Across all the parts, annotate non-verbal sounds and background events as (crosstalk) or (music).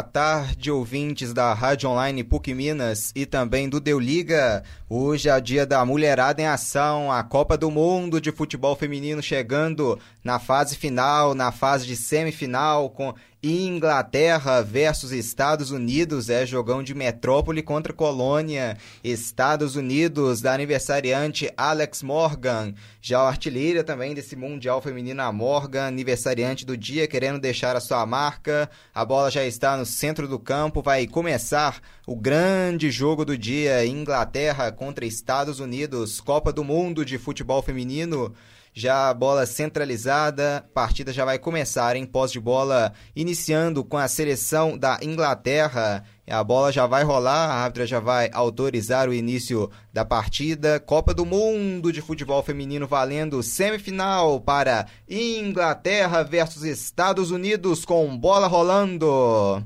Boa tarde, ouvintes da Rádio Online PUC Minas e também do Deu Liga. Hoje é dia da Mulherada em Ação, a Copa do Mundo de Futebol Feminino chegando na fase final, na fase de semifinal, com Inglaterra versus Estados Unidos, é jogão de metrópole contra colônia. Estados Unidos, da aniversariante Alex Morgan. Já o artilheira também desse Mundial Feminino, a Morgan, aniversariante do dia, querendo deixar a sua marca. A bola já está no centro do campo, vai começar o grande jogo do dia: Inglaterra contra Estados Unidos, Copa do Mundo de Futebol Feminino já a bola centralizada, partida já vai começar em pós de bola, iniciando com a seleção da Inglaterra. A bola já vai rolar, a árbitra já vai autorizar o início da partida. Copa do Mundo de Futebol Feminino valendo semifinal para Inglaterra versus Estados Unidos com bola rolando.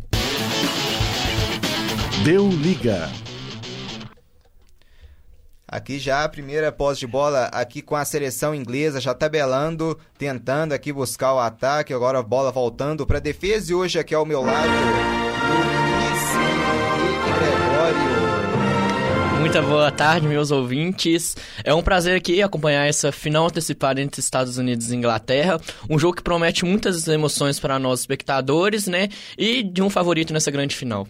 Deu liga. Aqui já a primeira posse de bola aqui com a seleção inglesa já tabelando, tentando aqui buscar o ataque, agora a bola voltando para defesa e hoje aqui ao meu lado Luiz Henrique Gregório. Muita boa tarde, meus ouvintes. É um prazer aqui acompanhar essa final antecipada entre Estados Unidos e Inglaterra. Um jogo que promete muitas emoções para nós espectadores, né? E de um favorito nessa grande final.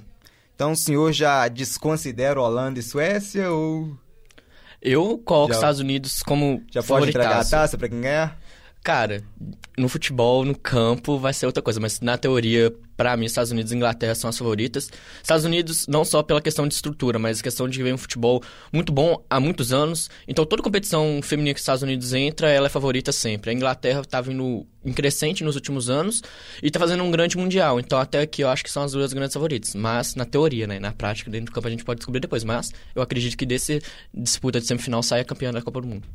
Então o senhor já desconsidera Holanda e Suécia ou eu coloco os Estados Unidos como Já pode entregar a taça pra quem ganhar? Cara, no futebol, no campo, vai ser outra coisa. Mas na teoria, para mim, Estados Unidos e Inglaterra são as favoritas. Estados Unidos, não só pela questão de estrutura, mas questão de vem um futebol muito bom há muitos anos. Então, toda competição feminina que os Estados Unidos entra, ela é favorita sempre. A Inglaterra tá vindo em crescente nos últimos anos e tá fazendo um grande mundial. Então, até aqui, eu acho que são as duas grandes favoritas. Mas, na teoria, né? Na prática, dentro do campo, a gente pode descobrir depois. Mas, eu acredito que desse disputa de semifinal saia campeã da Copa do Mundo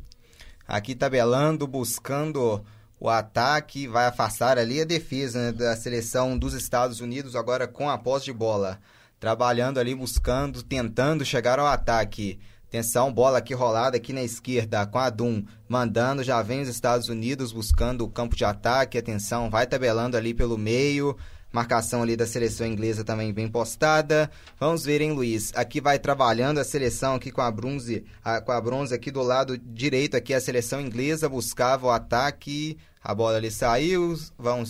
aqui tabelando, buscando o ataque, vai afastar ali a defesa né, da seleção dos Estados Unidos agora com a posse de bola. Trabalhando ali, buscando, tentando chegar ao ataque. Atenção, bola aqui rolada aqui na esquerda com a Dum mandando, já vem os Estados Unidos buscando o campo de ataque. Atenção, vai tabelando ali pelo meio. Marcação ali da seleção inglesa também bem postada. Vamos ver, hein, Luiz? Aqui vai trabalhando a seleção aqui com a bronze, a, com a bronze aqui do lado direito aqui a seleção inglesa buscava o ataque. A bola ali saiu,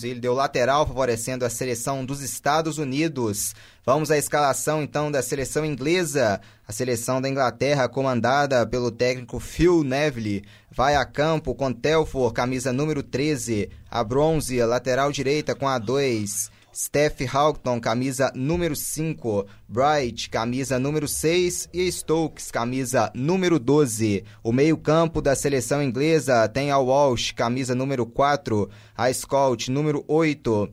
ele deu lateral favorecendo a seleção dos Estados Unidos. Vamos à escalação então da seleção inglesa. A seleção da Inglaterra, comandada pelo técnico Phil Neville, vai a campo com Telford, camisa número 13, a bronze, lateral direita com a 2. Steph Houghton, camisa número 5, Bright, camisa número 6 e Stokes, camisa número 12. O meio-campo da seleção inglesa tem a Walsh, camisa número 4, a Scott, número 8,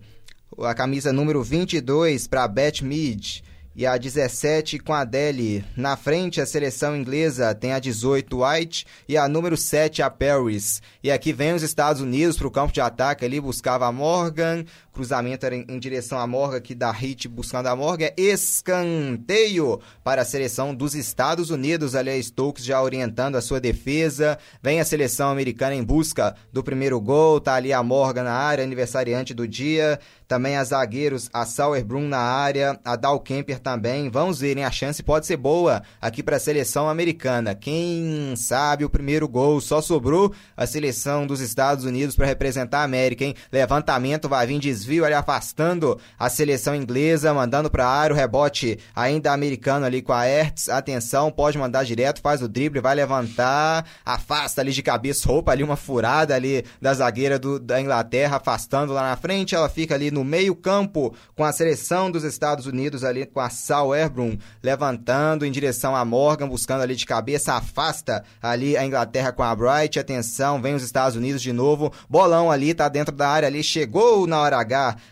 a camisa número 22 para Beth Mead e a 17 com a Deli. Na frente, a seleção inglesa tem a 18 White. E a número 7 a Paris. E aqui vem os Estados Unidos para o campo de ataque. Ali, buscava a Morgan, cruzamento era em, em direção à Morgan, que dá hit buscando a Morgan, escanteio para a seleção dos Estados Unidos, ali a Stokes já orientando a sua defesa, vem a seleção americana em busca do primeiro gol, tá ali a Morgan na área, aniversariante do dia, também a zagueiros, a Sauerbrunn na área, a Dal Kemper também, vamos ver, hein? a chance pode ser boa aqui para a seleção americana, quem sabe o primeiro gol, só sobrou a seleção dos Estados Unidos para representar a América, hein? Levantamento vai vir desvio desvio ali afastando a seleção inglesa, mandando para a área o rebote ainda americano ali com a Hertz. Atenção, pode mandar direto, faz o drible, vai levantar, afasta ali de cabeça, roupa ali uma furada ali da zagueira do, da Inglaterra, afastando lá na frente. Ela fica ali no meio-campo com a seleção dos Estados Unidos ali com a Sal Airbrum levantando em direção a Morgan, buscando ali de cabeça, afasta ali a Inglaterra com a Bright. Atenção, vem os Estados Unidos de novo. Bolão ali, tá dentro da área ali, chegou na hora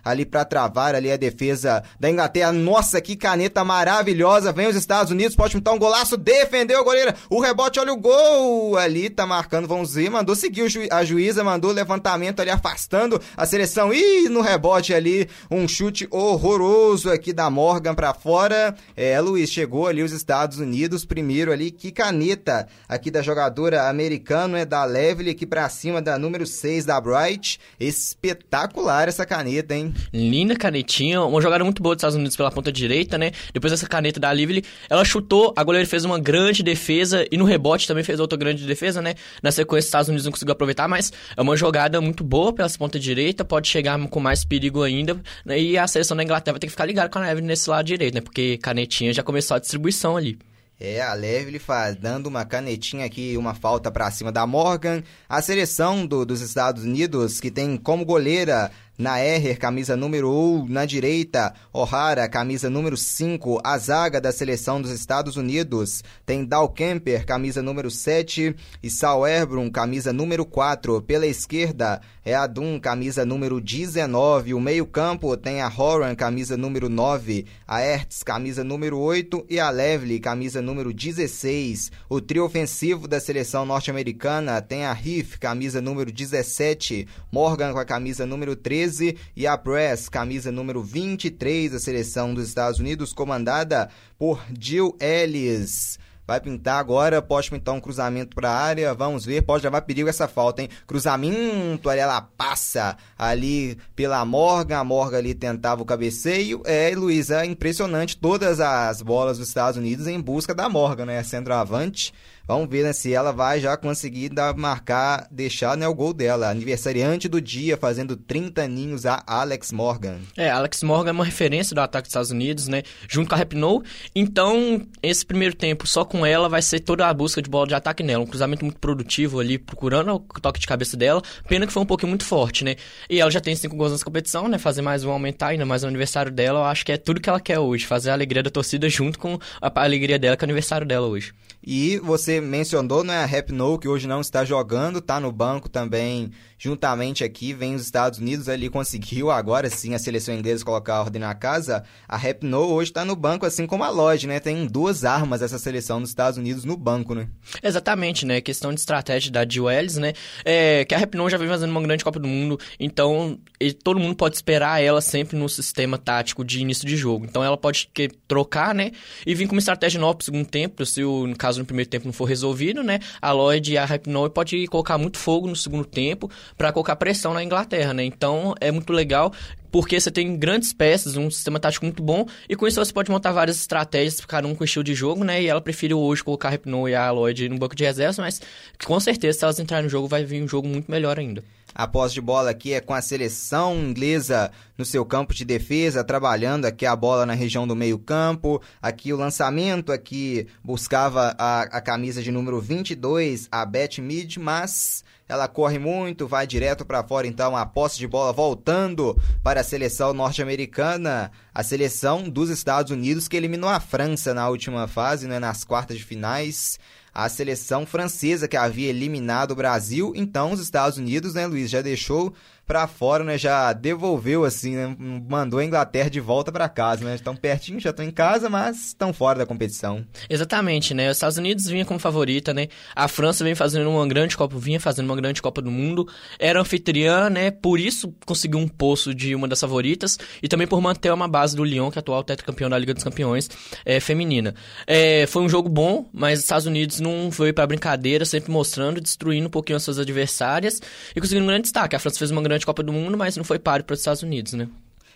Ali para travar ali a defesa da Inglaterra. Nossa, que caneta maravilhosa. Vem os Estados Unidos, pode chutar um golaço, defendeu o goleiro. O rebote, olha o gol. Ali tá marcando, vamos ver, mandou seguir ju a juíza, mandou levantamento ali afastando a seleção. E no rebote ali, um chute horroroso aqui da Morgan para fora. É, Luiz, chegou ali os Estados Unidos, primeiro ali, que caneta aqui da jogadora americana, é da Levely aqui pra cima da número 6 da Bright. Espetacular essa caneta, hein? Linda canetinha, uma jogada muito boa dos Estados Unidos pela ponta direita, né? Depois dessa caneta da Lively, ela chutou, a goleira fez uma grande defesa e no rebote também fez outra grande defesa, né? Na sequência, os Estados Unidos não conseguiu aproveitar, mas é uma jogada muito boa pela ponta direita, pode chegar com mais perigo ainda, né? e a seleção da Inglaterra vai ter que ficar ligada com a Evelyn nesse lado direito, né? Porque canetinha já começou a distribuição ali. É, a Levely faz, dando uma canetinha aqui, uma falta para cima da Morgan. A seleção do, dos Estados Unidos, que tem como goleira Naer, camisa número 1, na direita, O'Hara, camisa número 5, a zaga da seleção dos Estados Unidos, tem Dal Kemper, camisa número 7, e Sal Erbrum, camisa número 4. Pela esquerda é a Dun, camisa número 19. O meio-campo tem a Horan, camisa número 9, a Ertz, camisa número 8 e a Levely, camisa número 16. O trio ofensivo da seleção norte-americana tem a Riff, camisa número 17, Morgan com a camisa número 13 13 e a Press, camisa número 23 da seleção dos Estados Unidos, comandada por Jill Ellis. Vai pintar agora, pode pintar um cruzamento para a área, vamos ver, pode levar perigo essa falta, hein? Cruzamento, ali ela passa ali pela Morgan, a Morgan ali tentava o cabeceio. É, Luísa, é impressionante todas as bolas dos Estados Unidos em busca da Morgan, né? Centroavante. Vamos ver né, se ela vai já conseguir dar, marcar, deixar né, o gol dela. Aniversariante do dia, fazendo 30 aninhos, a Alex Morgan. É, Alex Morgan é uma referência do ataque dos Estados Unidos, né? Junto com a Rapinoe. Então, esse primeiro tempo, só com ela, vai ser toda a busca de bola de ataque nela. Um cruzamento muito produtivo ali, procurando o toque de cabeça dela. Pena que foi um pouquinho muito forte, né? E ela já tem cinco gols nessa competição, né? Fazer mais um aumentar, ainda mais o aniversário dela. Eu acho que é tudo que ela quer hoje. Fazer a alegria da torcida junto com a alegria dela, que é o aniversário dela hoje. E você mencionou, né, a Rap No, que hoje não está jogando, tá no banco também, juntamente aqui, vem os Estados Unidos, ali conseguiu agora sim a seleção inglesa colocar a ordem na casa. A Rap No hoje está no banco, assim como a Lodge, né? Tem duas armas essa seleção dos Estados Unidos no banco, né? Exatamente, né? Questão de estratégia da Ellis, né? É, que a Rap No já vem fazendo uma grande Copa do Mundo, então todo mundo pode esperar ela sempre no sistema tático de início de jogo. Então ela pode que, trocar, né? E vir com uma estratégia nova pro segundo tempo, se o, no caso no primeiro tempo não for resolvido, né? A Lloyd e a Rapinoe pode colocar muito fogo no segundo tempo para colocar pressão na Inglaterra, né? Então é muito legal porque você tem grandes peças, um sistema tático muito bom, e com isso você pode montar várias estratégias, cada um com estilo de jogo, né? E ela preferiu hoje colocar a Rapinoe e a Lloyd no banco de reservas, mas com certeza, se elas entrarem no jogo, vai vir um jogo muito melhor ainda. A posse de bola aqui é com a seleção inglesa no seu campo de defesa, trabalhando aqui a bola na região do meio-campo. Aqui o lançamento, aqui buscava a, a camisa de número 22, a Beth Mid, mas ela corre muito, vai direto para fora, então a posse de bola voltando para a seleção norte-americana, a seleção dos Estados Unidos que eliminou a França na última fase, né, nas quartas de finais a seleção francesa que havia eliminado o Brasil. Então, os Estados Unidos, né, Luiz, já deixou para fora, né? Já devolveu assim, né? Mandou a Inglaterra de volta para casa, né? Estão pertinho, já estão em casa, mas estão fora da competição. Exatamente, né? Os Estados Unidos vinha como favorita, né? A França vem fazendo uma grande Copa, vinha fazendo uma grande Copa do Mundo, era anfitriã, né? Por isso conseguiu um posto de uma das favoritas e também por manter uma base do Lyon, que é atual tetracampeão da Liga dos Campeões é, feminina. É, foi um jogo bom, mas os Estados Unidos não foi para brincadeira, sempre mostrando, destruindo um pouquinho as suas adversárias e conseguindo um grande destaque. A França fez uma grande grande Copa do Mundo, mas não foi páreo para os Estados Unidos, né?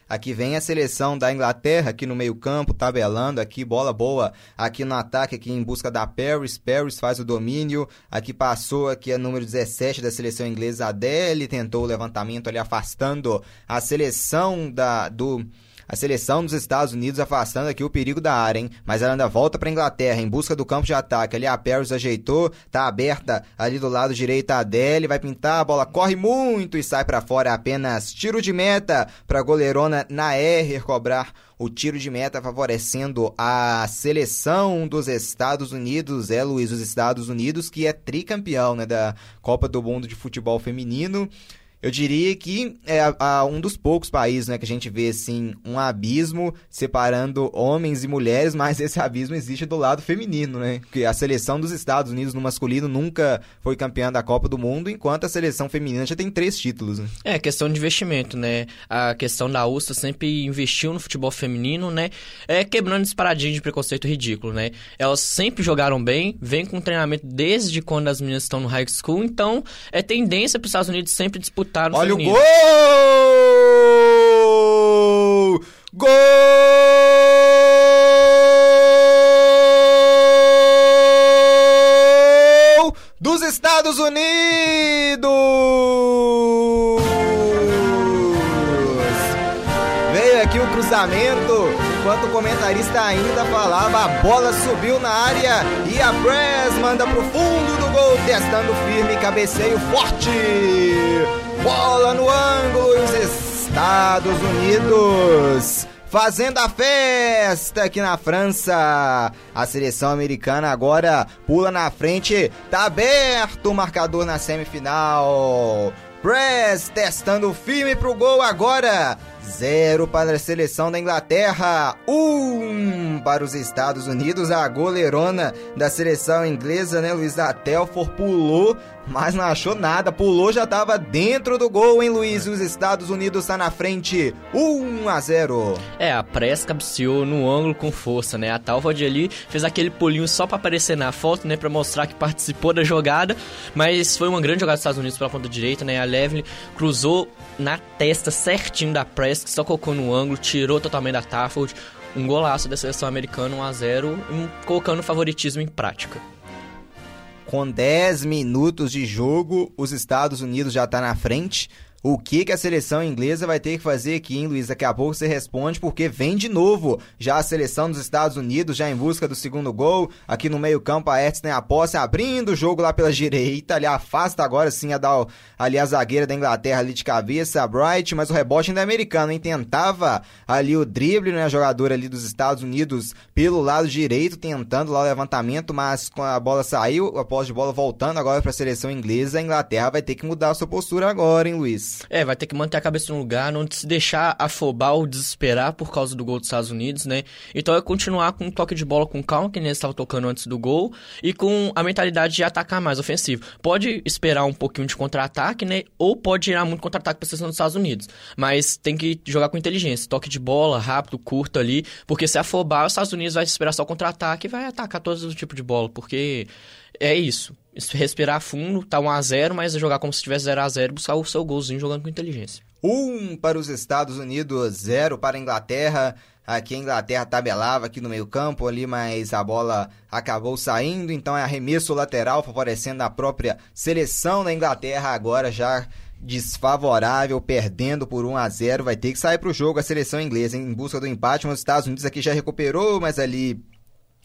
Aqui vem a seleção da Inglaterra, aqui no meio-campo, tabelando, aqui bola boa, aqui no ataque, aqui em busca da Paris. Paris faz o domínio. Aqui passou aqui a número 17 da seleção inglesa, Adele, tentou o levantamento ali afastando a seleção da do a seleção dos Estados Unidos afastando aqui o perigo da área, hein? Mas ela ainda volta para Inglaterra em busca do campo de ataque. Ali a Paris ajeitou, tá aberta ali do lado direito a Adele, vai pintar, a bola corre muito e sai para fora. Apenas tiro de meta para goleirona Naer cobrar o tiro de meta favorecendo a seleção dos Estados Unidos, é Luiz, os Estados Unidos que é tricampeão né, da Copa do Mundo de Futebol Feminino. Eu diria que é a, a, um dos poucos países né, que a gente vê assim, um abismo separando homens e mulheres, (laughs) mas esse abismo existe do lado feminino, né? Porque a seleção dos Estados Unidos no masculino nunca foi campeã da Copa do Mundo, enquanto a seleção feminina já tem três títulos. Né? É, questão de investimento, né? A questão da USA sempre investiu no futebol feminino, né? É, quebrando esse paradigma de preconceito ridículo, né? Elas sempre jogaram bem, vem com treinamento desde quando as meninas estão no high school, então é tendência para os Estados Unidos sempre disputar no Olha feminino. o gol! Gol! Dos Estados Unidos! Veio aqui o cruzamento enquanto o comentarista ainda falava, a bola subiu na área e a Press manda pro fundo do gol, testando firme, cabeceio forte. Bola no ângulo e os Estados Unidos fazendo a festa aqui na França. A seleção americana agora pula na frente, tá aberto o marcador na semifinal. Press testando firme pro gol agora. Zero para a seleção da Inglaterra, um para os Estados Unidos. A goleirona da seleção inglesa, né, Luiz Telford, pulou, mas não achou nada. Pulou, já estava dentro do gol, hein, Luiz? Os Estados Unidos está na frente, 1 a 0. É, a pressa cabeceou no ângulo com força, né? A Talvord ali fez aquele pulinho só para aparecer na foto, né, para mostrar que participou da jogada, mas foi uma grande jogada dos Estados Unidos pela ponta direita, né? A Levely cruzou na testa certinho da Press, que só colocou no ângulo, tirou totalmente da Tafford. Um golaço da seleção americana, 1 a 0 colocando o favoritismo em prática. Com 10 minutos de jogo, os Estados Unidos já está na frente. O que, que a seleção inglesa vai ter que fazer aqui, hein, Luiz? Daqui a pouco você responde, porque vem de novo já a seleção dos Estados Unidos, já em busca do segundo gol. Aqui no meio-campo, a Ertz tem a posse, abrindo o jogo lá pela direita. Ali afasta agora sim a ali a zagueira da Inglaterra ali de cabeça, a Bright, mas o rebote ainda é americano, hein? Tentava ali o drible, né? A jogadora ali dos Estados Unidos pelo lado direito, tentando lá o levantamento, mas a bola saiu, a posse de bola voltando agora para a seleção inglesa, a Inglaterra vai ter que mudar a sua postura agora, hein, Luiz? É, vai ter que manter a cabeça no lugar, não se deixar afobar ou desesperar por causa do gol dos Estados Unidos, né? Então é continuar com toque de bola com calma, que nem eles estavam tocando antes do gol, e com a mentalidade de atacar mais ofensivo. Pode esperar um pouquinho de contra-ataque, né? Ou pode gerar muito contra-ataque para a seleção dos Estados Unidos. Mas tem que jogar com inteligência, toque de bola, rápido, curto ali, porque se afobar, os Estados Unidos vai esperar só contra-ataque e vai atacar todos os tipos de bola, porque é isso respirar fundo, tá 1x0, mas jogar como se tivesse 0x0 buscar o seu golzinho jogando com inteligência. Um para os Estados Unidos, zero para a Inglaterra. Aqui a Inglaterra tabelava aqui no meio campo ali, mas a bola acabou saindo, então é arremesso lateral favorecendo a própria seleção da Inglaterra agora já desfavorável, perdendo por 1 a 0, vai ter que sair para o jogo a seleção inglesa em busca do empate. Os Estados Unidos aqui já recuperou, mas ali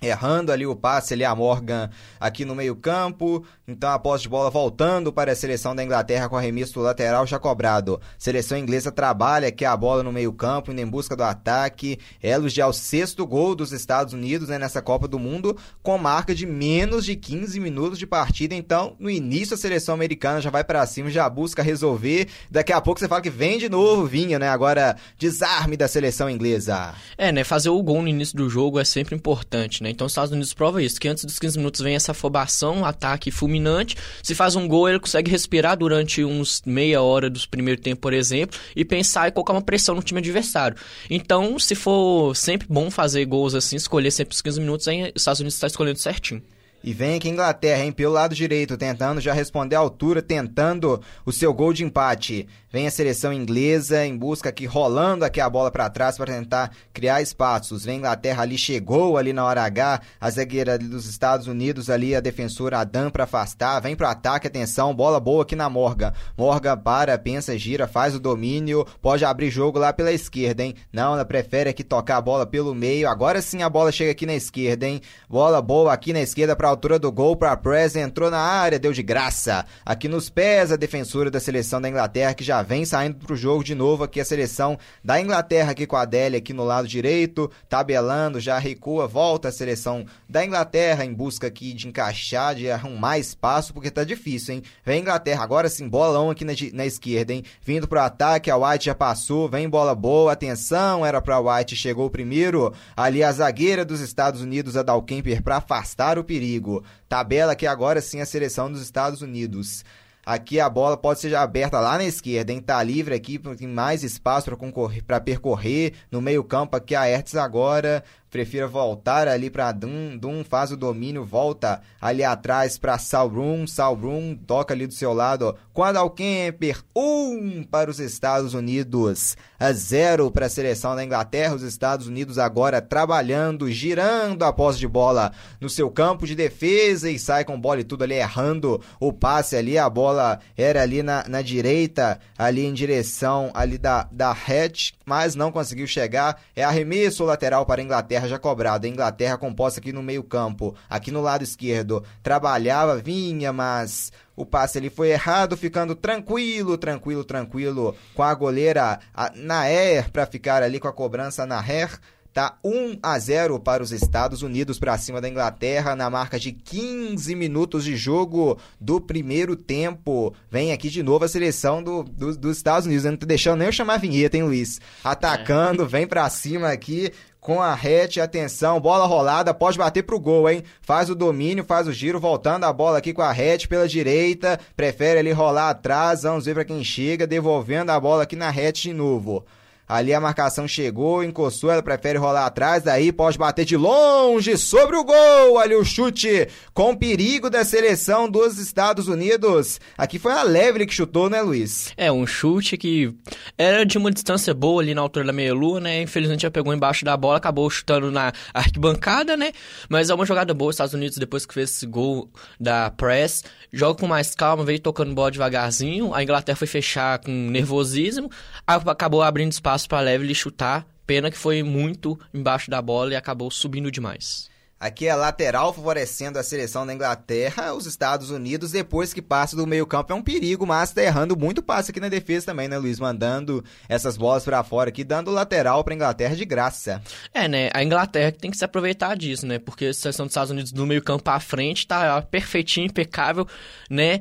errando ali o passe ali a Morgan aqui no meio-campo. Então a posse de bola voltando para a seleção da Inglaterra com arremesso lateral já cobrado. Seleção inglesa trabalha aqui a bola no meio-campo, indo em busca do ataque. Elos já é o sexto gol dos Estados Unidos né, nessa Copa do Mundo, com marca de menos de 15 minutos de partida. Então, no início a seleção americana já vai para cima, já busca resolver. Daqui a pouco você fala que vem de novo, vinha, né? Agora desarme da seleção inglesa. É, né? Fazer o gol no início do jogo é sempre importante, né? Então os Estados Unidos prova isso, que antes dos 15 minutos vem essa afobação, ataque fulminante. Se faz um gol, ele consegue respirar durante uns meia hora do primeiro tempo, por exemplo, e pensar e colocar uma pressão no time adversário. Então, se for sempre bom fazer gols assim, escolher sempre os 15 minutos, aí os Estados Unidos está escolhendo certinho. E vem aqui Inglaterra, hein, pelo lado direito, tentando já responder à altura, tentando o seu gol de empate. Vem a seleção inglesa em busca aqui, rolando aqui a bola para trás para tentar criar espaços. Vem a Inglaterra ali, chegou ali na hora H, a zagueira dos Estados Unidos ali, a defensora Adam para afastar. Vem pro ataque, atenção, bola boa aqui na Morgan. Morgan para, pensa, gira, faz o domínio, pode abrir jogo lá pela esquerda, hein? Não, ela prefere aqui tocar a bola pelo meio. Agora sim a bola chega aqui na esquerda, hein? Bola boa aqui na esquerda para altura do gol para Press, entrou na área, deu de graça. Aqui nos pés a defensora da seleção da Inglaterra que já vem saindo pro jogo de novo aqui a seleção da Inglaterra aqui com a Adélia aqui no lado direito, tabelando, já recua, volta a seleção da Inglaterra em busca aqui de encaixar, de arrumar espaço, porque tá difícil, hein? Vem Inglaterra, agora sim, bolão aqui na, na esquerda, hein? Vindo pro ataque, a White já passou, vem bola boa, atenção, era pra White, chegou primeiro ali a zagueira dos Estados Unidos, a Dalkemper, para afastar o perigo. Tabela que agora sim a seleção dos Estados Unidos. Aqui a bola pode ser aberta lá na esquerda, hein? Tá livre aqui, tem mais espaço para concorrer, para percorrer no meio-campo aqui a Hertz agora. Prefira voltar ali para Dum, Dum faz o domínio, volta ali atrás para Salbrum, Salbrum toca ali do seu lado, Quadalkemper, um para os Estados Unidos, a zero para a seleção da Inglaterra, os Estados Unidos agora trabalhando, girando a posse de bola no seu campo de defesa e sai com bola e tudo ali errando o passe ali, a bola era ali na, na direita, ali em direção ali da, da Hatch, mas não conseguiu chegar, é arremesso lateral para a Inglaterra já cobrado. A Inglaterra composta aqui no meio-campo, aqui no lado esquerdo, trabalhava, vinha, mas o passe ali foi errado, ficando tranquilo, tranquilo, tranquilo, com a goleira Naer para ficar ali com a cobrança Naer. Tá 1 a 0 para os Estados Unidos para cima da Inglaterra na marca de 15 minutos de jogo do primeiro tempo. Vem aqui de novo a seleção do, do dos Estados Unidos. Eu não tô deixando nem eu chamar a vinheta, hein, Luiz? Atacando, é. vem para cima aqui com a rete, atenção, bola rolada, pode bater pro gol, hein? Faz o domínio, faz o giro, voltando a bola aqui com a rete pela direita, prefere ali rolar atrás, vamos ver para quem chega, devolvendo a bola aqui na rete de novo. Ali a marcação chegou, encostou, ela prefere rolar atrás, daí pode bater de longe sobre o gol. Ali o chute com perigo da seleção dos Estados Unidos. Aqui foi a Levely que chutou, né, Luiz? É, um chute que era de uma distância boa ali na altura da meia-lua, né? Infelizmente já pegou embaixo da bola, acabou chutando na arquibancada, né? Mas é uma jogada boa. Os Estados Unidos, depois que fez esse gol da Press, joga com mais calma, veio tocando bola devagarzinho. A Inglaterra foi fechar com nervosismo, acabou abrindo espaço espaço para Levely chutar. Pena que foi muito embaixo da bola e acabou subindo demais. Aqui é lateral favorecendo a seleção da Inglaterra, os Estados Unidos, depois que passa do meio-campo é um perigo, mas tá errando muito passe aqui na defesa também, né, Luiz? Mandando essas bolas para fora aqui, dando lateral pra Inglaterra de graça. É, né? A Inglaterra tem que se aproveitar disso, né? Porque a seleção dos Estados Unidos no meio-campo à frente tá perfeitinho, impecável, né?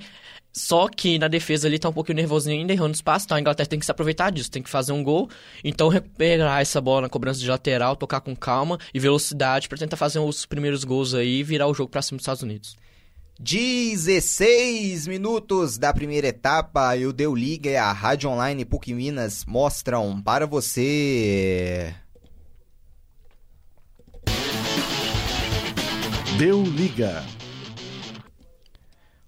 Só que na defesa ali tá um pouquinho nervosinho ainda, errando espaço. Então a Inglaterra tem que se aproveitar disso, tem que fazer um gol. Então recuperar essa bola na cobrança de lateral, tocar com calma e velocidade para tentar fazer os primeiros gols aí e virar o jogo para cima dos Estados Unidos. 16 minutos da primeira etapa e o Deu Liga e a Rádio Online PUC Minas mostram para você. Deu Liga.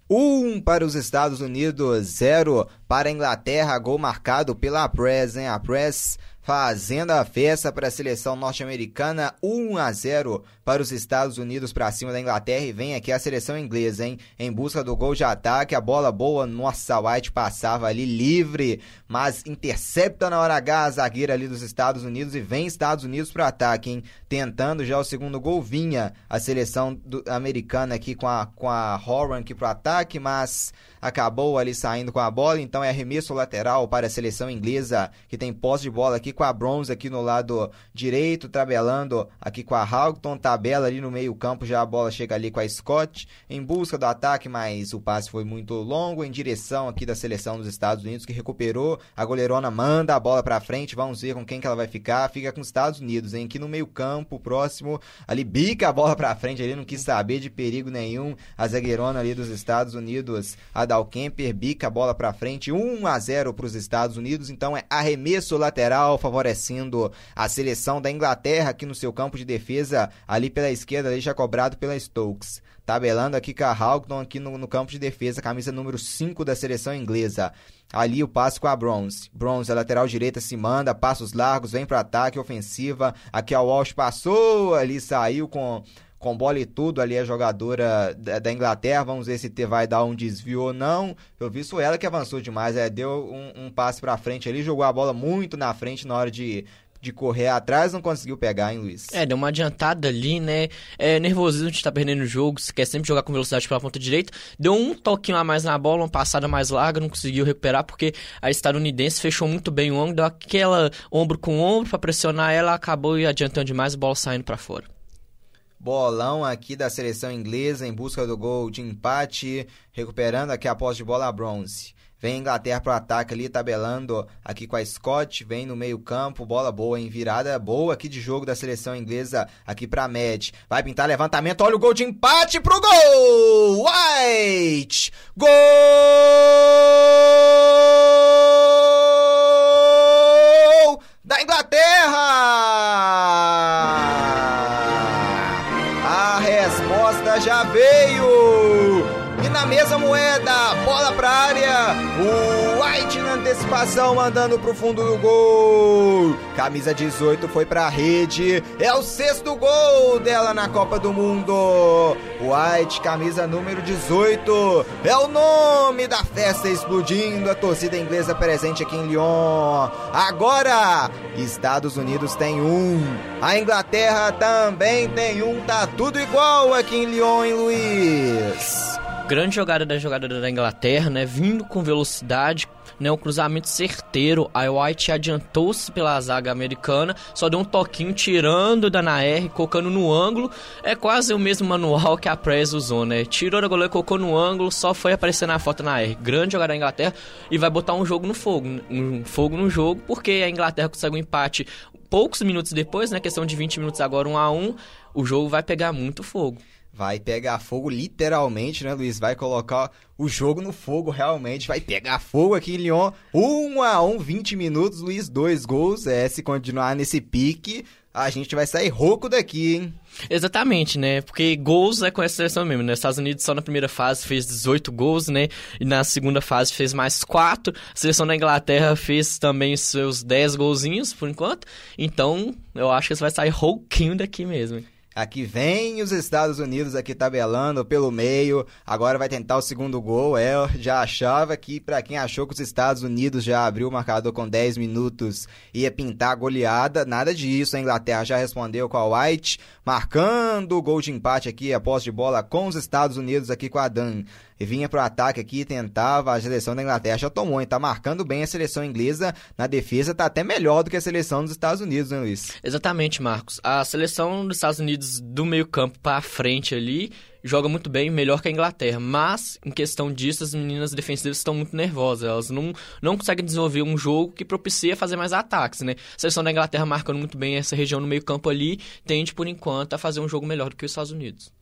1 um para os Estados Unidos, 0 para a Inglaterra, gol marcado pela Press, hein? A Press fazendo a festa para a seleção norte-americana, 1 a 0 para os Estados Unidos para cima da Inglaterra e vem aqui a seleção inglesa, hein? Em busca do gol de ataque, a bola boa, nossa, White passava ali livre, mas intercepta na hora H a zagueira ali dos Estados Unidos e vem Estados Unidos para ataque, hein? Tentando já o segundo gol, vinha a seleção do, americana aqui com a, com a Horan aqui para ataque, mas acabou ali saindo com a bola, então é arremesso lateral para a seleção inglesa, que tem posse de bola aqui com a Bronze aqui no lado direito, tabelando aqui com a Houghton, tá tabela ali no meio-campo, já a bola chega ali com a Scott em busca do ataque, mas o passe foi muito longo em direção aqui da seleção dos Estados Unidos que recuperou. A goleirona manda a bola para frente, vamos ver com quem que ela vai ficar. Fica com os Estados Unidos, hein? Aqui no meio-campo, próximo, ali bica a bola para frente, ali não quis saber de perigo nenhum. A zagueirona ali dos Estados Unidos, a Dalkemper, bica a bola para frente, 1 a 0 para os Estados Unidos. Então é arremesso lateral favorecendo a seleção da Inglaterra aqui no seu campo de defesa ali ali pela esquerda, ali já cobrado pela Stokes. Tabelando aqui com a Houghton aqui no, no, campo de defesa, camisa número 5 da seleção inglesa. Ali o passe com a Bronze. Bronze, a lateral direita se manda, passos largos, vem para ataque, ofensiva. Aqui a Walsh passou, ali saiu com com bola e tudo ali a jogadora da, da Inglaterra. Vamos ver se vai dar um desvio ou não. Eu vi isso ela que avançou demais, é, deu um, um passe para frente ali, jogou a bola muito na frente na hora de de correr atrás, não conseguiu pegar, hein, Luiz? É, deu uma adiantada ali, né? É, nervosismo de estar tá perdendo o jogo, você quer sempre jogar com velocidade pela ponta direita. Deu um toquinho a mais na bola, uma passada mais larga, não conseguiu recuperar, porque a estadunidense fechou muito bem o ombro, deu aquela ombro com ombro para pressionar ela, acabou adiantando demais, a bola saindo para fora. Bolão aqui da seleção inglesa em busca do gol de empate, recuperando aqui a posse de bola a bronze. Vem Inglaterra pro ataque ali, tabelando aqui com a Scott. Vem no meio-campo, bola boa, em virada boa aqui de jogo da seleção inglesa aqui pra Med. Vai pintar levantamento, olha o gol de empate pro gol! White! Gol! Antecipação, mandando pro fundo do gol. Camisa 18 foi pra rede. É o sexto gol dela na Copa do Mundo. White, camisa número 18. É o nome da festa explodindo. A torcida inglesa presente aqui em Lyon. Agora, Estados Unidos tem um. A Inglaterra também tem um. Tá tudo igual aqui em Lyon, hein, Luiz? grande jogada da jogada da Inglaterra, né? Vindo com velocidade, né? Um cruzamento certeiro. A White adiantou-se pela zaga americana, só deu um toquinho tirando da Nair, colocando no ângulo. É quase o mesmo manual que a Prez usou, né? Tirou da goleira, colocou no ângulo, só foi aparecer na foto na R. Grande jogada da Inglaterra e vai botar um jogo no fogo, um fogo no jogo, porque a Inglaterra consegue um empate poucos minutos depois, né? Questão de 20 minutos agora, um a um. O jogo vai pegar muito fogo vai pegar fogo literalmente, né, Luiz? Vai colocar o jogo no fogo realmente, vai pegar fogo aqui em Lyon. 1 a 1, 20 minutos, Luiz, dois gols. É, se continuar nesse pique, a gente vai sair rouco daqui, hein? Exatamente, né? Porque gols é com essa seleção mesmo, né? Estados Unidos só na primeira fase fez 18 gols, né? E na segunda fase fez mais 4. A seleção da Inglaterra fez também seus 10 golzinhos, por enquanto. Então, eu acho que você vai sair rouquinho daqui mesmo. Hein? Aqui vem os Estados Unidos aqui tabelando pelo meio. Agora vai tentar o segundo gol. É, já achava que para quem achou que os Estados Unidos já abriu o marcador com 10 minutos ia pintar a goleada, nada disso. A Inglaterra já respondeu com a White, marcando o gol de empate aqui, a posse de bola com os Estados Unidos aqui com a Dan vinha pro ataque aqui, tentava, a seleção da Inglaterra já tomou, hein? Tá marcando bem a seleção inglesa na defesa, tá até melhor do que a seleção dos Estados Unidos, né, Luiz? Exatamente, Marcos. A seleção dos Estados Unidos do meio campo para frente ali joga muito bem, melhor que a Inglaterra. Mas, em questão disso, as meninas defensivas estão muito nervosas. Elas não, não conseguem desenvolver um jogo que propicia fazer mais ataques, né? A seleção da Inglaterra marcando muito bem essa região no meio campo ali, tende, por enquanto, a fazer um jogo melhor do que os Estados Unidos.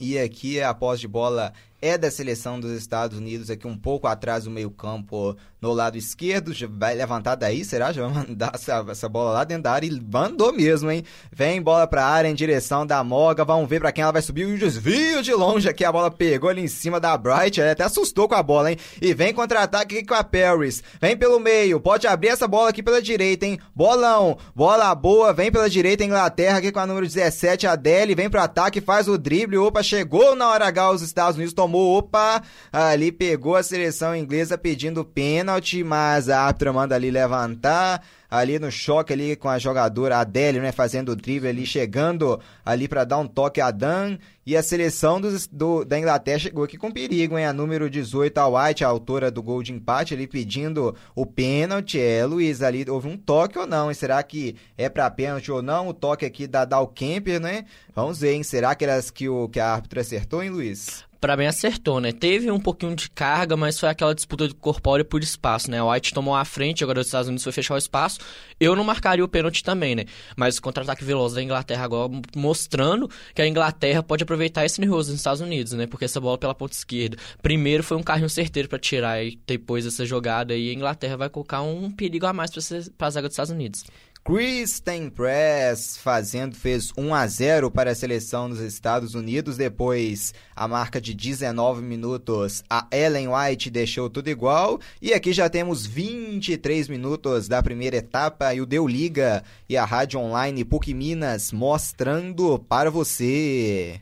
E aqui a posse de bola é da seleção dos Estados Unidos, aqui um pouco atrás do meio-campo no lado esquerdo. Já vai levantar daí, será? Já vai (laughs) mandar essa, essa bola lá dentro da área e mandou mesmo, hein? Vem bola pra área em direção da Moga. Vamos ver pra quem ela vai subir. O desvio de longe aqui. A bola pegou ali em cima da Bright. Ela até assustou com a bola, hein? E vem contra-ataque com a Paris. Vem pelo meio. Pode abrir essa bola aqui pela direita, hein? Bolão. Bola boa. Vem pela direita. Inglaterra aqui com a número 17, a Adele. Vem pro ataque, faz o drible. Opa, chegou na hora H os Estados Unidos. Tomou tomou, opa, ali pegou a seleção inglesa pedindo pênalti, mas a árbitra manda ali levantar, ali no choque ali com a jogadora Adélio, né, fazendo o drible ali, chegando ali para dar um toque a Dan, e a seleção do, da Inglaterra chegou aqui com perigo, hein, a número 18, a White, a autora do gol de empate, ali pedindo o pênalti, é, Luiz, ali houve um toque ou não, e será que é para pênalti ou não, o toque aqui da Dal Kemper, né, vamos ver, hein, será que, elas, que, o, que a árbitra acertou, hein, Luiz? Para mim acertou, né? Teve um pouquinho de carga, mas foi aquela disputa de corpóreo por espaço, né? O White tomou a frente, agora os Estados Unidos foi fechar o espaço. Eu não marcaria o pênalti também, né? Mas o contra-ataque veloz da Inglaterra agora mostrando que a Inglaterra pode aproveitar esse nervoso dos Estados Unidos, né? Porque essa bola pela ponta esquerda. Primeiro foi um carrinho certeiro para tirar e depois essa jogada aí a Inglaterra vai colocar um perigo a mais para a zaga dos Estados Unidos. Kristen Press fazendo fez 1 a 0 para a seleção dos Estados Unidos. Depois a marca de 19 minutos a Ellen White deixou tudo igual. E aqui já temos 23 minutos da primeira etapa e o Deu Liga e a rádio online PUC Minas mostrando para você.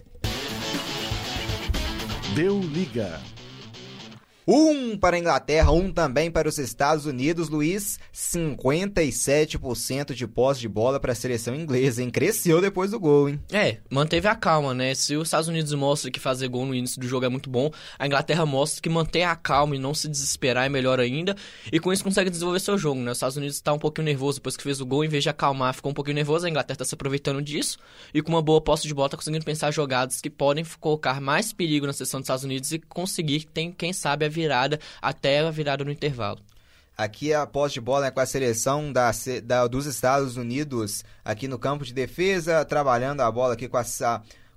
Deu Liga Um para a Inglaterra, um também para os Estados Unidos. Luiz, 57% de posse de bola para a seleção inglesa, hein? Cresceu depois do gol, hein? É, manteve a calma, né? Se os Estados Unidos mostram que fazer gol no início do jogo é muito bom, a Inglaterra mostra que manter a calma e não se desesperar é melhor ainda. E com isso consegue desenvolver seu jogo, né? Os Estados Unidos está um pouquinho nervoso depois que fez o gol, em vez de acalmar, ficou um pouquinho nervoso. A Inglaterra está se aproveitando disso e com uma boa posse de bola está conseguindo pensar jogadas que podem colocar mais perigo na seleção dos Estados Unidos e conseguir, tem, quem sabe, a virada até a virada no intervalo. Aqui a posse de bola é com a seleção da, da, dos Estados Unidos, aqui no campo de defesa, trabalhando a bola aqui com a,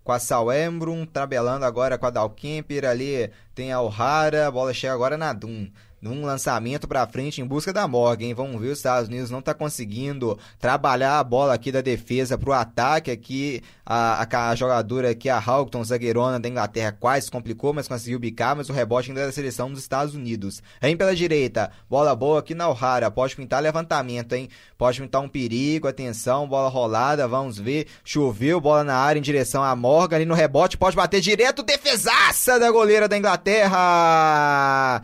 com a Sal Embrum, tabelando agora com a Dalkemper, ali tem a O'Hara, a bola chega agora na Dum num lançamento para frente em busca da Morgan. Vamos ver, os Estados Unidos não está conseguindo trabalhar a bola aqui da defesa para o ataque. Aqui a, a, a, jogadora aqui, a Houghton, zagueirona da Inglaterra, quase complicou, mas conseguiu bicar, mas o rebote ainda é da seleção dos Estados Unidos. Vem pela direita, bola boa aqui na O'Hara, pode pintar levantamento, hein? Pode pintar um perigo, atenção, bola rolada, vamos ver. Choveu, bola na área em direção a Morgan, ali no rebote, pode bater direto, defesaça da goleira da Inglaterra!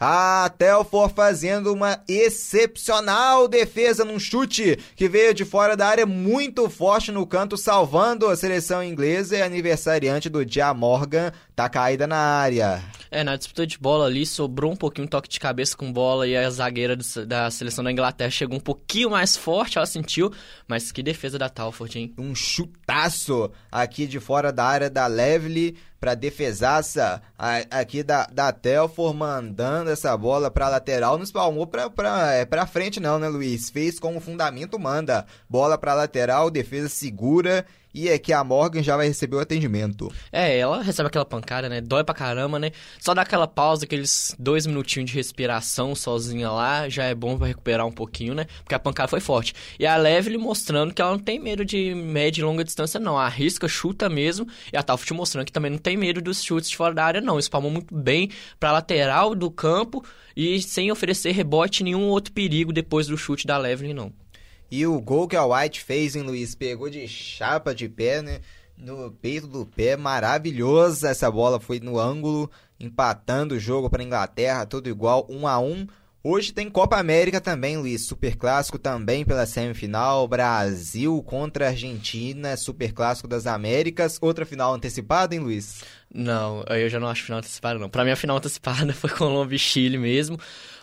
A Telfor fazendo uma excepcional defesa num chute que veio de fora da área muito forte no canto, salvando a seleção inglesa e aniversariante do Dia Morgan tá caída na área. É, na disputa de bola ali sobrou um pouquinho um toque de cabeça com bola e a zagueira da seleção da Inglaterra chegou um pouquinho mais forte, ela sentiu, mas que defesa da Talford, hein? Um chutaço aqui de fora da área da Levely para defesaça aqui da, da Telfor, mandando essa bola para lateral, não espalmou para é, frente não, né, Luiz? Fez como fundamento manda, bola para lateral, defesa segura e é que a Morgan já vai receber o atendimento. É, ela recebe aquela pancada, né? Dói pra caramba, né? Só dá aquela pausa, aqueles dois minutinhos de respiração sozinha lá, já é bom pra recuperar um pouquinho, né? Porque a pancada foi forte. E a Levely mostrando que ela não tem medo de média e longa distância, não. Arrisca, chuta mesmo. E a Taft mostrando que também não tem medo dos chutes de fora da área, não. Espalmou muito bem pra lateral do campo e sem oferecer rebote nenhum outro perigo depois do chute da Levely, não. E o gol que a White fez, em Luiz? Pegou de chapa de pé, né? No peito do pé, maravilhosa essa bola, foi no ângulo, empatando o jogo para Inglaterra, tudo igual, 1 um a 1 um. Hoje tem Copa América também, Luiz. Super clássico também pela semifinal. Brasil contra Argentina, Super clássico das Américas. Outra final antecipada, hein, Luiz? Não, eu já não acho final antecipada, não. Pra mim, a final antecipada (laughs) foi Colômbia e Chile mesmo.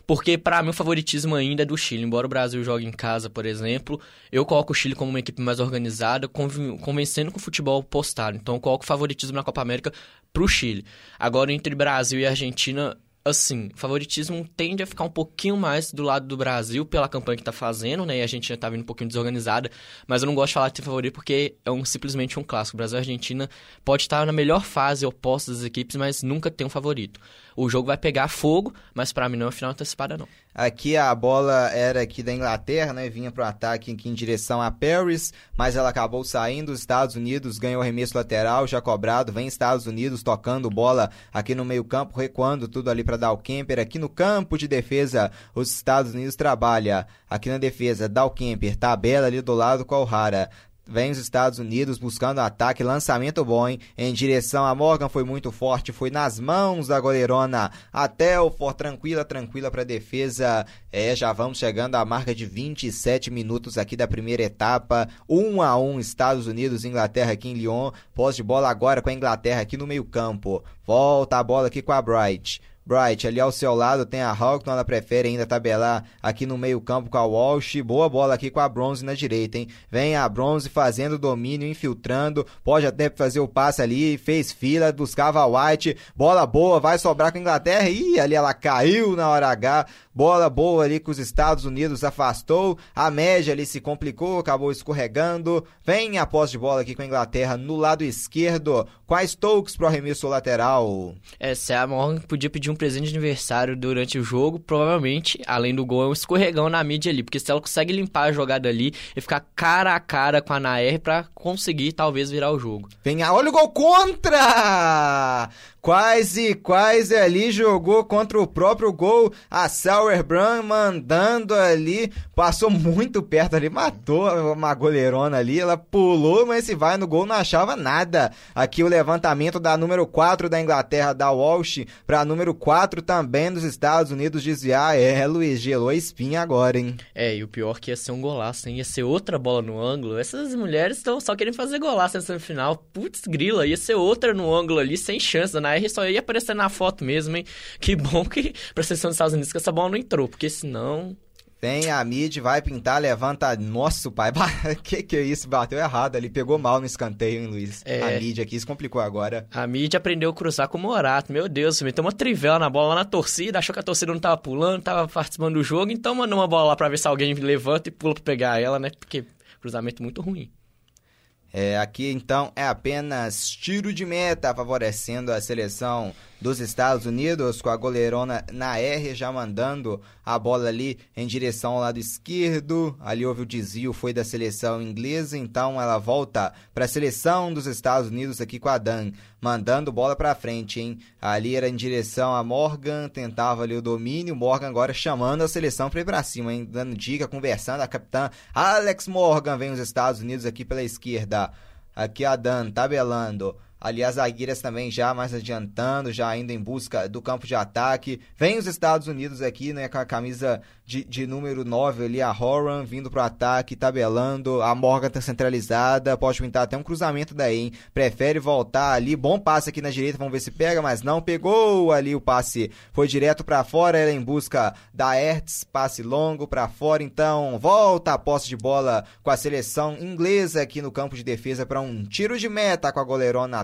Porque, para mim, o favoritismo ainda é do Chile. Embora o Brasil jogue em casa, por exemplo, eu coloco o Chile como uma equipe mais organizada, convencendo com o futebol postado. Então, eu coloco o favoritismo na Copa América pro Chile. Agora, entre Brasil e Argentina, assim, favoritismo tende a ficar um pouquinho mais do lado do Brasil pela campanha que tá fazendo, né? E a Argentina tá vindo um pouquinho desorganizada, mas eu não gosto de falar de ter favorito porque é um, simplesmente um clássico. O Brasil e Argentina pode estar na melhor fase oposta das equipes, mas nunca tem um favorito o jogo vai pegar fogo, mas para mim não é final antecipada não. Aqui a bola era aqui da Inglaterra, né? Vinha para o ataque aqui em direção a Paris, mas ela acabou saindo. Os Estados Unidos ganhou o remesso lateral, já cobrado. Vem Estados Unidos tocando bola aqui no meio-campo, recuando tudo ali para dar o Kemper. Aqui no campo de defesa, os Estados Unidos trabalha aqui na defesa, Dal Kemper, tabela ali do lado com o Hara. Vem os Estados Unidos buscando ataque, lançamento bom, hein? Em direção a Morgan foi muito forte, foi nas mãos da goleirona. Até o for tranquila, tranquila para defesa. É, já vamos chegando à marca de 27 minutos aqui da primeira etapa. 1 a 1 Estados Unidos, Inglaterra aqui em Lyon. Pós de bola agora com a Inglaterra aqui no meio-campo. Volta a bola aqui com a Bright. Bright, ali ao seu lado tem a Hawkton, ela prefere ainda tabelar aqui no meio campo com a Walsh, boa bola aqui com a Bronze na direita, hein? Vem a Bronze fazendo domínio, infiltrando, pode até fazer o passe ali, fez fila, buscava a White, bola boa, vai sobrar com a Inglaterra, e ali ela caiu na hora H, bola boa ali com os Estados Unidos, afastou, a média ali se complicou, acabou escorregando, vem a posse de bola aqui com a Inglaterra no lado esquerdo, quais Stokes pro arremesso lateral? É, se a Morgan podia pedir um um presente de aniversário durante o jogo, provavelmente, além do gol, é um escorregão na mídia ali. Porque se ela consegue limpar a jogada ali e ficar cara a cara com a Nair pra conseguir talvez virar o jogo. Vem, olha o gol contra! Quase, quase ali jogou contra o próprio gol. A Sauerbrunn mandando ali, passou muito perto ali, matou uma goleirona ali. Ela pulou, mas se vai no gol não achava nada. Aqui o levantamento da número 4 da Inglaterra, da Walsh, para número quatro também dos Estados Unidos desviar. É, Luiz, gelou a espinha agora, hein? É, e o pior que ia ser um golaço, hein? Ia ser outra bola no ângulo. Essas mulheres estão só querendo fazer golaço nessa semifinal. Putz, grila, ia ser outra no ângulo ali, sem chance. Na R só ia aparecer na foto mesmo, hein? Que bom que pra seleção dos Estados Unidos que essa bola não entrou, porque senão Vem a mid, vai pintar, levanta. Nossa, pai, (laughs) que que é isso? Bateu errado ali, pegou mal no escanteio, hein, Luiz? É... A mid aqui se complicou agora. A mid aprendeu a cruzar com o Morato, meu Deus, meteu uma trivela na bola lá na torcida, achou que a torcida não tava pulando, tava participando do jogo, então mandou uma bola lá pra ver se alguém levanta e pula pra pegar ela, né? Porque cruzamento muito ruim. É, aqui então é apenas tiro de meta favorecendo a seleção dos Estados Unidos, com a goleirona na R já mandando a bola ali em direção ao lado esquerdo. Ali houve o desvio, foi da seleção inglesa, então ela volta para a seleção dos Estados Unidos aqui com a Dan, mandando bola para frente, hein? Ali era em direção a Morgan, tentava ali o domínio, Morgan agora chamando a seleção para ir para cima, hein? Dando dica, conversando, a capitã Alex Morgan vem os Estados Unidos aqui pela esquerda. Aqui a Dan tabelando. Ali as zagueiras também já mais adiantando, já indo em busca do campo de ataque. Vem os Estados Unidos aqui, né, com a camisa de, de número 9 ali, a Horan vindo pro ataque, tabelando. A Morgan tá centralizada, pode pintar até um cruzamento daí, hein? Prefere voltar ali, bom passe aqui na direita, vamos ver se pega, mas não pegou ali o passe. Foi direto para fora, ela em busca da Hertz, passe longo para fora, então volta a posse de bola com a seleção inglesa aqui no campo de defesa para um tiro de meta com a goleirona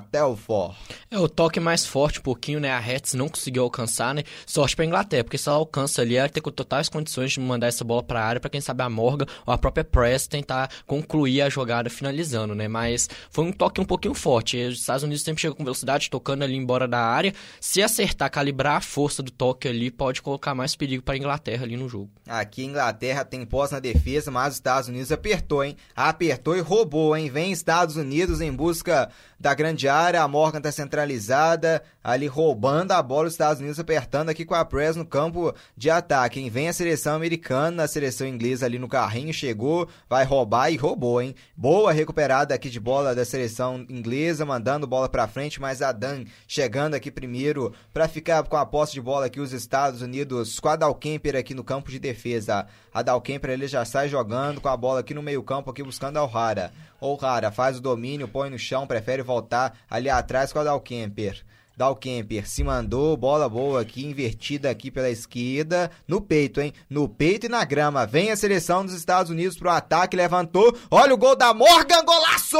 É o toque mais forte um pouquinho, né? A Hertz não conseguiu alcançar, né? Sorte pra Inglaterra, porque se ela alcança ali, ela tem com totais condições de mandar essa bola pra área para quem sabe a Morgan ou a própria Press tentar concluir a jogada finalizando, né? Mas foi um toque um pouquinho forte. Os Estados Unidos sempre chegam com velocidade, tocando ali embora da área. Se acertar, calibrar a força do toque ali, pode colocar mais perigo para a Inglaterra ali no jogo. Aqui Inglaterra tem pós na defesa, mas os Estados Unidos apertou, hein? Apertou e roubou, hein? Vem Estados Unidos em busca da grande área, a Morgan está centralizada, ali roubando a bola, os Estados Unidos apertando aqui com a Press no campo de ataque, hein? Vem a seleção americana, a seleção inglesa ali no carrinho, chegou, vai roubar e roubou, hein? Boa recuperada aqui de bola da seleção inglesa, mandando bola para frente, mas a Dan chegando aqui primeiro para ficar com a posse de bola aqui os Estados Unidos, com a Dalkemper aqui no campo de defesa. A Dalkemper ele já sai jogando com a bola aqui no meio campo, aqui buscando a O'Hara. O'Hara faz o domínio, põe no chão, prefere voltar ali atrás com a Dalkemper. Dalkemper se mandou, bola boa aqui, invertida aqui pela esquerda, no peito, hein? No peito e na grama. Vem a seleção dos Estados Unidos pro ataque, levantou. Olha o gol da Morgan, golaço!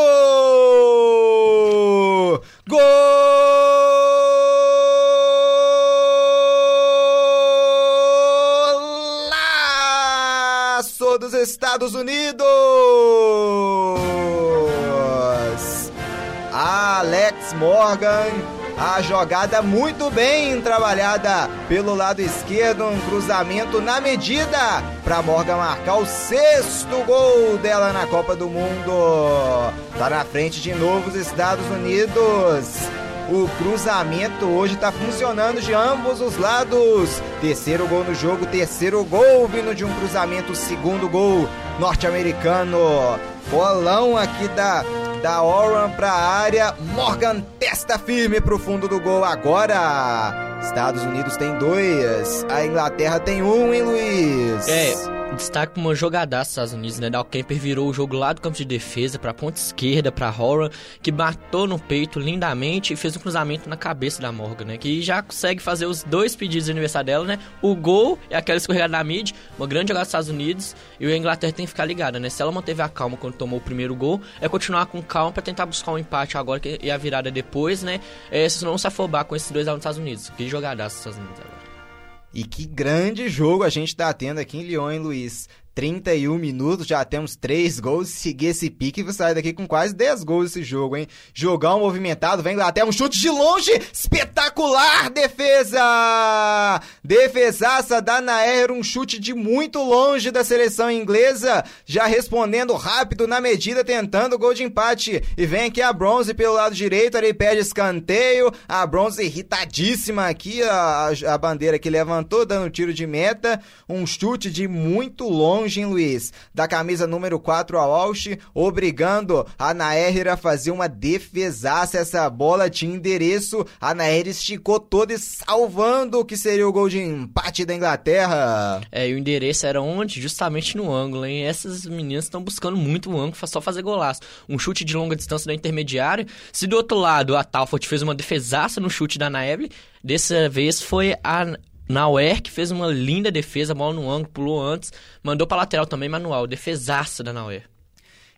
Golaço dos Estados Unidos! Alex Morgan. A jogada muito bem trabalhada pelo lado esquerdo, um cruzamento na medida para Morgan marcar o sexto gol dela na Copa do Mundo. Tá na frente de novo os Estados Unidos. O cruzamento hoje está funcionando de ambos os lados. Terceiro gol no jogo, terceiro gol vindo de um cruzamento, segundo gol norte-americano. Bolão aqui da da Oran para a área. Morgan testa firme para o fundo do gol agora. Estados Unidos tem dois, a Inglaterra tem um, hein, Luiz? É, destaque uma jogadaça dos Estados Unidos, né? Dalkemper virou o jogo lá do campo de defesa pra ponta esquerda, pra Horan, que matou no peito lindamente e fez um cruzamento na cabeça da Morgan, né? Que já consegue fazer os dois pedidos de aniversário dela, né? O gol é aquela escorregada na mid, uma grande jogada dos Estados Unidos, e a Inglaterra tem que ficar ligada, né? Se ela manteve a calma quando tomou o primeiro gol, é continuar com calma para tentar buscar um empate agora e a virada depois, né? É, se não se afobar com esses dois lá nos Estados Unidos. Que jogadaça dos Estados Unidos agora. E que grande jogo a gente tá tendo aqui em Lyon, hein, Luiz? 31 minutos, já temos 3 gols. Se seguir esse pique, vai sair daqui com quase 10 gols esse jogo, hein? Jogão movimentado, vem lá até um chute de longe, espetacular defesa! Defesaça da Naer, um chute de muito longe da seleção inglesa, já respondendo rápido na medida, tentando o gol de empate. E vem aqui a Bronze pelo lado direito, ele pede escanteio, a Bronze irritadíssima aqui, a, a bandeira que levantou, dando tiro de meta, um chute de muito longe hein, Luiz? Da camisa número 4 ao Walsh, obrigando a Nair a fazer uma defesaça. Essa bola tinha endereço, a Nair esticou toda e salvando o que seria o gol de empate da Inglaterra. É, e o endereço era onde? Justamente no ângulo, hein? Essas meninas estão buscando muito o ângulo, só fazer golaço. Um chute de longa distância da intermediária. Se do outro lado a Talfort fez uma defesaça no chute da Naeble, dessa vez foi a Nauer, que fez uma linda defesa, bola no ângulo, pulou antes, mandou para lateral também, manual, defesaça da Nauer.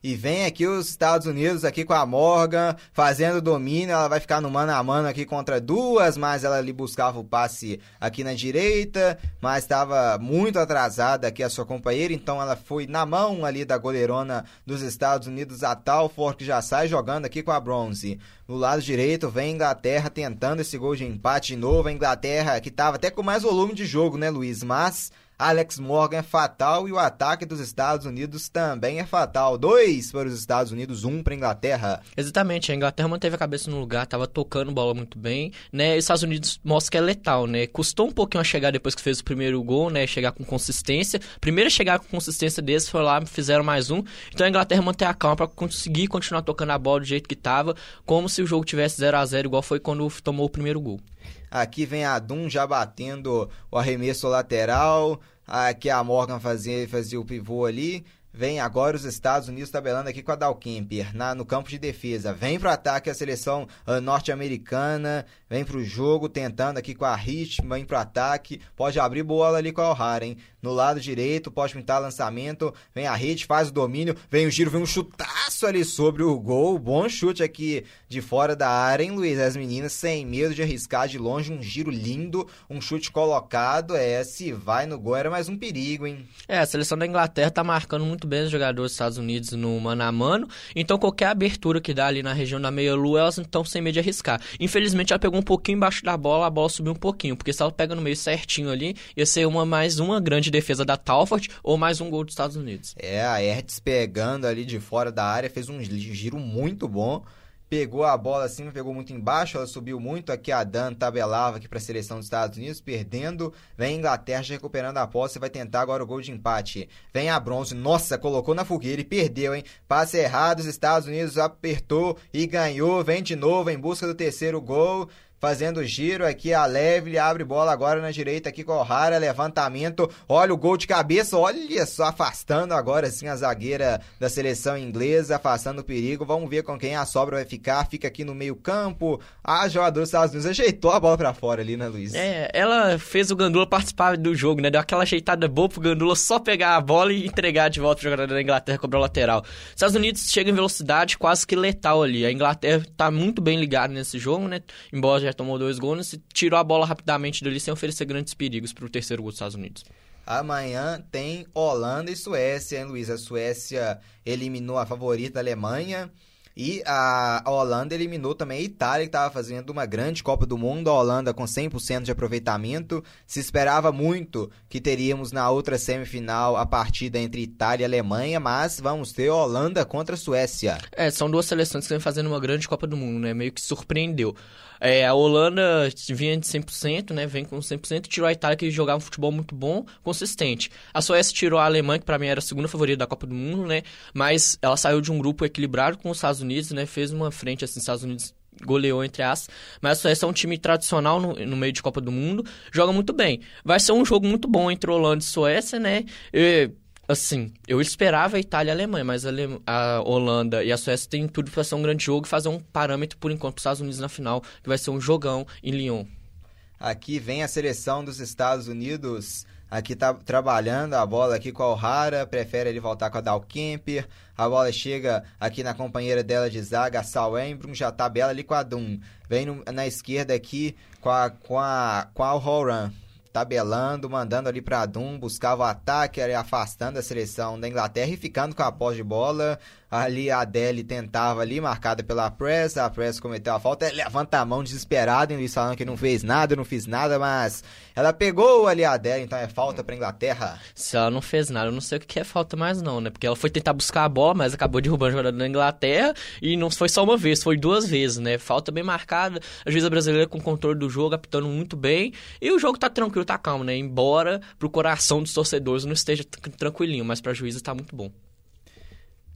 E vem aqui os Estados Unidos aqui com a Morgan, fazendo domínio. Ela vai ficar no mano a mano aqui contra duas, mas ela ali buscava o passe aqui na direita, mas estava muito atrasada aqui a sua companheira, então ela foi na mão ali da goleirona dos Estados Unidos, a Talford, que já sai jogando aqui com a Bronze. No lado direito vem a Inglaterra tentando esse gol de empate de novo. A Inglaterra que estava até com mais volume de jogo, né, Luiz? Mas Alex Morgan é fatal e o ataque dos Estados Unidos também é fatal. Dois para os Estados Unidos, um para a Inglaterra. Exatamente, a Inglaterra manteve a cabeça no lugar, estava tocando bola muito bem, né? E os Estados Unidos mostra que é letal, né? Custou um pouquinho a chegar depois que fez o primeiro gol, né? Chegar com consistência. Primeiro a chegar com consistência deles foi lá, fizeram mais um. Então a Inglaterra manteve a calma para conseguir continuar tocando a bola do jeito que estava, como se o jogo tivesse 0 a 0 igual foi quando tomou o primeiro gol. Aqui vem a Dum já batendo o arremesso lateral. Aqui a Morgan fazia, fazia o pivô ali. Vem agora os Estados Unidos tabelando aqui com a Dalkemper na, no campo de defesa. Vem pro ataque a seleção uh, norte-americana. Vem pro jogo tentando aqui com a Hit. Vem pro ataque. Pode abrir bola ali com a O'Hara, hein? No lado direito, pode pintar lançamento. Vem a Hit, faz o domínio. Vem o giro, vem um chutaço ali sobre o gol. Bom chute aqui de fora da área, hein, Luiz? As meninas sem medo de arriscar de longe. Um giro lindo. Um chute colocado. É, se vai no gol era mais um perigo, hein? É, a seleção da Inglaterra tá marcando muito bem os jogadores dos Estados Unidos no mano a mano. Então, qualquer abertura que dá ali na região da meia-lua, elas estão sem medo de arriscar. Infelizmente, ela pegou um pouquinho embaixo da bola, a bola subiu um pouquinho. Porque se ela pega no meio certinho ali, ia ser uma mais uma grande defesa da Talford ou mais um gol dos Estados Unidos. É, a Ertz pegando ali de fora da área, fez um giro muito bom pegou a bola acima, pegou muito embaixo, ela subiu muito. Aqui a Dan tabelava aqui para a seleção dos Estados Unidos, perdendo. Vem a Inglaterra recuperando a posse, vai tentar agora o gol de empate. Vem a bronze, nossa, colocou na fogueira e perdeu, hein? Passe errado, os Estados Unidos apertou e ganhou. Vem de novo em busca do terceiro gol fazendo giro aqui, a Leve abre bola agora na direita aqui com o Rara, levantamento, olha o gol de cabeça, olha só, afastando agora sim a zagueira da seleção inglesa, afastando o perigo, vamos ver com quem a sobra vai ficar, fica aqui no meio campo, a jogadora dos Estados Unidos ajeitou a bola para fora ali, né Luiz? É, ela fez o Gandula participar do jogo, né, deu aquela ajeitada boa pro Gandula só pegar a bola e entregar de volta o jogador da Inglaterra cobrar o lateral. Estados Unidos chega em velocidade quase que letal ali, a Inglaterra tá muito bem ligada nesse jogo, né, embora já tomou dois gols e tirou a bola rapidamente dali sem oferecer grandes perigos para o terceiro gol dos Estados Unidos. Amanhã tem Holanda e Suécia, hein, Luiz? A Suécia eliminou a favorita a Alemanha. E a Holanda eliminou também a Itália, que estava fazendo uma grande Copa do Mundo. A Holanda com 100% de aproveitamento. Se esperava muito que teríamos na outra semifinal a partida entre Itália e Alemanha, mas vamos ter Holanda contra Suécia. É, são duas seleções que estão fazendo uma grande Copa do Mundo, né? Meio que surpreendeu. É, a Holanda vinha de 100%, né? Vem com 100%, tirou a Itália que jogava um futebol muito bom, consistente. A Suécia tirou a Alemanha, que para mim era a segunda favorita da Copa do Mundo, né? Mas ela saiu de um grupo equilibrado com os Estados Unidos, né? Fez uma frente assim, Estados Unidos goleou entre as, mas a Suécia é um time tradicional no, no, meio de Copa do Mundo, joga muito bem. Vai ser um jogo muito bom entre Holanda e Suécia, né? E, assim, eu esperava a Itália e a Alemanha, mas a, Ale... a Holanda e a Suécia têm tudo para ser um grande jogo e fazer um parâmetro por enquanto para os Estados Unidos na final, que vai ser um jogão em Lyon. Aqui vem a seleção dos Estados Unidos. Aqui tá trabalhando a bola aqui com a O'Hara, prefere ele voltar com a Dalkemper. A bola chega aqui na companheira dela de zaga, a Sal Embrum, já tá bela ali com a Dum. Vem no, na esquerda aqui com a com a com a Horan tabelando, mandando ali para Dum, buscava o ataque, afastando a seleção da Inglaterra e ficando com a posse de bola. Ali a Adele tentava ali, marcada pela Press, a Press cometeu a falta, levanta a mão desesperado, em Luiz falando que não fez nada, não fiz nada, mas ela pegou ali a Adele, então é falta pra Inglaterra. Se ela não fez nada, eu não sei o que é falta mais não, né? Porque ela foi tentar buscar a bola, mas acabou derrubando o jogador da Inglaterra e não foi só uma vez, foi duas vezes, né? Falta bem marcada, a juíza brasileira com controle do jogo, apitando muito bem e o jogo tá tranquilo, tá calmo, né? Embora pro coração dos torcedores não esteja tranquilinho, mas pra juíza tá muito bom.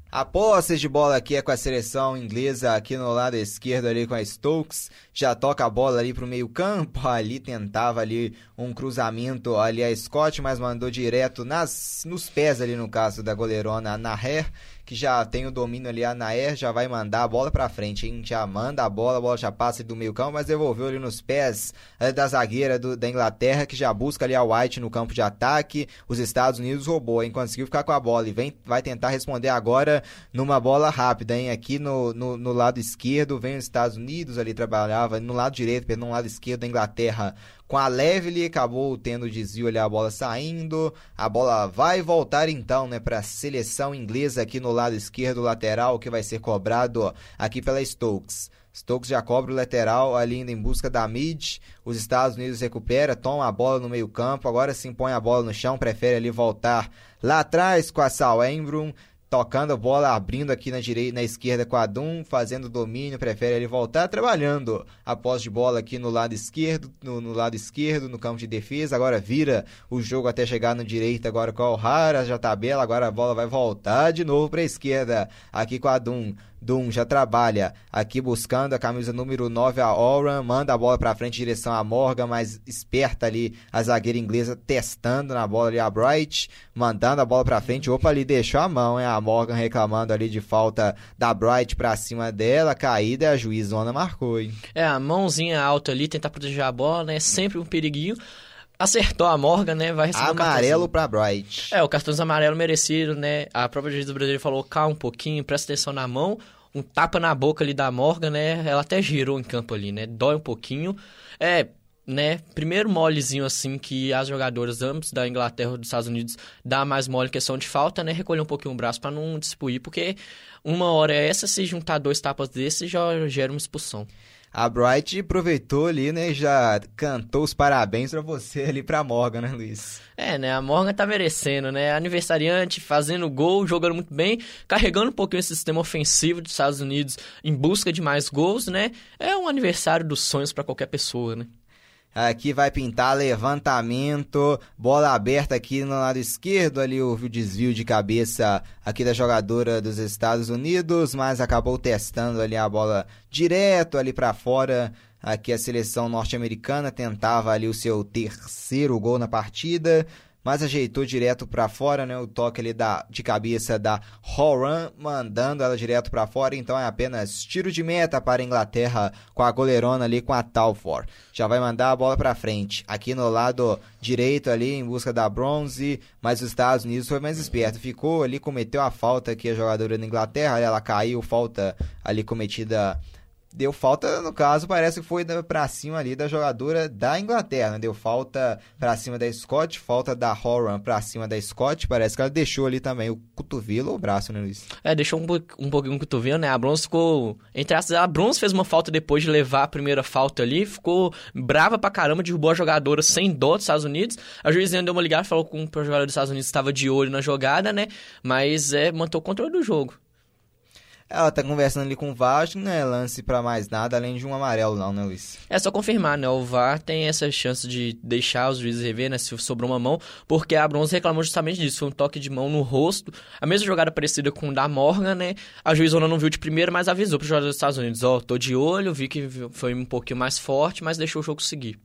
A posse de bola aqui é com a seleção inglesa aqui no lado esquerdo ali com a Stokes. Já toca a bola ali pro meio campo. (laughs) Ali tentava ali um cruzamento ali a Scott, mas mandou direto nas, nos pés ali no caso da goleirona Naher que já tem o domínio ali, a Naer já vai mandar a bola pra frente, hein? Já manda a bola, a bola já passa do meio campo, mas devolveu ali nos pés é, da zagueira do, da Inglaterra, que já busca ali a White no campo de ataque. Os Estados Unidos roubou, hein? Conseguiu ficar com a bola e vem, vai tentar responder agora numa bola rápida, hein? Aqui no, no, no lado esquerdo vem os Estados Unidos ali, trabalhava no lado direito, no lado esquerdo da Inglaterra com a Levely, acabou tendo desvio ali, a bola saindo. A bola vai voltar então, né, para a seleção inglesa aqui no lado esquerdo lateral, que vai ser cobrado aqui pela Stokes. Stokes já cobra o lateral ali indo em busca da mid. Os Estados Unidos recupera, toma a bola no meio-campo. Agora sim põe a bola no chão, prefere ali voltar lá atrás com a Sal Embrum tocando a bola, abrindo aqui na direita, na esquerda com a Dum, fazendo domínio, prefere ele voltar trabalhando a posse de bola aqui no lado esquerdo, no, no, lado esquerdo, no campo de defesa, agora vira o jogo até chegar no direito agora com a O'Hara, já tabela, agora a bola vai voltar de novo para a esquerda, aqui com a Dum. Dum já trabalha aqui buscando a camisa número 9, a Oran, manda a bola para frente em direção a Morgan, mas esperta ali a zagueira inglesa testando na bola ali a Bright, mandando a bola para frente. Opa, ali deixou a mão, hein? A Morgan reclamando ali de falta da Bright para cima dela, caída a juizona marcou, hein? É, a mãozinha alta ali, tentar proteger a bola, né? É sempre um periguinho acertou a Morgan, né? Vai receber Amarelo um pra Bright. É, o cartãozinho amarelo merecido, né? A própria juiz do Brasil falou, calma um pouquinho, presta atenção na mão. Um tapa na boca ali da Morgan, né? Ela até girou em campo ali, né? Dói um pouquinho. É, né? Primeiro molezinho assim que as jogadoras ambos da Inglaterra e dos Estados Unidos dá mais mole questão de falta, né? Recolher um pouquinho o braço para não dispuir, porque uma hora é essa, se juntar dois tapas desses já gera uma expulsão. A Bright aproveitou ali, né? Já cantou os parabéns para você ali pra Morgan, né, Luiz? É, né? A Morgan tá merecendo, né? Aniversariante, fazendo gol, jogando muito bem, carregando um pouquinho esse sistema ofensivo dos Estados Unidos em busca de mais gols, né? É um aniversário dos sonhos para qualquer pessoa, né? Aqui vai pintar levantamento, bola aberta aqui no lado esquerdo, ali o desvio de cabeça aqui da jogadora dos Estados Unidos, mas acabou testando ali a bola direto ali para fora. Aqui a seleção norte-americana tentava ali o seu terceiro gol na partida, mas ajeitou direto para fora, né? O toque ali da, de cabeça da Horan, mandando ela direto para fora. Então é apenas tiro de meta para a Inglaterra com a goleirona ali com a Talfor. Já vai mandar a bola para frente. Aqui no lado direito ali em busca da bronze, mas os Estados Unidos foi mais esperto. Ficou ali, cometeu a falta aqui a jogadora da Inglaterra, ela caiu, falta ali cometida deu falta, no caso, parece que foi pra cima ali da jogadora da Inglaterra, né? Deu falta pra cima da Scott, falta da Horan pra cima da Scott, parece que ela deixou ali também o cotovelo ou o braço, né, Luiz? É, deixou um, um pouquinho o cotovelo, né? A Bronze ficou, entre as a Bronze fez uma falta depois de levar a primeira falta ali, ficou brava pra caramba, derrubou a jogadora sem dó dos Estados Unidos, a juizinha deu uma ligada, falou com o jogador dos Estados Unidos estava de olho na jogada, né? Mas é, manteve o controle do jogo. Ela tá conversando ali com o VAR, não é lance para mais nada, além de um amarelo não, né, Luiz? É só confirmar, né? O VAR tem essa chance de deixar os juízes rever, né, se sobrou uma mão, porque a Bronze reclamou justamente disso, foi um toque de mão no rosto, a mesma jogada parecida com o da Morgan, né? A juizona não viu de primeira, mas avisou pro jogador dos Estados Unidos, ó, oh, tô de olho, vi que foi um pouquinho mais forte, mas deixou o jogo seguir.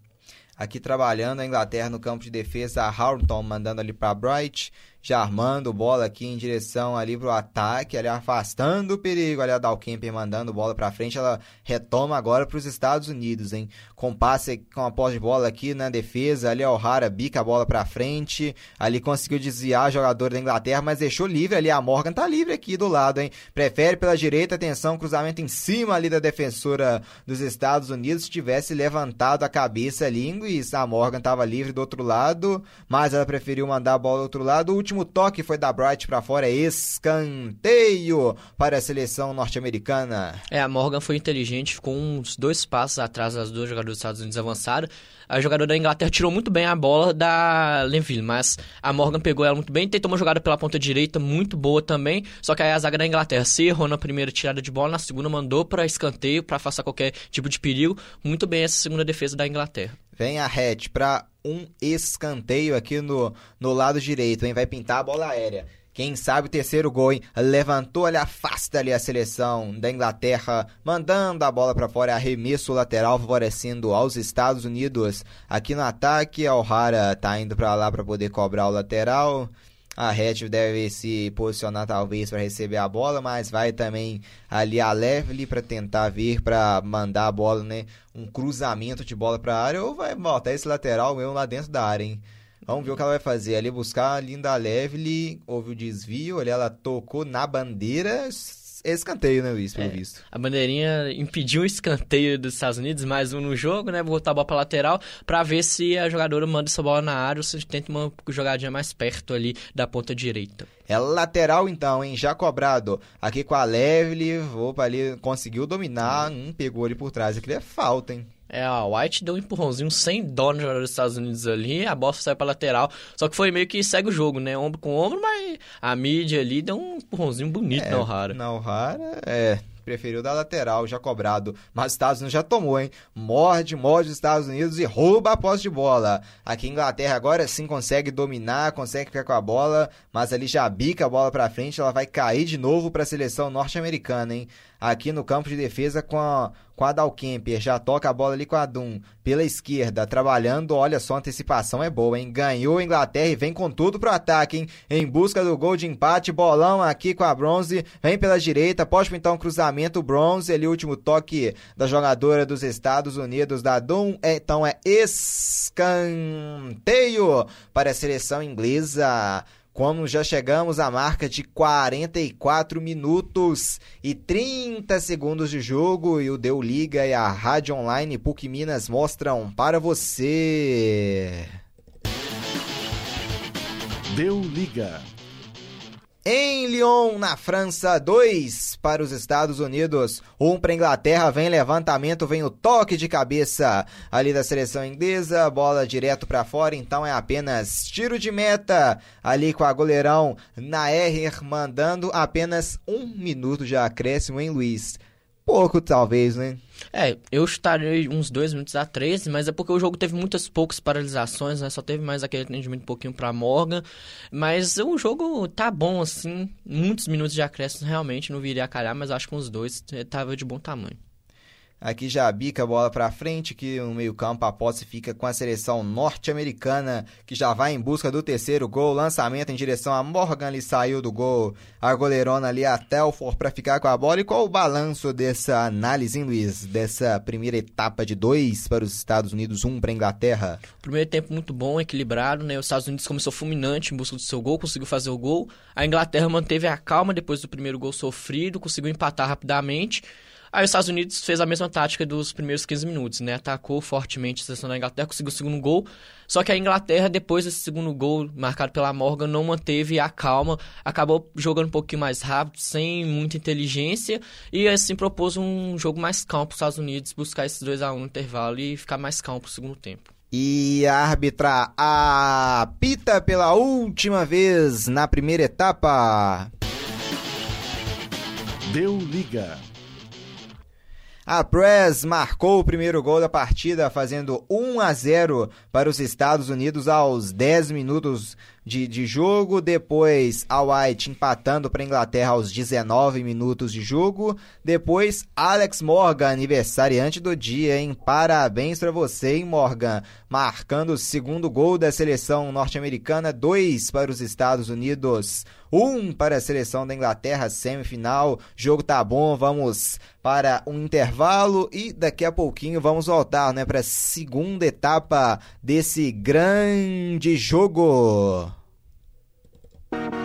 Aqui trabalhando a Inglaterra no campo de defesa, a Harrington mandando ali para Bright, já armando bola aqui em direção ali pro ataque, ali afastando o perigo, ali a Dalkemper mandando bola para frente, ela retoma agora para os Estados Unidos, hein? Com passe com a posse de bola aqui na defesa, ali a O'Hara bica a bola para frente, ali conseguiu desviar a jogador da Inglaterra, mas deixou livre ali a Morgan tá livre aqui do lado, hein? Prefere pela direita, atenção, cruzamento em cima ali da defensora dos Estados Unidos, se tivesse levantado a cabeça ali, e a Morgan tava livre do outro lado, mas ela preferiu mandar a bola do outro lado, o último toque foi da Bright para fora, é escanteio para a seleção norte-americana. É, a Morgan foi inteligente, ficou uns dois passos atrás das duas jogadoras dos Estados Unidos avançaram. A jogadora da Inglaterra tirou muito bem a bola da Lenville, mas a Morgan pegou ela muito bem, tentou uma jogada pela ponta direita muito boa também, só que aí a zaga da Inglaterra se errou na primeira tirada de bola, na segunda mandou para escanteio, para afastar qualquer tipo de perigo. Muito bem essa segunda defesa da Inglaterra. Vem a hatch para um escanteio aqui no, no lado direito, hein? Vai pintar a bola aérea. Quem sabe o terceiro gol, hein? Levantou ali, afasta ali a seleção da Inglaterra, mandando a bola para fora, arremesso lateral, favorecendo aos Estados Unidos. Aqui no ataque, a O'Hara tá indo para lá para poder cobrar o lateral. A Red deve se posicionar talvez para receber a bola, mas vai também ali a Levely para tentar vir para mandar a bola, né? Um cruzamento de bola para a área ou vai botar esse lateral mesmo lá dentro da área, hein? Vamos ver o que ela vai fazer. Ali buscar a Linda Levely, houve o desvio, ali ela tocou na bandeira, escanteio, né, Luiz, pelo é, visto. A bandeirinha impediu o escanteio dos Estados Unidos, mais um no jogo, né? Botar a bola pra lateral pra ver se a jogadora manda essa bola na área ou se tenta uma jogadinha mais perto ali da ponta direita. É lateral então, hein? Já cobrado. Aqui com a Levely, opa, ali conseguiu dominar, hum, pegou ali por trás. Aquilo é falta, hein? É, a White deu um empurrãozinho sem dó no jogador dos Estados Unidos ali, a bola saiu pra lateral. Só que foi meio que segue o jogo, né? Ombro com ombro, mas a mídia ali deu um empurrãozinho bonito é, na O'Hara. Na O'Hara, é preferiu da lateral, já cobrado. Mas os Estados Unidos já tomou, hein? Morde, morde os Estados Unidos e rouba a posse de bola. Aqui Inglaterra agora sim consegue dominar, consegue ficar com a bola, mas ali já bica a bola para frente, ela vai cair de novo para a seleção norte-americana, hein? Aqui no campo de defesa com a, com a Dalkemper, já toca a bola ali com a Dum pela esquerda, trabalhando, olha só, a antecipação é boa, hein? Ganhou a Inglaterra e vem com tudo pro ataque, hein? Em busca do gol de empate, bolão aqui com a Bronze, vem pela direita, pode pintar um cruzamento, Bronze, ali último toque da jogadora dos Estados Unidos, da Dum, então é escanteio para a seleção inglesa como já chegamos à marca de 44 minutos e 30 segundos de jogo e o Deu Liga e a Rádio Online PUC Minas mostram para você. Deu Liga. Em Lyon, na França, dois para os Estados Unidos, um para a Inglaterra. Vem levantamento, vem o toque de cabeça ali da seleção inglesa, bola direto para fora, então é apenas tiro de meta ali com a goleirão Naer mandando apenas um minuto de acréscimo em Luiz. Pouco, talvez, né? É, eu estaria uns dois minutos a três, mas é porque o jogo teve muitas poucas paralisações, né? Só teve mais aquele atendimento um pouquinho pra Morgan. Mas o jogo tá bom, assim. Muitos minutos de acréscimo realmente não viria a calhar, mas acho que uns dois tava de bom tamanho. Aqui já bica a bola para frente, que no meio-campo a posse fica com a seleção norte-americana, que já vai em busca do terceiro gol. Lançamento em direção a Morgan, ali saiu do gol. A goleirona ali a Telford para ficar com a bola. E qual o balanço dessa análise, hein, Luiz? Dessa primeira etapa de dois para os Estados Unidos, um para a Inglaterra? Primeiro tempo muito bom, equilibrado, né? Os Estados Unidos começou fulminante em busca do seu gol, conseguiu fazer o gol. A Inglaterra manteve a calma depois do primeiro gol sofrido, conseguiu empatar rapidamente. Aí os Estados Unidos fez a mesma tática dos primeiros 15 minutos, né? Atacou fortemente a seleção da Inglaterra, conseguiu o segundo gol. Só que a Inglaterra, depois desse segundo gol marcado pela Morgan, não manteve a calma, acabou jogando um pouquinho mais rápido, sem muita inteligência, e assim propôs um jogo mais calmo para os Estados Unidos, buscar esses 2 a 1 um no intervalo e ficar mais calmo para o segundo tempo. E a árbitra apita pela última vez na primeira etapa. Deu liga. A Press marcou o primeiro gol da partida, fazendo 1 a 0 para os Estados Unidos aos 10 minutos de, de jogo. Depois, a White empatando para a Inglaterra aos 19 minutos de jogo. Depois, Alex Morgan, aniversariante do dia, hein? Parabéns para você, hein, Morgan? Marcando o segundo gol da seleção norte-americana, dois para os Estados Unidos, um para a seleção da Inglaterra, semifinal. Jogo tá bom, vamos para um intervalo e daqui a pouquinho vamos voltar, né, para a segunda etapa desse grande jogo. Thank you.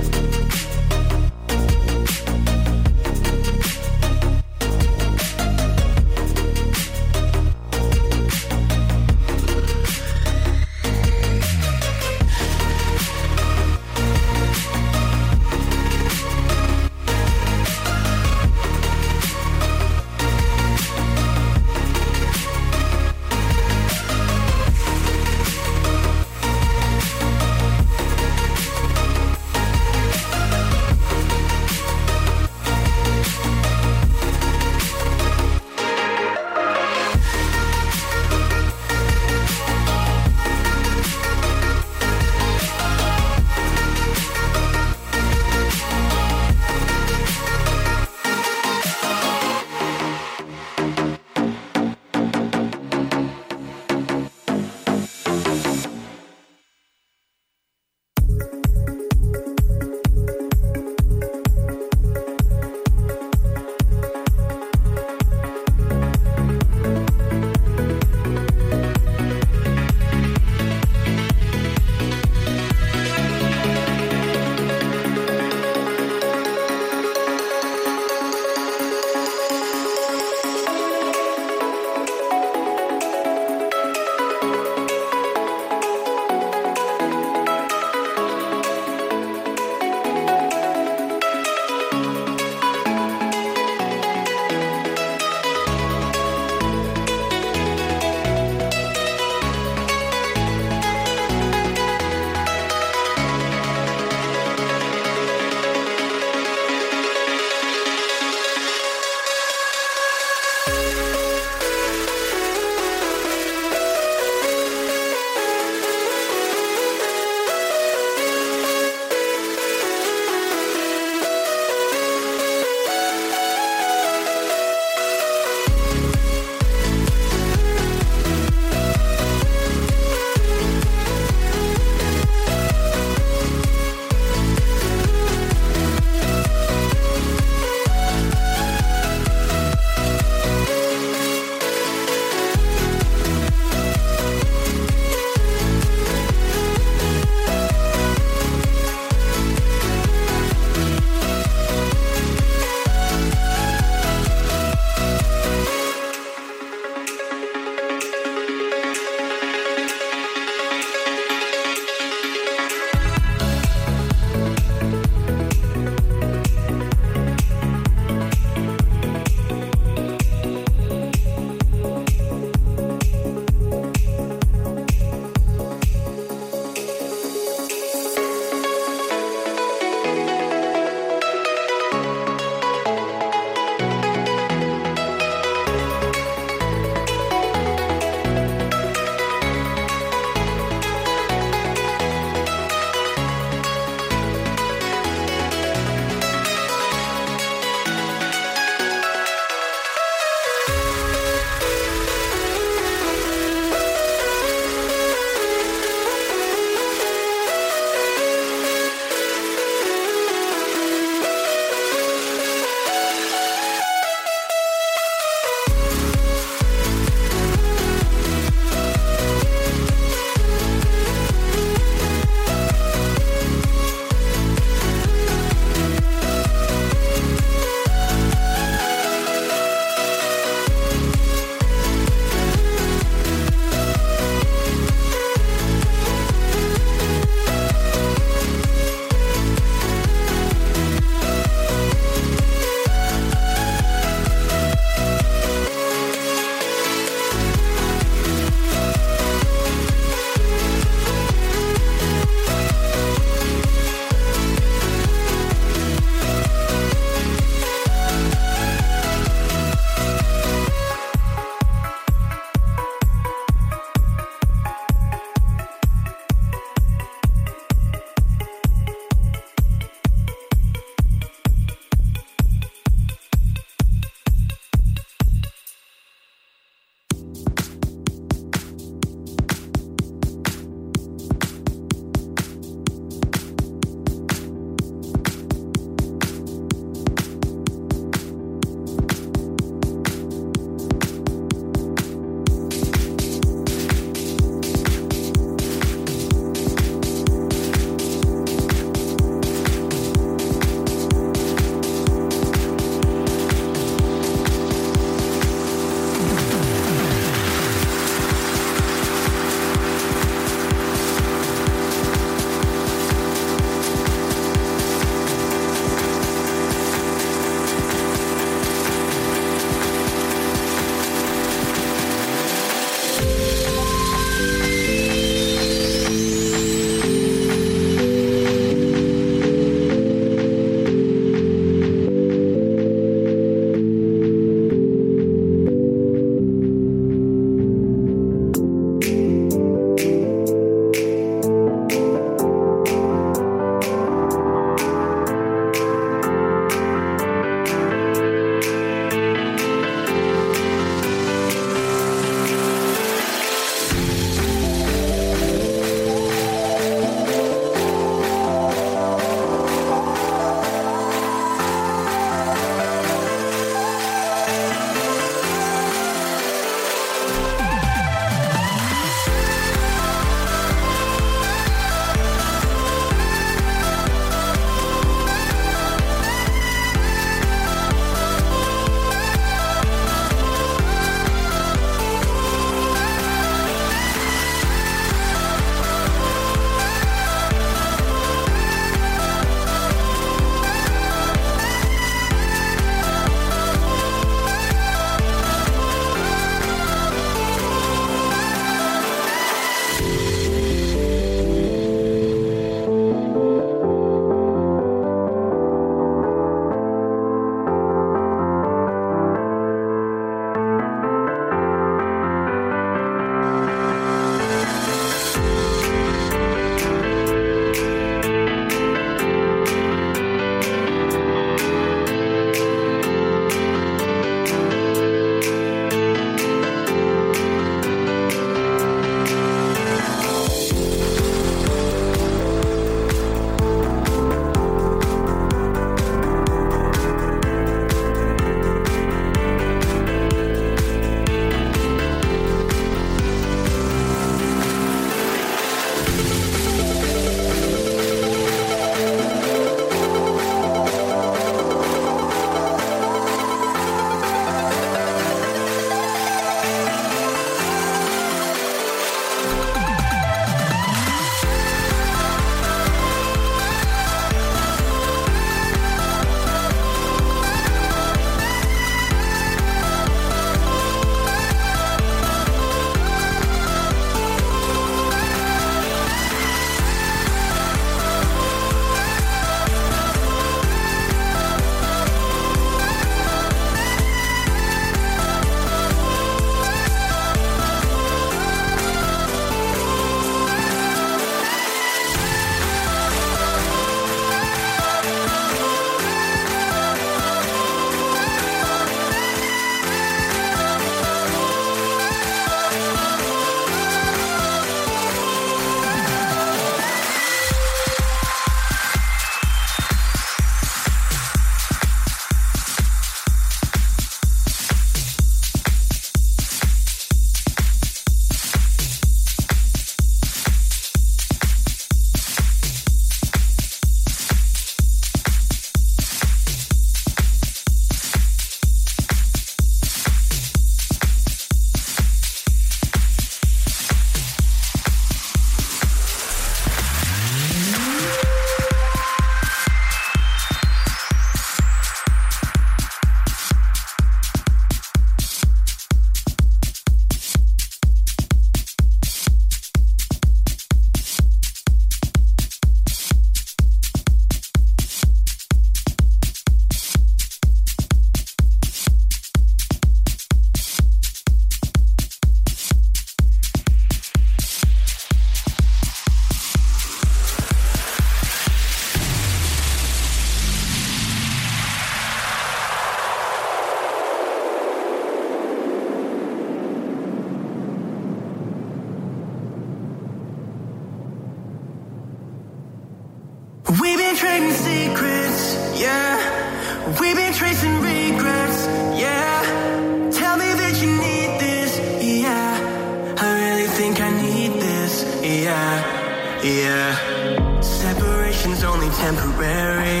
Temporary.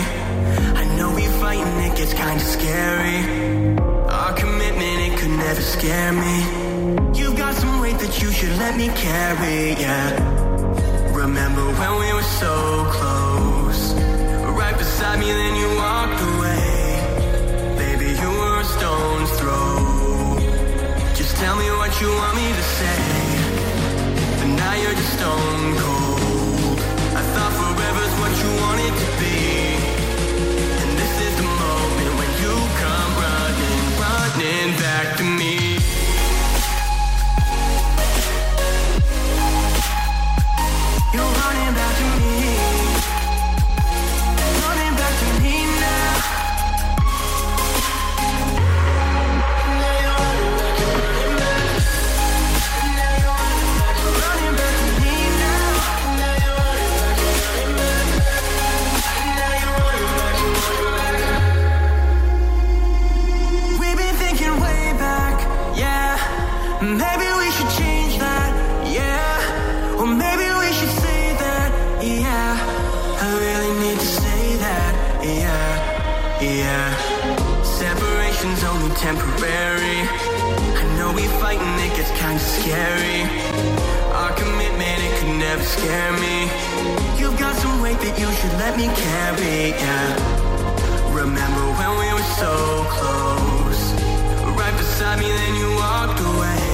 I know we fight and it gets kinda scary. Our commitment, it could never scare me. You've got some weight that you should let me carry, yeah. Remember when we were so close? Right beside me, then you walked away. Baby, you were a stone's throw. Just tell me what you want me to say. But now you're just stone cold to be. Scare me. You've got some weight that you should let me carry, yeah. Remember when we were so close? Right beside me, then you walked away.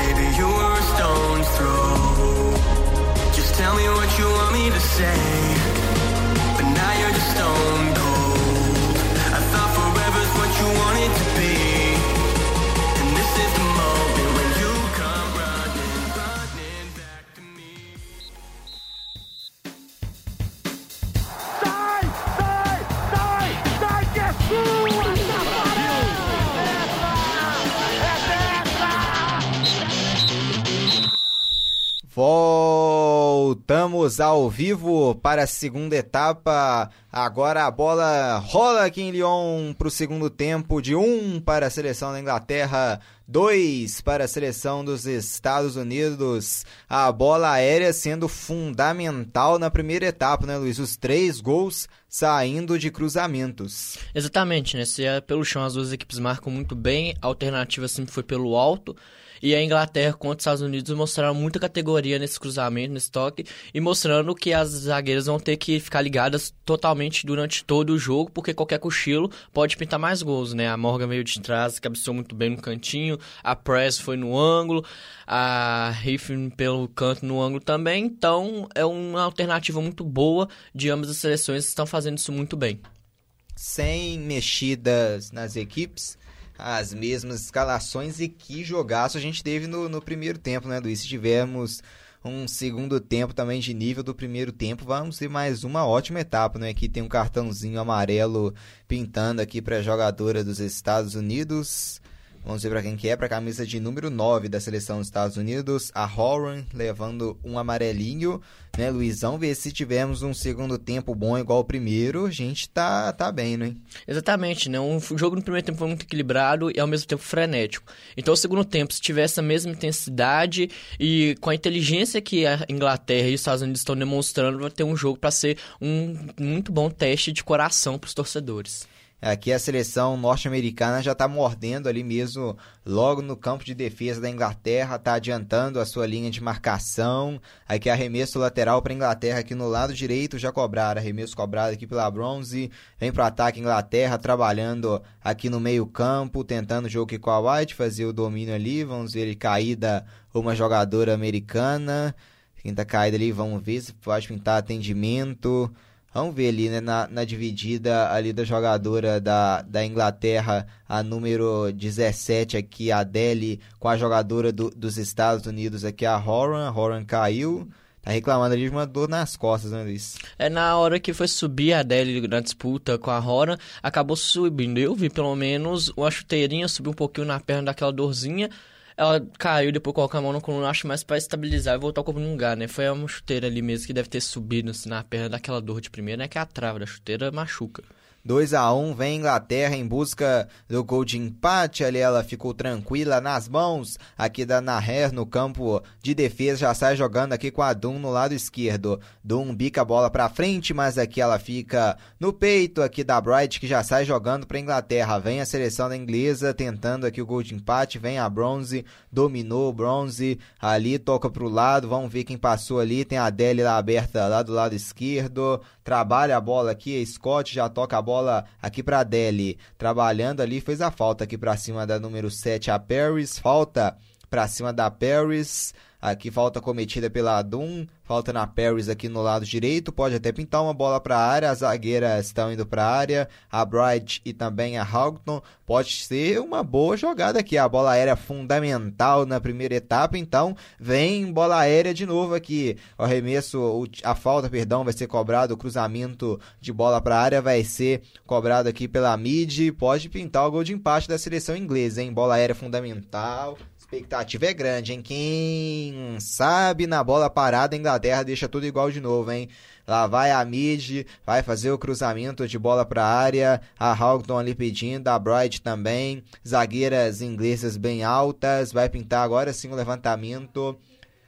Baby, you were a stone's throw. Just tell me what you want me to say. But now you're just stone cold. I thought forever's what you wanted to be. Voltamos ao vivo para a segunda etapa. Agora a bola rola aqui em Lyon para o segundo tempo, de 1 um para a seleção da Inglaterra, 2 para a seleção dos Estados Unidos. A bola aérea sendo fundamental na primeira etapa, né, Luiz? Os três gols saindo de cruzamentos. Exatamente, né? Se é pelo chão, as duas equipes marcam muito bem, a alternativa sempre foi pelo alto. E a Inglaterra contra os Estados Unidos mostraram muita categoria nesse cruzamento, nesse toque, e mostrando que as zagueiras vão ter que ficar ligadas totalmente durante todo o jogo, porque qualquer cochilo pode pintar mais gols, né? A Morgan veio de trás, cabeceou muito bem no cantinho, a Press foi no ângulo, a Riffin pelo canto no ângulo também, então é uma alternativa muito boa de ambas as seleções estão fazendo isso muito bem. Sem mexidas nas equipes, as mesmas escalações e que jogaço a gente teve no, no primeiro tempo, né, Luiz? Se tivermos um segundo tempo também de nível do primeiro tempo, vamos ter mais uma ótima etapa, né? Aqui tem um cartãozinho amarelo pintando aqui para a jogadora dos Estados Unidos. Vamos ver para quem que é, para a camisa de número 9 da seleção dos Estados Unidos, a Horan levando um amarelinho, né, Luizão? Ver se tivermos um segundo tempo bom igual o primeiro, a gente tá, tá bem, né? Exatamente, né? Um jogo no primeiro tempo foi muito equilibrado e ao mesmo tempo frenético. Então, o segundo tempo, se tiver essa mesma intensidade e com a inteligência que a Inglaterra e os Estados Unidos estão demonstrando, vai ter um jogo para ser um muito bom teste de coração para os torcedores. Aqui a seleção norte-americana já está mordendo ali mesmo, logo no campo de defesa da Inglaterra, está adiantando a sua linha de marcação. Aqui arremesso lateral para a Inglaterra aqui no lado direito, já cobraram. Arremesso cobrado aqui pela Bronze. Vem para o ataque Inglaterra, trabalhando aqui no meio campo, tentando o jogo aqui com a White, fazer o domínio ali. Vamos ver ele caída uma jogadora americana. Quem tá caída ali, vamos ver se pode pintar atendimento. Vamos ver ali, né, na, na dividida ali da jogadora da, da Inglaterra, a número 17 aqui, a Adele, com a jogadora do, dos Estados Unidos aqui, a Horan. A Horan caiu. Tá reclamando ali de uma dor nas costas, né, Luiz? É na hora que foi subir a Adele na disputa com a Rora, acabou subindo. Eu vi pelo menos uma chuteirinha subir um pouquinho na perna daquela dorzinha. Ela caiu, depois colocou a mão no coluna, acho mais pra estabilizar e voltar o corpo no lugar, né? Foi uma chuteira ali mesmo que deve ter subido assim, na perna daquela dor de primeira, né? Que é a trava da chuteira machuca. 2 a 1 vem Inglaterra em busca do gol de empate. Ali ela ficou tranquila nas mãos aqui da Naher no campo de defesa. Já sai jogando aqui com a Dum no lado esquerdo. Dum bica a bola para frente, mas aqui ela fica no peito aqui da Bright que já sai jogando para Inglaterra. Vem a seleção da inglesa tentando aqui o gol de empate. Vem a Bronze, dominou o Bronze ali, toca pro lado. Vamos ver quem passou ali. Tem a Adele lá aberta lá do lado esquerdo. Trabalha a bola aqui. Scott já toca a bola bola aqui para Deli, trabalhando ali, fez a falta aqui para cima da número 7 a Paris, falta para cima da Paris. Aqui falta cometida pela Adum, falta na Paris aqui no lado direito, pode até pintar uma bola para a área, as zagueiras estão indo para a área, a Bright e também a Houghton, pode ser uma boa jogada aqui, a bola aérea fundamental na primeira etapa, então vem bola aérea de novo aqui, o arremesso, a falta, perdão, vai ser cobrado, o cruzamento de bola para a área vai ser cobrado aqui pela mid, pode pintar o gol de empate da seleção inglesa, hein, bola aérea fundamental, expectativa é grande, hein? Quem sabe na bola parada a Inglaterra deixa tudo igual de novo, hein? Lá vai a mid, vai fazer o cruzamento de bola para a área. A Houghton ali pedindo, a Bright também. Zagueiras inglesas bem altas. Vai pintar agora sim o levantamento.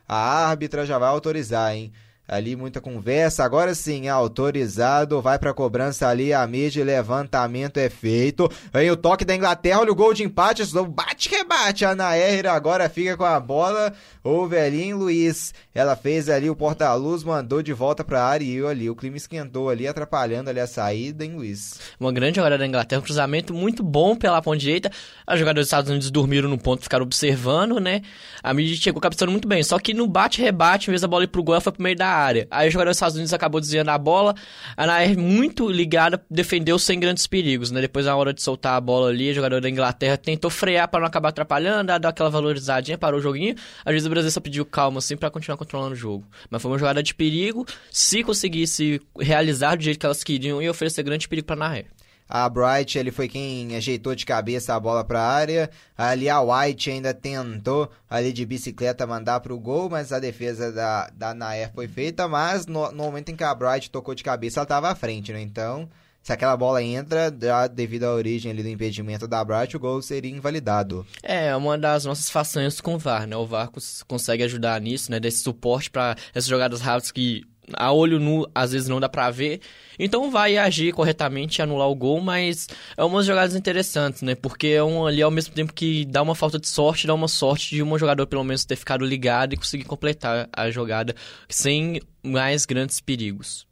A árbitra já vai autorizar, hein? Ali muita conversa, agora sim, autorizado, vai pra cobrança ali, a mídia, levantamento é feito. Vem o toque da Inglaterra, olha o gol de empate, bate rebate, a Nair agora fica com a bola, o velhinho Luiz, ela fez ali o porta-luz, mandou de volta pra área e ali, o clima esquentou ali, atrapalhando ali a saída, hein, Luiz? Uma grande jogada da Inglaterra, um cruzamento muito bom pela ponta direita, os jogadores dos Estados Unidos dormiram no ponto, ficaram observando, né, a mídia chegou captando muito bem, só que no bate-rebate, em vez da bola ir pro gol, ela foi pro meio da área. Aí o jogador dos Estados Unidos acabou desviando a bola. A Nair, muito ligada, defendeu sem grandes perigos, né? Depois, na hora de soltar a bola ali, o jogador da Inglaterra tentou frear para não acabar atrapalhando, dar aquela valorizadinha, parou o joguinho. Às vezes o Brasil só pediu calma, assim, para continuar controlando o jogo. Mas foi uma jogada de perigo. Se conseguisse realizar do jeito que elas queriam, ia oferecer grande perigo para Nair. A Bright ele foi quem ajeitou de cabeça a bola para a área. Ali a White ainda tentou ali de bicicleta mandar para o gol, mas a defesa da, da Nair foi feita. Mas no, no, momento em que a Bright tocou de cabeça, ela estava à frente, né? Então, se aquela bola entra, devido à origem ali do impedimento da Bright, o gol seria invalidado. É, uma das nossas façanhas com o VAR, né? O VAR consegue ajudar nisso, né? Desse suporte para essas jogadas rápidas que a olho nu às vezes não dá pra ver. Então vai agir corretamente anular o gol, mas é umas jogadas interessantes, né? Porque é um ali ao mesmo tempo que dá uma falta de sorte, dá uma sorte de um jogador pelo menos ter ficado ligado e conseguir completar a jogada sem mais grandes perigos.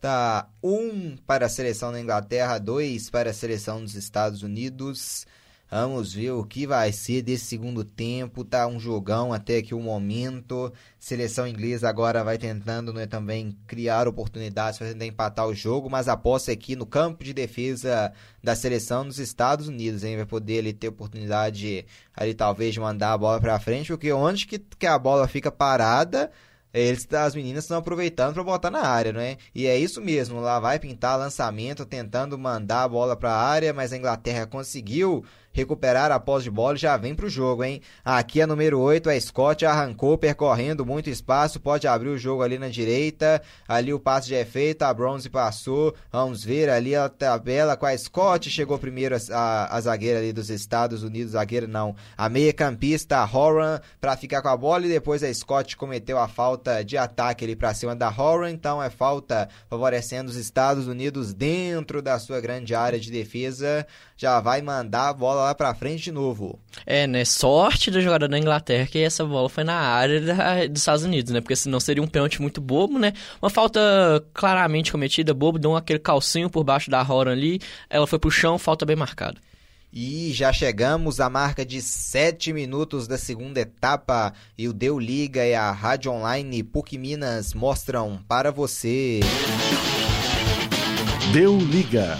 Tá, um para a seleção da Inglaterra, dois para a seleção dos Estados Unidos. Vamos ver o que vai ser desse segundo tempo. Tá um jogão até aqui o momento. Seleção inglesa agora vai tentando né, também criar oportunidades para tentar empatar o jogo, mas aposta aqui no campo de defesa da seleção dos Estados Unidos, hein? Vai poder ali ter oportunidade ali talvez de mandar a bola para frente, porque onde que, que a bola fica parada, eles, as meninas estão aproveitando para botar na área, não é? E é isso mesmo, lá vai pintar lançamento, tentando mandar a bola para a área, mas a Inglaterra conseguiu recuperar a posse de bola e já vem pro jogo, hein? Aqui a número 8, a Scott arrancou percorrendo muito espaço, pode abrir o jogo ali na direita. Ali o passe já é feito, a Bronze passou. Vamos ver ali a tabela com a Scott, chegou primeiro a, a, a zagueira ali dos Estados Unidos, zagueira não, a meia campista, a Horan, para ficar com a bola e depois a Scott cometeu a falta de ataque ali para cima da Horan, então é falta favorecendo os Estados Unidos dentro da sua grande área de defesa. Já vai mandar a bola lá pra frente de novo. É, né? Sorte do jogador da Inglaterra que essa bola foi na área da, dos Estados Unidos, né? Porque senão seria um pênalti muito bobo, né? Uma falta claramente cometida, bobo, deu aquele calcinho por baixo da Horan ali, ela foi pro chão, falta bem marcada. E já chegamos à marca de 7 minutos da segunda etapa e o Deu Liga e a Rádio Online PUC Minas mostram para você. Deu Liga.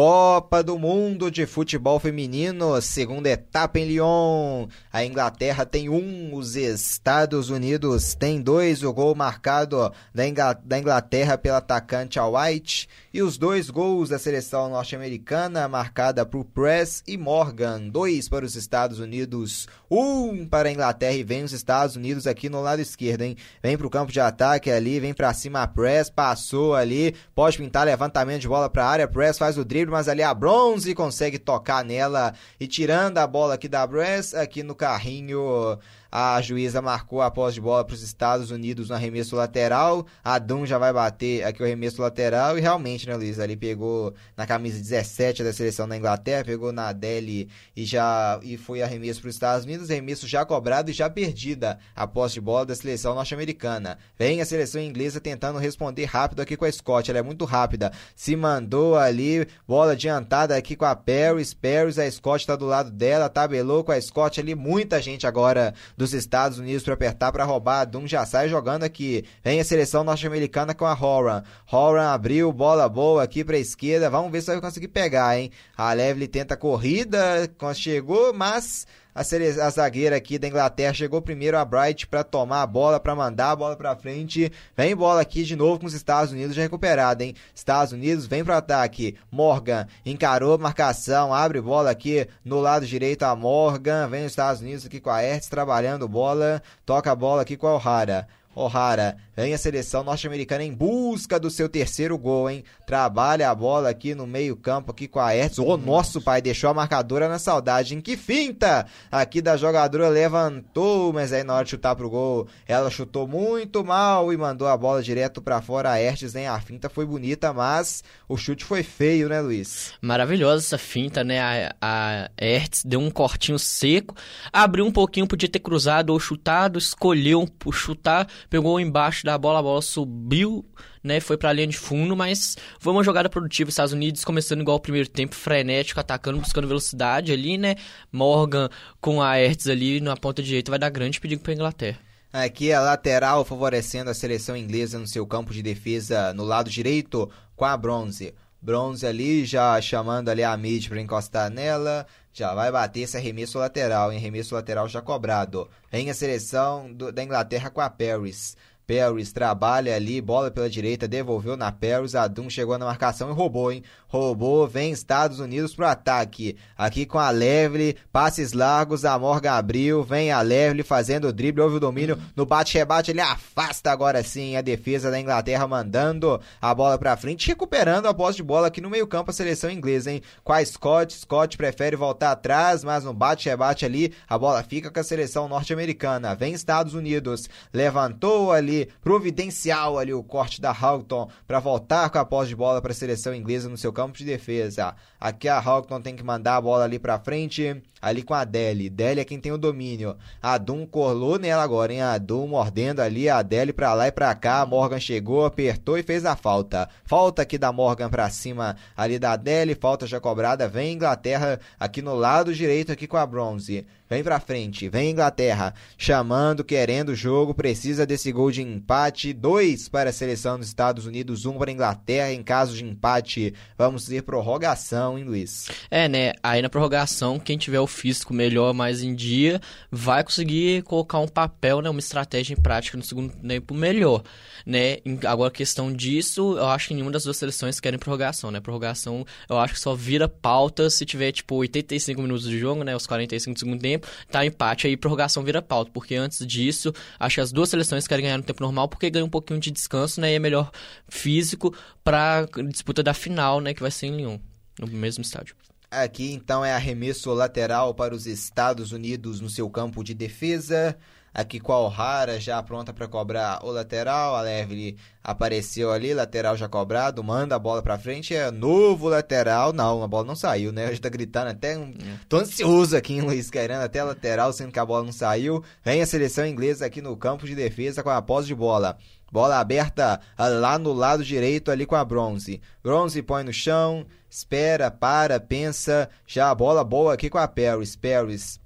Copa do Mundo de Futebol Feminino, segunda etapa em Lyon. A Inglaterra tem um, os Estados Unidos tem dois. O gol marcado da Inglaterra pela atacante Al White e os dois gols da seleção norte-americana, marcada por Press e Morgan. Dois para os Estados Unidos, um para a Inglaterra e vem os Estados Unidos aqui no lado esquerdo, hein? Vem para o campo de ataque ali, vem para cima a Press, passou ali, pode pintar levantamento de bola para a área. Press faz o drible, mas ali a Bronze consegue tocar nela e tirando a bola aqui da Press, aqui no carrinho a juíza marcou a posse de bola para os Estados Unidos no arremesso lateral. A Dum já vai bater aqui o arremesso lateral. E realmente, né, Luiz? Ali pegou na camisa 17 da seleção da Inglaterra, pegou na Deli e já e foi arremesso para os Estados Unidos. Arremesso já cobrado e já perdida a posse de bola da seleção norte-americana. Vem a seleção inglesa tentando responder rápido aqui com a Scott. Ela é muito rápida. Se mandou ali, bola adiantada aqui com a Paris. Paris, a Scott está do lado dela, tabelou com a Scott ali. Muita gente agora dos Estados Unidos para apertar para roubar. Dum já sai jogando aqui. Vem a seleção norte-americana com a Horan. Horan abriu, bola boa aqui para a esquerda. Vamos ver se vai conseguir pegar, hein? A Levely tenta corrida, chegou, mas a, a zagueira aqui da Inglaterra chegou primeiro a Bright para tomar a bola, para mandar a bola para frente. Vem bola aqui de novo com os Estados Unidos já recuperada, hein? Estados Unidos vem para ataque. Morgan encarou marcação, abre bola aqui no lado direito a Morgan. Vem os Estados Unidos aqui com a Hertz trabalhando bola. Toca a bola aqui com a O'Hara. O'Hara vem a seleção norte-americana em busca do seu terceiro gol, hein? Trabalha a bola aqui no meio-campo aqui com a Hertz. O nosso pai deixou a marcadora na saudade. Em que finta! Aqui da jogadora levantou, mas aí na hora de chutar pro gol, ela chutou muito mal e mandou a bola direto para fora. A Hertz, hein? A finta foi bonita, mas o chute foi feio, né, Luiz? Maravilhosa essa finta, né? A, a Hertz deu um cortinho seco, abriu um pouquinho, podia ter cruzado ou chutado, escolheu chutar, pegou embaixo da bola, a bola subiu, né? Foi pra linha de fundo, mas foi uma jogada produtiva. Estados Unidos começando igual o primeiro tempo, frenético, atacando, buscando velocidade ali, né? Morgan com a Hertz ali na ponta direita vai dar grande perigo pra Inglaterra. Aqui a lateral favorecendo a seleção inglesa no seu campo de defesa no lado direito com a Bronze. Bronze ali já chamando ali a mid para encostar nela. Já vai bater esse arremesso lateral, hein? Arremesso lateral já cobrado. Vem a seleção do, da Inglaterra com a Paris. Paris trabalha ali, bola pela direita, devolveu na Paris, Adum chegou na marcação e roubou, hein? Roubou, vem Estados Unidos pro ataque. Aqui com a Levely, passes largos, a Morgan abriu, vem a Levely fazendo o drible, houve o domínio no bate-rebate, ele afasta agora sim a defesa da Inglaterra, mandando a bola pra frente, recuperando a posse de bola aqui no meio campo a seleção inglesa, hein? Com a Scott, Scott prefere voltar atrás, mas no bate-rebate ali, a bola fica com a seleção norte-americana. Vem Estados Unidos, levantou ali providencial ali o corte da Houghton para voltar com a posse de bola para a seleção inglesa no seu campo de defesa. Aqui a Houghton tem que mandar a bola ali para frente, ali com a Deli. Deli é quem tem o domínio. A Dum colou nela agora, hein? A Dum mordendo ali, a Deli para lá e para cá. Morgan chegou, apertou e fez a falta. Falta aqui da Morgan para cima ali da Deli, falta já cobrada. Vem Inglaterra aqui no lado direito aqui com a Bronze. Vem pra frente, vem Inglaterra, chamando, querendo o jogo, precisa desse gol de empate. Dois para a seleção dos Estados Unidos, um para a Inglaterra. Em caso de empate, vamos ter prorrogação, hein, Luiz? É, né? Aí na prorrogação, quem tiver o físico melhor, mais em dia, vai conseguir colocar um papel, né? Uma estratégia em prática no segundo tempo melhor, né? Agora, questão disso, eu acho que nenhuma das duas seleções querem prorrogação, né? Prorrogação, eu acho que só vira pauta se tiver, tipo, 85 minutos de jogo, né? Os 45 do segundo tempo tá empate, aí prorrogação vira pauta, porque antes disso, acho que as duas seleções querem ganhar no tempo normal, porque ganha um pouquinho de descanso, né, e é melhor físico para disputa da final, né, que vai ser em Lyon, no mesmo estádio. Aqui então é arremesso lateral para os Estados Unidos no seu campo de defesa. Aqui com a O'Hara já pronta para cobrar o lateral. A Levely apareceu ali, lateral já cobrado, manda a bola para frente. É novo lateral. Não, a bola não saiu, né? A gente tá gritando até. Um... É. Tô ansioso aqui em Luiz querendo até lateral, sendo que a bola não saiu. Vem a seleção inglesa aqui no campo de defesa com a posse de bola. Bola aberta lá no lado direito ali com a Bronze. Bronze põe no chão, espera, para, pensa. Já a bola boa aqui com a Paris. Paris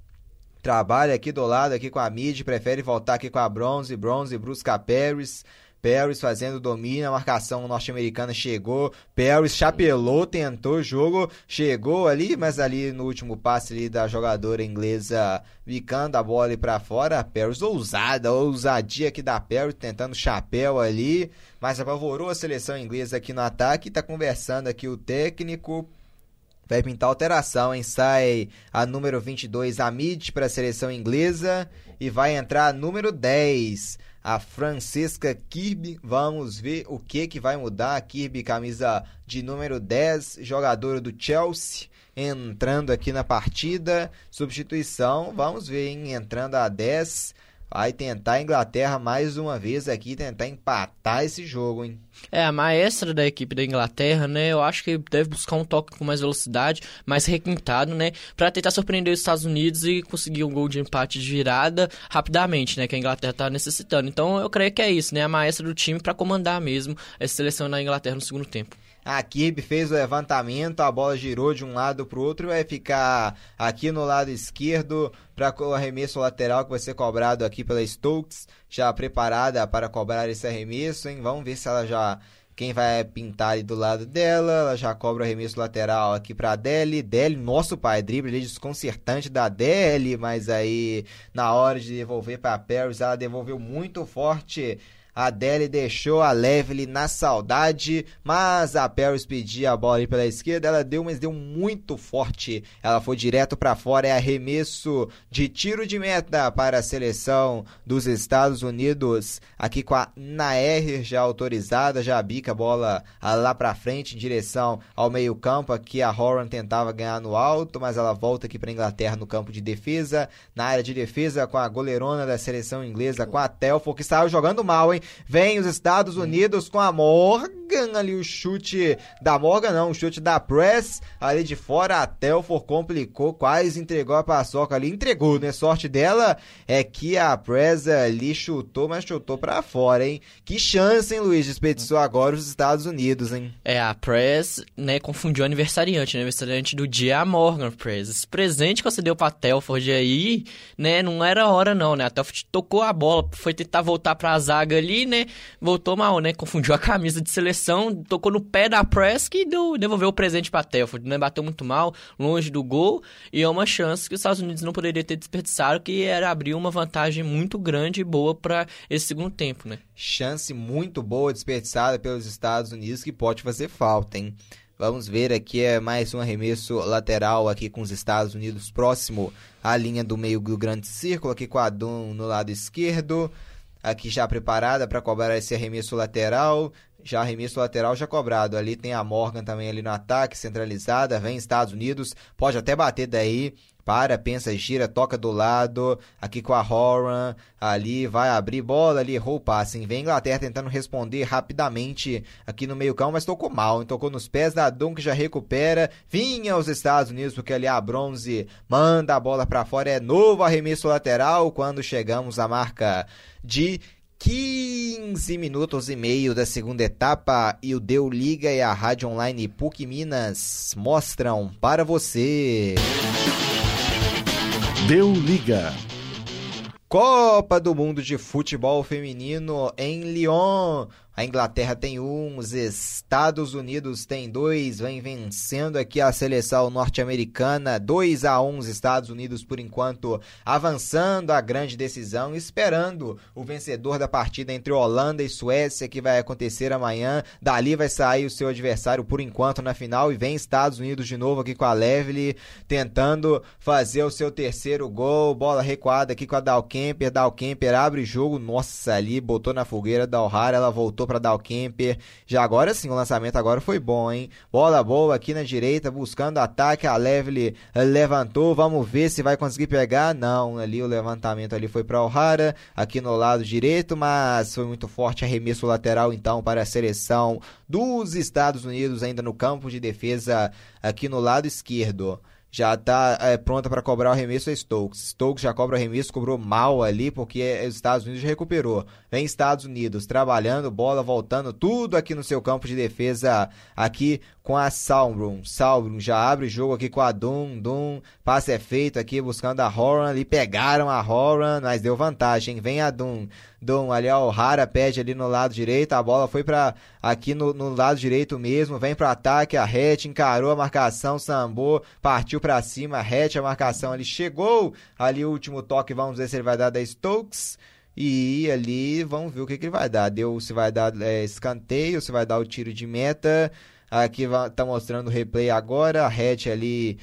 trabalha aqui do lado aqui com a mid, prefere voltar aqui com a bronze, bronze, brusca Paris. Paris fazendo domínio, a marcação norte-americana chegou, Paris chapelou, tentou o jogo, chegou ali, mas ali no último passe ali da jogadora inglesa bicando a bola para fora, Paris ousada, ousadia aqui da Paris, tentando chapéu ali, mas apavorou a seleção inglesa aqui no ataque, tá conversando aqui o técnico, vai pintar alteração, hein? Sai a número 22, a para a seleção inglesa e vai entrar a número 10, a Francesca Kirby. Vamos ver o que que vai mudar. A Kirby, camisa de número 10, jogadora do Chelsea, entrando aqui na partida. Substituição, vamos ver, hein? Entrando a 10. Vai tentar a Inglaterra mais uma vez aqui, tentar empatar esse jogo, hein? É, a maestra da equipe da Inglaterra, né? Eu acho que deve buscar um toque com mais velocidade, mais requintado, né? Pra tentar surpreender os Estados Unidos e conseguir um gol de empate de virada rapidamente, né? Que a Inglaterra tá necessitando. Então eu creio que é isso, né? A maestra do time para comandar mesmo essa seleção da Inglaterra no segundo tempo. A Kirby fez o levantamento, a bola girou de um lado para o outro e vai ficar aqui no lado esquerdo para o arremesso lateral que vai ser cobrado aqui pela Stokes, já preparada para cobrar esse arremesso, hein? Vamos ver se ela já quem vai pintar ali do lado dela, ela já cobra o arremesso lateral aqui pra Adele. Deli, nosso pai, drible desconcertante da Adele, mas aí na hora de devolver para Paris, ela devolveu muito forte a Adele deixou a Levely na saudade, mas a Paris pedia a bola ali pela esquerda, ela deu, mas deu muito forte. Ela foi direto para fora, é arremesso de tiro de meta para a seleção dos Estados Unidos. Aqui com a Nair já autorizada, já bica a bola lá para frente em direção ao meio-campo. Aqui a Horan tentava ganhar no alto, mas ela volta aqui para Inglaterra no campo de defesa. Na área de defesa com a goleirona da seleção inglesa, com a Telfo, que saiu jogando mal, hein? Vem os Estados Unidos com a Morgan ali, o chute da Morgan, não, o chute da Press ali de fora. A Telfor complicou, quase entregou a paçoca ali. Entregou, né? Sorte dela é que a Press ali chutou, mas chutou pra fora, hein? Que chance, hein, Luiz? Desperdiçou agora os Estados Unidos, hein? É, a Press, né, confundiu o aniversariante, né? Aniversariante do dia a Morgan Press. Esse presente que você deu pra Telford aí, né, não era hora não, né? A Telford tocou a bola, foi tentar voltar pra zaga ali, né, voltou mal, né? Confundiu a camisa de seleção, tocou no pé da Press que deu, devolveu o presente pra Telford, né? Bateu muito mal, longe do gol, e é uma chance que os Estados Unidos não poderiam ter desperdiçado, que era abrir uma vantagem muito grande e boa para esse segundo tempo, né? Chance muito boa desperdiçada pelos Estados Unidos que pode fazer falta, hein? Vamos ver aqui é mais um arremesso lateral aqui com os Estados Unidos próximo à linha do meio do grande círculo, aqui com a Dum no lado esquerdo aqui já preparada para cobrar esse arremesso lateral. Já arremesso lateral já cobrado. Ali tem a Morgan também ali no ataque, centralizada. Vem Estados Unidos, pode até bater daí. Para, pensa, gira, toca do lado. Aqui com a Horan. Ali vai abrir bola, ali errou o passe. Vem Inglaterra tentando responder rapidamente aqui no meio-campo, mas tocou mal. Tocou nos pés da Dunk, já recupera. Vinha os Estados Unidos, porque ali a Bronze manda a bola para fora. É novo arremesso lateral quando chegamos à marca de 15 minutos e meio da segunda etapa e o Deu Liga e a Rádio Online PUC Minas mostram para você. Deu Liga. Copa do Mundo de Futebol Feminino em Lyon. A Inglaterra tem um, os Estados Unidos tem dois, vem vencendo aqui a seleção norte-americana, 2 a 1 os Estados Unidos por enquanto avançando a grande decisão, esperando o vencedor da partida entre Holanda e Suécia que vai acontecer amanhã. Dali vai sair o seu adversário por enquanto na final e vem Estados Unidos de novo aqui com a Levely tentando fazer o seu terceiro gol, bola recuada aqui com a Dalkemper, Dalkemper abre jogo, nossa ali botou na fogueira da O'Hara, ela voltou voltou para dar o Kemper. Já agora sim, o lançamento agora foi bom, hein? Bola boa aqui na direita, buscando ataque. A Levely levantou. Vamos ver se vai conseguir pegar. Não, ali o levantamento ali foi para O'Hara, aqui no lado direito, mas foi muito forte arremesso lateral então para a seleção dos Estados Unidos ainda no campo de defesa aqui no lado esquerdo já está é, pronta para cobrar o arremesso a Stokes. Stokes já cobra o arremesso, cobrou mal ali, porque os Estados Unidos recuperou. Vem Estados Unidos trabalhando, bola voltando, tudo aqui no seu campo de defesa, aqui com a Sauron. Sauron já abre o jogo aqui com a Doom. Doom, passe é feito aqui buscando a Horan. Ali pegaram a Horan, mas deu vantagem. Vem a Doom. Doom ali, ó, o Hara pede ali no lado direito. A bola foi para aqui no, no, lado direito mesmo. Vem pro ataque. A Hatch encarou a marcação. Sambou, partiu para cima. Hatch a marcação ali chegou. Ali o último toque. Vamos ver se ele vai dar da Stokes. E ali vamos ver o que, que ele vai dar. Deu se vai dar é, escanteio, se vai dar o tiro de meta. Aqui tá mostrando o replay agora. A Hatch ali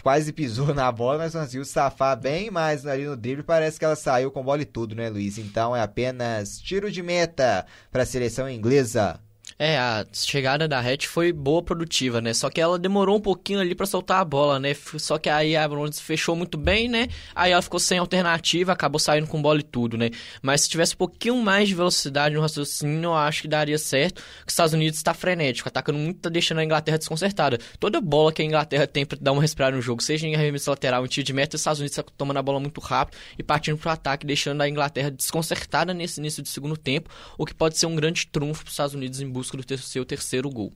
quase pisou (laughs) na bola, mas conseguiu safar bem, mas ali no drible parece que ela saiu com bola e tudo, né, Luiz? Então é apenas tiro de meta para a seleção inglesa. É, a chegada da Hatch foi boa, produtiva, né? Só que ela demorou um pouquinho ali para soltar a bola, né? Só que aí a Bronze fechou muito bem, né? Aí ela ficou sem alternativa, acabou saindo com bola e tudo, né? Mas se tivesse um pouquinho mais de velocidade no raciocínio, eu acho que daria certo. Os Estados Unidos está frenético, atacando muito, tá deixando a Inglaterra desconcertada. Toda bola que a Inglaterra tem para dar uma respirada no jogo, seja em arremesso lateral, em tiro de meta, os Estados Unidos está tomando a bola muito rápido e partindo pro ataque, deixando a Inglaterra desconcertada nesse início de segundo tempo, o que pode ser um grande trunfo para os Estados Unidos em busca do ter seu terceiro gol.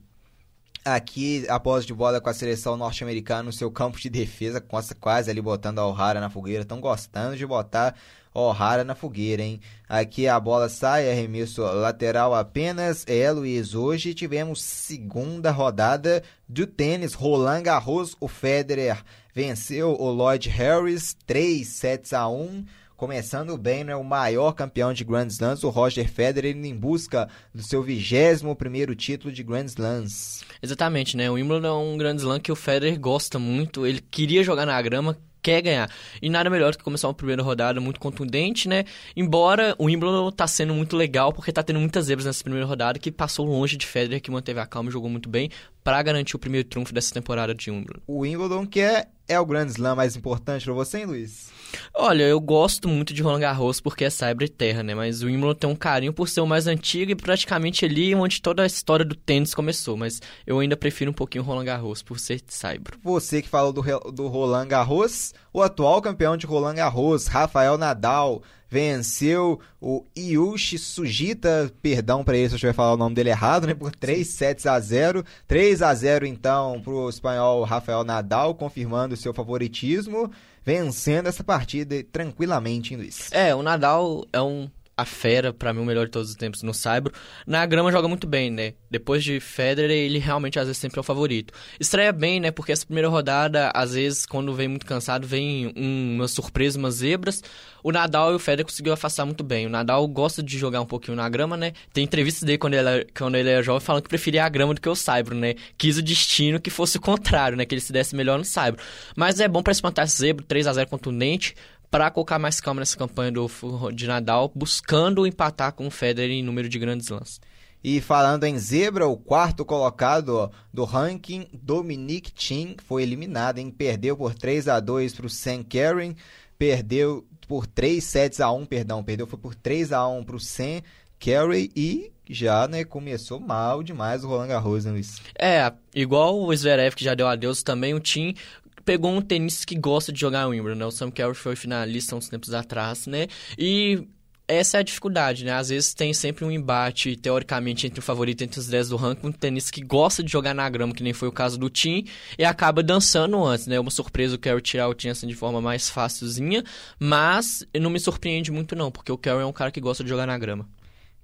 Aqui, após de bola com a seleção norte-americana no seu campo de defesa, quase ali botando a O'Hara na fogueira. Estão gostando de botar O'Hara na fogueira, hein? Aqui a bola sai, arremesso lateral apenas. É, Luiz, hoje tivemos segunda rodada do tênis. Roland Garros, o Federer venceu o Lloyd Harris 3 sets a 1 começando bem, né? O maior campeão de Grand Slams, o Roger Federer, indo em busca do seu 21 primeiro título de Grand Slams. Exatamente, né? O Wimbledon é um Grand Slam que o Federer gosta muito. Ele queria jogar na grama, quer ganhar. E nada melhor do que começar uma primeira rodada muito contundente, né? Embora o Wimbledon tá sendo muito legal, porque tá tendo muitas zebras nessa primeira rodada, que passou longe de Federer, que manteve a calma e jogou muito bem, para garantir o primeiro trunfo dessa temporada de Wimbledon. O Wimbledon que é, é o Grand Slam mais importante para você, hein, Luiz? Olha, eu gosto muito de Roland Garros porque é Cyber Terra, né? Mas o Wimbledon tem um carinho por ser o mais antigo e praticamente ali onde toda a história do tênis começou. Mas eu ainda prefiro um pouquinho Roland Garros por ser Cyber. Você que falou do, do Roland Garros, o atual campeão de Roland Garros, Rafael Nadal, venceu o Yushi Sujita, perdão para ele se eu estiver falando o nome dele errado, né, por 3 sets a 0. 3 a 0 então para o espanhol Rafael Nadal, confirmando seu favoritismo, vencendo essa partida tranquilamente, hein, Luiz? É, o Nadal é um a fera, para mim, o melhor de todos os tempos no Saibro. Na grama joga muito bem, né? Depois de Federer, ele realmente às vezes sempre é o favorito. Estreia bem, né? Porque essa primeira rodada, às vezes, quando vem muito cansado, vem um, uma surpresa, umas zebras. O Nadal e o Federer conseguiu afastar muito bem. O Nadal gosta de jogar um pouquinho na grama, né? Tem entrevistas dele quando ele, quando ele era jovem falando que preferia a grama do que o Saibro, né? Quis o destino que fosse o contrário, né? Que ele se desse melhor no Saibro. Mas é bom para espantar esse zebro, 3 a 0 contundente para colocar mais calma nessa campanha do, de Nadal, buscando empatar com o Federer em número de grandes lances. E falando em zebra, o quarto colocado do ranking, Dominic Thiem, foi eliminado, hein? Perdeu por 3 a 2 para o Sam Karen, perdeu por 3 sets a 1, perdão, perdeu foi por 3 a 1 para o Sam Carey e já, né, começou mal demais o Roland Garros, né, Luiz? É, igual o Zverev que já deu adeus também, o Tim pegou um tenista que gosta de jogar Wimbledon, né? O Sam Kerr foi finalista uns tempos atrás, né? E essa é a dificuldade, né? Às vezes tem sempre um embate, teoricamente, entre o favorito entre os 10 do ranking, um tenista que gosta de jogar na grama, que nem foi o caso do Tim, e acaba dançando antes, né? Uma surpresa o Kerry tirar o Tim assim de forma mais facilzinha, mas não me surpreende muito não, porque o Kerry é um cara que gosta de jogar na grama.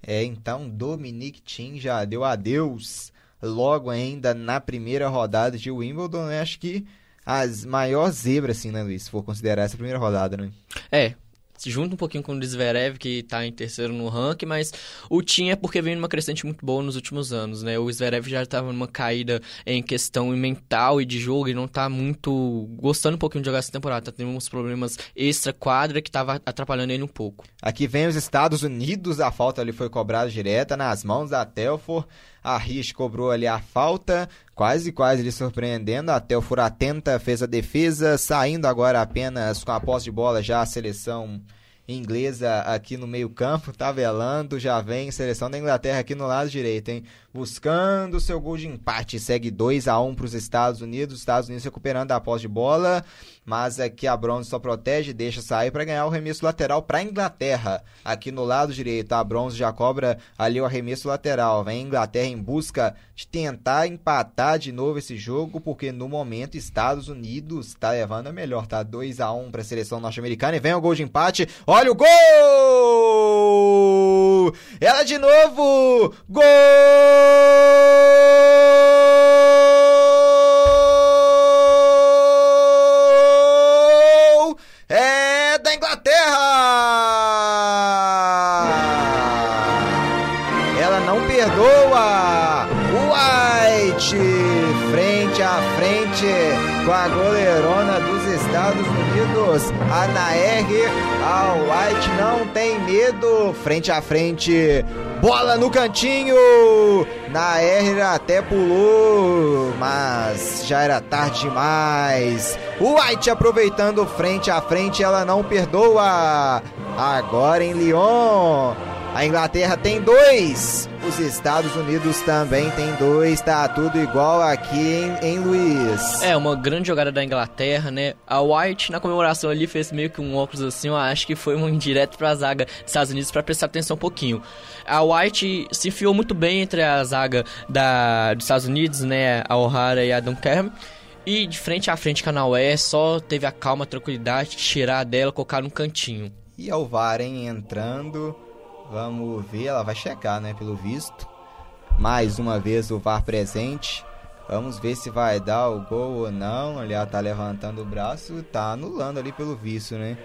É, então Dominic Tim já deu adeus logo ainda na primeira rodada de Wimbledon, né? Acho que as maiores zebras, assim, né, Luiz? Se for considerar essa primeira rodada, né? É, se junta um pouquinho com o Zverev, que está em terceiro no ranking, mas o Tim é porque vem numa crescente muito boa nos últimos anos, né? O Zverev já estava numa caída em questão mental e de jogo e não está muito gostando um pouquinho de jogar essa temporada. Tá tendo uns problemas extra-quadra que estava atrapalhando ele um pouco. Aqui vem os Estados Unidos, a falta ali foi cobrada direta nas mãos da Telfor. A Rich cobrou ali a falta, quase, quase lhe surpreendendo. Até o Furatenta fez a defesa, saindo agora apenas com a posse de bola já a seleção inglesa aqui no meio campo, tabelando, já vem seleção da Inglaterra aqui no lado direito, hein? Buscando seu gol de empate. Segue 2 a 1 para os Estados Unidos. Os Estados Unidos recuperando a posse de bola, mas aqui a Bronze só protege, deixa sair para ganhar o arremesso lateral para a Inglaterra. Aqui no lado direito, a Bronze já cobra ali o arremesso lateral. Vem a Inglaterra em busca de tentar empatar de novo esse jogo, porque no momento Estados Unidos está levando a melhor, tá 2 a 1 para a seleção norte-americana e vem o gol de empate. Olha o gol! Ela de novo! Gol! É da Inglaterra! Ela não perdoa! White frente a frente com a goleirona dos Estados Unidos, a Nair. A White não tem medo, frente a frente. Bola no cantinho! Nair até pulou, mas já era tarde demais. White aproveitando frente a frente, ela não perdoa. Agora em Lyon. A Inglaterra tem dois. Os Estados Unidos também tem dois. Tá tudo igual aqui em, em Luiz. É, uma grande jogada da Inglaterra, né? A White, na comemoração ali, fez meio que um óculos assim. Eu acho que foi um indireto pra zaga dos Estados Unidos para prestar atenção um pouquinho. A White se enfiou muito bem entre a zaga da, dos Estados Unidos, né? A O'Hara e a Dunkerque. E de frente a frente com a Naué, só teve a calma, a tranquilidade de tirar dela, colocar no cantinho. E a Varen entrando. Vamos ver, ela vai checar, né? Pelo visto. Mais uma vez o VAR presente. Vamos ver se vai dar o gol ou não. Ela tá levantando o braço. Tá anulando ali pelo visto, né?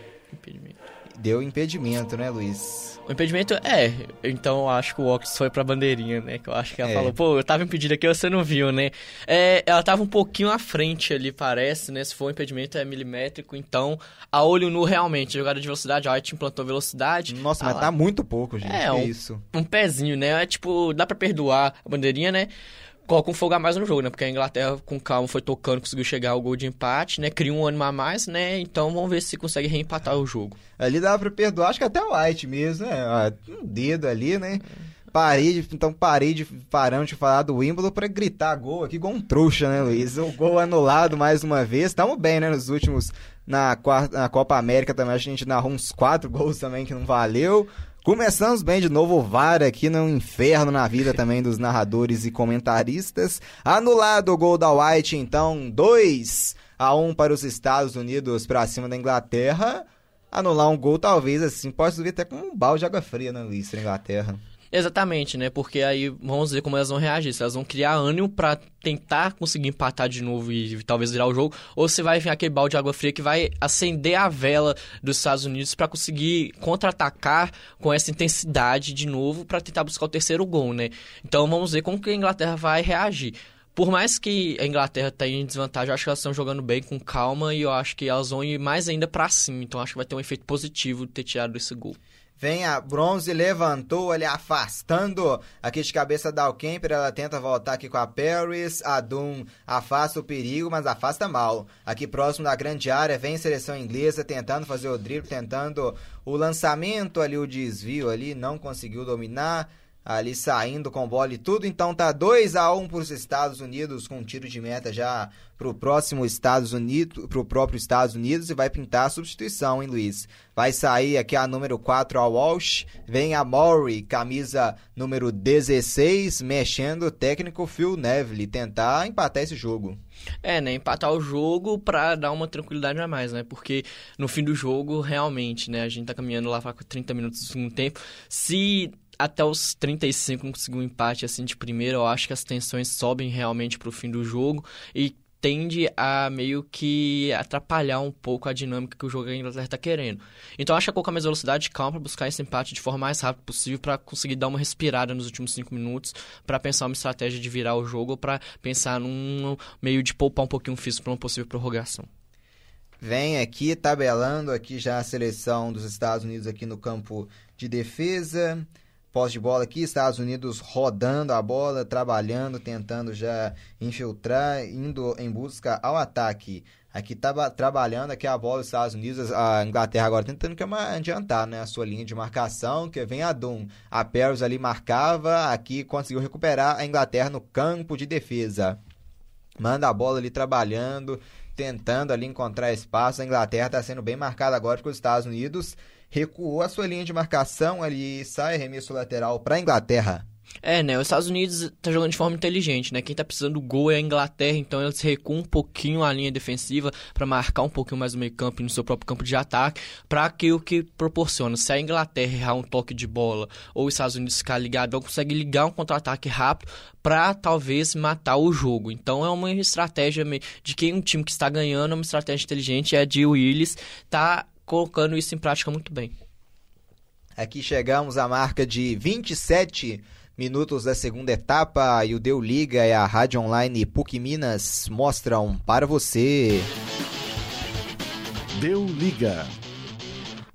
Deu impedimento, né, Luiz? O impedimento é, então eu acho que o Ox foi pra bandeirinha, né? Que eu acho que ela É. falou, pô, eu tava impedido aqui, você não viu, né? É, ela tava um pouquinho à frente ali, parece, né? Se for um impedimento é milimétrico, então, a olho nu realmente, jogada de velocidade, a White implantou velocidade. Nossa, Ah mas lá. tá muito pouco, gente. É, um- isso? um pezinho, né? É tipo, dá pra perdoar a bandeirinha, né? Coloca um fogo a mais no jogo, né? Porque a Inglaterra, com calma, foi tocando, conseguiu chegar ao gol de empate, né? Cria um ânimo a mais, né? Então vamos ver se consegue reempatar o jogo. Ali dava pra perdoar, acho que até o White mesmo, né? Um dedo ali, né? Parei de, então parei de parando de falar do Wimbledon pra gritar gol aqui igual um trouxa, né, Luiz? O gol anulado mais uma vez. Tamo bem, né? Nos últimos. Na, na Copa América também, a gente narrou uns quatro gols também que não valeu. Começamos bem de novo o VAR aqui no inferno na vida também dos narradores e comentaristas. Anulado o gol da White, então 2 a 1 para os Estados Unidos para cima da Inglaterra. Anular um gol, talvez assim, pode subir até com um balde de água fria, né, Luiz, pra Inglaterra. Exatamente, né? Porque aí vamos ver como elas vão reagir. Se elas vão criar ânimo pra tentar conseguir empatar de novo e talvez virar o jogo, ou se vai vir aquele balde de água fria que vai acender a vela dos Estados Unidos pra conseguir contra-atacar com essa intensidade de novo pra tentar buscar o terceiro gol, né? Então vamos ver como que a Inglaterra vai reagir. Por mais que a Inglaterra tenha em desvantagem, eu acho que elas estão jogando bem, com calma, e eu acho que elas vão ir mais ainda pra cima. Então acho que vai ter um efeito positivo ter tirado esse gol. Vem a Bronze, levantou ali, afastando aqui de cabeça da Alkemper. Ela tenta voltar aqui com a Paris. A Doom afasta o perigo, mas afasta mal. Aqui próximo da grande área, vem a seleção inglesa tentando fazer o drible, tentando o lançamento ali, o desvio ali. Não conseguiu dominar. Ali saindo com bola e tudo. Então tá 2 a 1 para os Estados Unidos, com um tiro de meta já pro próximo Estados Unidos, pro próprio Estados Unidos e vai pintar a substituição, hein, Luiz? Vai sair aqui a número 4 a Walsh, vem a Maury, camisa número 16, mexendo o técnico Phil Neville, tentar empatar esse jogo. É, né? Empatar o jogo pra dar uma tranquilidade a mais, né? Porque no fim do jogo, realmente, né? A gente tá caminhando lá para 30 minutos do segundo tempo. Se até os 35 não conseguir um empate assim de primeira, eu acho que as tensões sobem realmente pro fim do jogo e tende a meio que atrapalhar um pouco a dinâmica que o jogo da Inglaterra tá querendo. Então acho que é colocar mais velocidade e calma pra buscar esse empate de forma mais rápida possível pra conseguir dar uma respirada nos últimos cinco minutos pra pensar uma estratégia de virar o jogo ou pra pensar num meio de poupar um pouquinho o físico pra uma possível prorrogação. Vem aqui tabelando aqui já a seleção dos Estados Unidos aqui no campo de defesa. Posse de bola aqui, Estados Unidos rodando a bola, trabalhando, tentando já infiltrar, indo em busca ao ataque. Aqui tá trabalhando aqui a bola dos Estados Unidos, a Inglaterra agora tentando que é adiantar, né, a sua linha de marcação, que vem a Dum. A Paris ali marcava, aqui conseguiu recuperar a Inglaterra no campo de defesa. Manda a bola ali trabalhando, tentando ali encontrar espaço. A Inglaterra está sendo bem marcada agora porque os Estados Unidos recuou a sua linha de marcação ali, sai arremesso lateral para a Inglaterra. É, né? Os Estados Unidos tá jogando de forma inteligente, né? Quem tá precisando do gol é a Inglaterra, então eles recuam um pouquinho a linha defensiva para marcar um pouquinho mais o meio-campo no seu próprio campo de ataque, para que o que proporciona, se a Inglaterra errar um toque de bola ou os Estados Unidos ficar ligado, consegue ligar um contra-ataque rápido para talvez matar o jogo. Então é uma estratégia de quem um time que está ganhando, é uma estratégia inteligente, é a de Willis tá colocando isso em prática muito bem. Aqui chegamos à marca de 27 minutos da segunda etapa e o Deu Liga e a Rádio Online PUC Minas mostram para você. Deu Liga.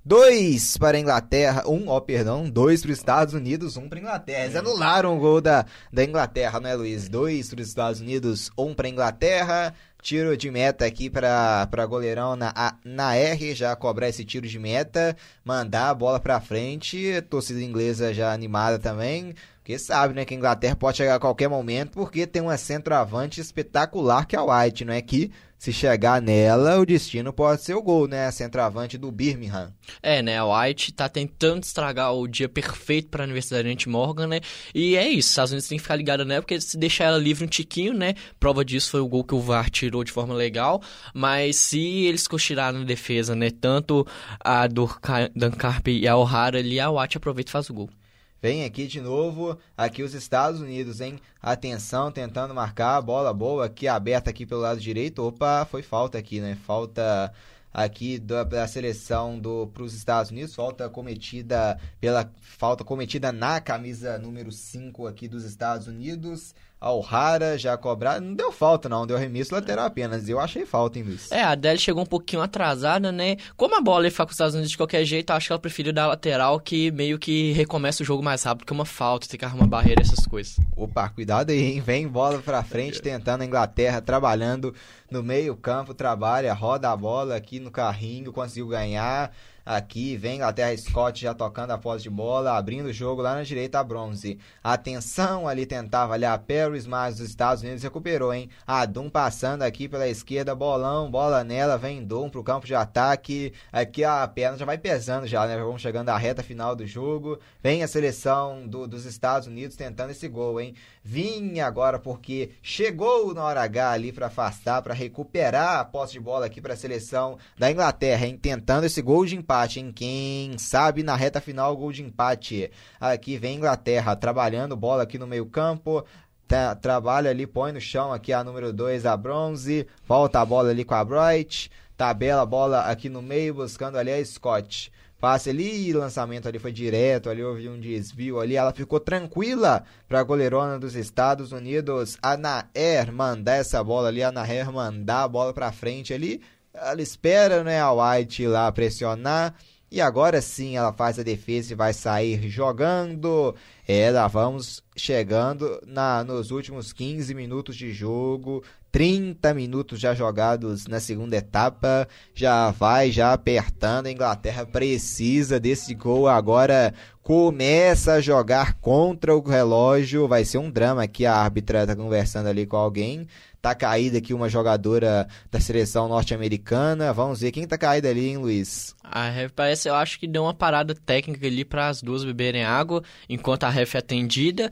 Dois para a Inglaterra, um, ó, perdão, dois para os Estados Unidos, um para a Inglaterra. Eles anularam o gol da, da Inglaterra, né, Luiz? Dois para os Estados Unidos, um para a Inglaterra. Tiro de meta aqui para goleirão na, na R, já cobrar esse tiro de meta, mandar a bola para frente. Torcida inglesa já animada também. Porque sabe, né, que a Inglaterra pode chegar a qualquer momento, porque tem uma centroavante espetacular que é o White, não é que se chegar nela, o destino pode ser o gol, né? A centroavante do Birmingham. É, né? O White tá tentando estragar o dia perfeito para a Universidade de Morgan, né? E é isso, os Estados Unidos tem que ficar ligado nela, porque se deixar ela livre um tiquinho, né? Prova disso foi o gol que o VAR tirou de forma legal, mas se eles cochirarem na defesa, né? Tanto a do Dan Carpe e a O'Hara ali, a White aproveita e faz o gol. Vem aqui de novo, aqui os Estados Unidos, hein? Atenção, tentando marcar, bola boa aqui aberta aqui pelo lado direito. Opa, foi falta aqui, né? Falta aqui da, seleção do para os Estados Unidos, falta cometida pela falta cometida na camisa número 5 aqui dos Estados Unidos. Alhara já cobrar. Não deu falta, não. Deu remisso lateral apenas. Eu achei falta, hein, Luiz? É, a Adele chegou um pouquinho atrasada, né? Como a bola ia ficar com os Estados Unidos de qualquer jeito, acho que ela preferiu dar lateral que meio que recomeça o jogo mais rápido que uma falta, ter que arrumar barreira, essas coisas. Opa, cuidado aí, hein? Vem bola pra frente, tentando a Inglaterra, trabalhando no meio campo, trabalha, roda a bola aqui no carrinho, conseguiu ganhar. Aqui vem Inglaterra Scott já tocando a posse de bola, abrindo o jogo lá na direita a bronze. Atenção ali, tentava ali a Paris, mas os Estados Unidos recuperou, hein? A Dum passando aqui pela esquerda, bolão, bola nela, vem Dum pro campo de ataque. Aqui a perna já vai pesando já, né? Vamos chegando à reta final do jogo. Vem a seleção do, dos Estados Unidos tentando esse gol, hein? Vinha agora porque chegou na hora H ali para afastar, para recuperar a posse de bola aqui para a seleção da Inglaterra, hein? Tentando esse gol de empate empate, hein? Quem sabe na reta final, gol de empate. Aqui vem Inglaterra trabalhando bola aqui no meio-campo. Tá, trabalha ali, põe no chão aqui a número 2, a bronze. Volta a bola ali com a Bright. Tabela bola aqui no meio, buscando ali a Scott. Passe ali, lançamento ali foi direto, ali houve um desvio ali, ela ficou tranquila para a goleirona dos Estados Unidos, a Naer mandar essa bola ali, a Naer mandar a bola para frente ali, ela espera né, a White lá pressionar. E agora sim ela faz a defesa e vai sair jogando. Ela vamos chegando na, nos últimos 15 minutos de jogo. 30 minutos já jogados na segunda etapa. Já vai já apertando. A Inglaterra precisa desse gol. Agora começa a jogar contra o relógio. Vai ser um drama aqui. A árbitra está conversando ali com alguém. Tá caída aqui uma jogadora da seleção norte-americana. Vamos ver quem tá caída ali, hein, Luiz? A ref parece, eu acho que deu uma parada técnica ali para as duas beberem água enquanto a ref é atendida.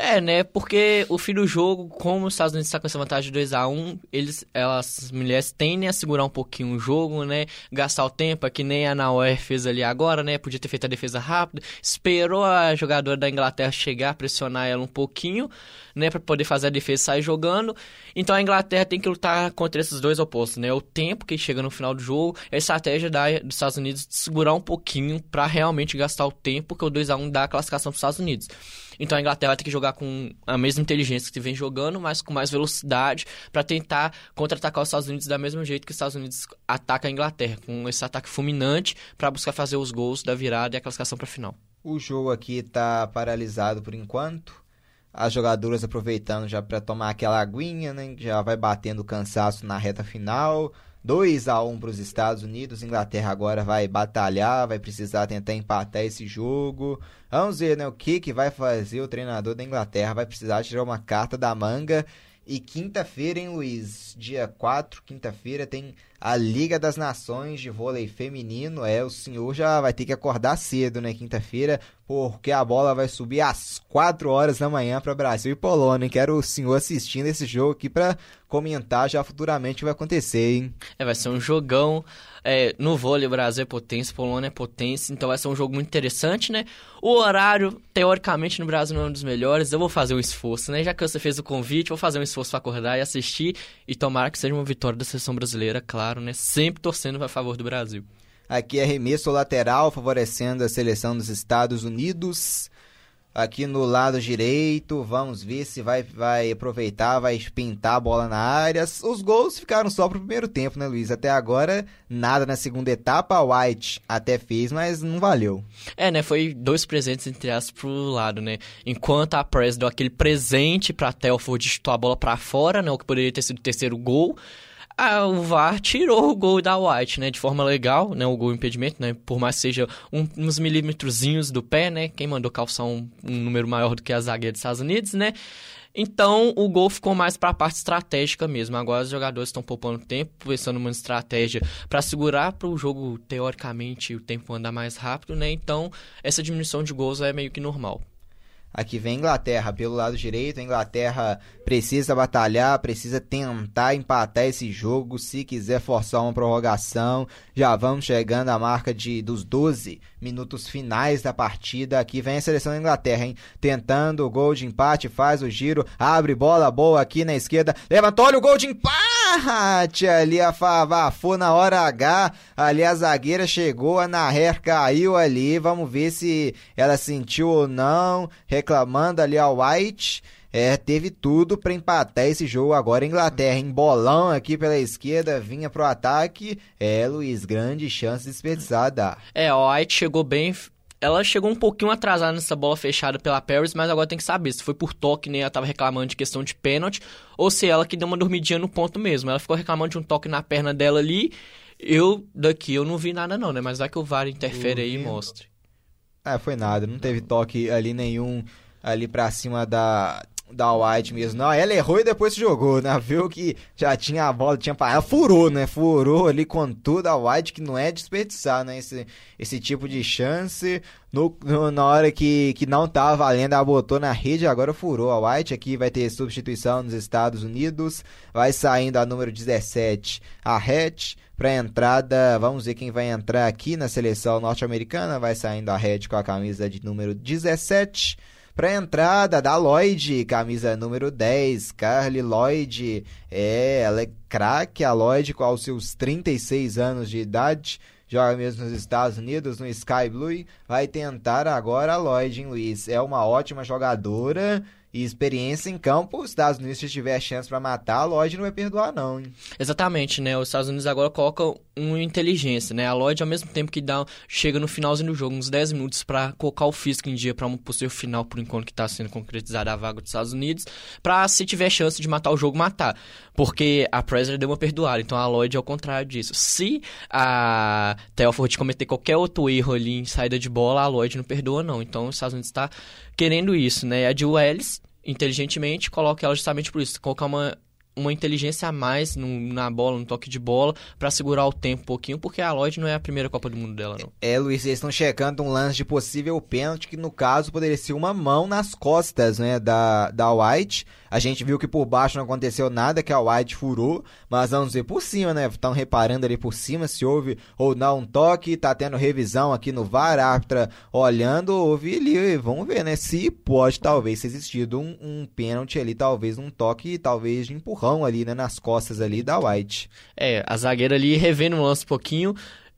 É, né? Porque o fim do jogo, como os Estados Unidos está com essa vantagem de 2 a 1 eles, elas, as mulheres tendem a segurar um pouquinho o jogo, né? Gastar o tempo, é que nem a Nauer fez ali agora, né? Podia ter feito a defesa rápida, esperou a jogadora da Inglaterra chegar, pressionar ela um pouquinho, né? Para poder fazer a defesa sair jogando. Então a Inglaterra tem que lutar contra esses dois opostos, né? O tempo que chega no final do jogo, a estratégia da, dos Estados Unidos de segurar um pouquinho para realmente gastar o tempo que o 2 a 1 dá a classificação para os Estados Unidos. Então a Inglaterra vai ter que jogar com a mesma inteligência que vem jogando, mas com mais velocidade para tentar contra-atacar os Estados Unidos da mesmo jeito que os Estados Unidos ataca a Inglaterra, com esse ataque fulminante para buscar fazer os gols da virada e a classificação para a final. O jogo aqui tá paralisado por enquanto. As jogadoras aproveitando já para tomar aquela aguinha, né? Já vai batendo cansaço na reta final. 2 a 1 para os Estados Unidos. Inglaterra agora vai batalhar, vai precisar tentar empatar esse jogo. Vamos ver, né, o que que vai fazer o treinador da Inglaterra. Vai precisar tirar uma carta da manga. E quinta-feira, hein, Luiz? Dia 4, quinta-feira, tem a Liga das Nações de Vôlei Feminino. É, o senhor já vai ter que acordar cedo, né, quinta-feira, porque a bola vai subir às 4 horas da manhã para Brasil e Polônia. Quero o senhor assistindo esse jogo aqui para comentar já futuramente o que vai acontecer, hein? É, vai ser um jogão. É, no vôlei, o Brasil é potência, Polônia é potência, então vai ser um jogo muito interessante, né? O horário, teoricamente, no Brasil não é um dos melhores. Eu vou fazer um esforço, né? Já que você fez o convite, vou fazer um esforço para acordar e assistir. E tomara que seja uma vitória da seleção brasileira, claro, né? Sempre torcendo a favor do Brasil. Aqui é arremesso lateral, favorecendo a seleção dos Estados Unidos. Aqui no lado direito, vamos ver se vai, vai aproveitar, vai pintar a bola na área. Os gols ficaram só pro primeiro tempo, né, Luiz? Até agora, nada na segunda etapa. A White até fez, mas não valeu. É, né? Foi dois presentes, entre aspas, pro lado, né? Enquanto a Press deu aquele presente pra Telford chutar a bola pra fora, né? O que poderia ter sido o terceiro gol. O VAR tirou o gol da White, né? De forma legal, né? O gol impedimento, né? Por mais que seja um, uns milímetrozinhos do pé, né? Quem mandou calçar um, um número maior do que a zagueira dos Estados Unidos, né? Então, o gol ficou mais para a parte estratégica mesmo. Agora os jogadores estão poupando tempo, pensando numa estratégia para segurar para o jogo, teoricamente, o tempo andar mais rápido, né? Então, essa diminuição de gols é meio que normal. Aqui vem a Inglaterra pelo lado direito. A Inglaterra precisa batalhar, precisa tentar empatar esse jogo se quiser forçar uma prorrogação. Já vamos chegando à marca de dos 12 minutos finais da partida. Aqui vem a seleção da Inglaterra, hein? Tentando o gol de empate, faz o giro, abre bola boa aqui na esquerda. Levantou, olha o gol de empate ali a Favafou na hora H. Ali a zagueira chegou, a Naher caiu ali. Vamos ver se ela sentiu ou não reclamando ali ao White. É, teve tudo para empatar esse jogo agora. Inglaterra em bolão aqui pela esquerda, vinha pro ataque. É, Luiz, grande chance desperdiçada. É, o White chegou bem. Ela chegou um pouquinho atrasada nessa bola fechada pela Paris, mas agora tem que saber se foi por toque, né? Ela tava reclamando de questão de pênalti, ou se ela que deu uma dormidinha no ponto mesmo. Ela ficou reclamando de um toque na perna dela ali. Eu, daqui, eu não vi nada não, né? Mas vai que o VAR interfere aí e mostre. Ah, foi nada, não teve toque ali nenhum ali pra cima da, da White mesmo. Não, ela errou e depois se jogou, né? Viu que já tinha a bola, tinha para ela furou, né? Furou ali com tudo a White, que não é desperdiçar, né? Esse, esse tipo de chance. No, no, na hora que, que não tava valendo, ela botou na rede, agora furou a White. Aqui vai ter substituição nos Estados Unidos. Vai saindo a número 17, a Hatch. Pra entrada, vamos ver quem vai entrar aqui na seleção norte-americana. Vai saindo a Red com a camisa de número 17. Pra entrada da Lloyd, camisa número 10, Carly Lloyd. É, ela é craque, a Lloyd, com os seus 36 anos de idade. Joga mesmo nos Estados Unidos, no Sky Blue. Vai tentar agora a Lloyd, hein, Luiz? É uma ótima jogadora e experiência em campo, os Estados Unidos, se tiver chance para matar, a Lloyd não vai perdoar, não. Hein? Exatamente, né? Os Estados Unidos agora colocam uma inteligência, né? A Lloyd, ao mesmo tempo que dá, chega no finalzinho do jogo, uns 10 minutos, para colocar o físico em dia para um possível final, por enquanto que está sendo concretizada a vaga dos Estados Unidos, para se tiver chance de matar o jogo, matar. Porque a Presley deu uma perdoada, então a Lloyd é o contrário disso. Se a Telford cometer qualquer outro erro ali em saída de bola, a Lloyd não perdoa, não. Então os Estados Unidos está querendo isso, né? A Jill Ellis inteligentemente, coloca ela justamente por isso. Colocar uma, uma inteligência a mais no, na bola, no toque de bola, para segurar o tempo um pouquinho, porque a Lloyd não é a primeira Copa do Mundo dela, não. É, Luiz, eles estão checando um lance de possível pênalti, que no caso poderia ser uma mão nas costas, né, da, da White. A gente viu que por baixo não aconteceu nada, que a White furou, mas vamos ver por cima, né? Estão reparando ali por cima se houve ou não um toque, tá tendo revisão aqui no VAR, árbitra olhando, houve ali, vamos ver, né? Se pode talvez ter existido um, um pênalti ali, talvez um toque, talvez de empurrão ali, né? Nas costas ali da White. É, a zagueira ali revendo o lance um pouquinho,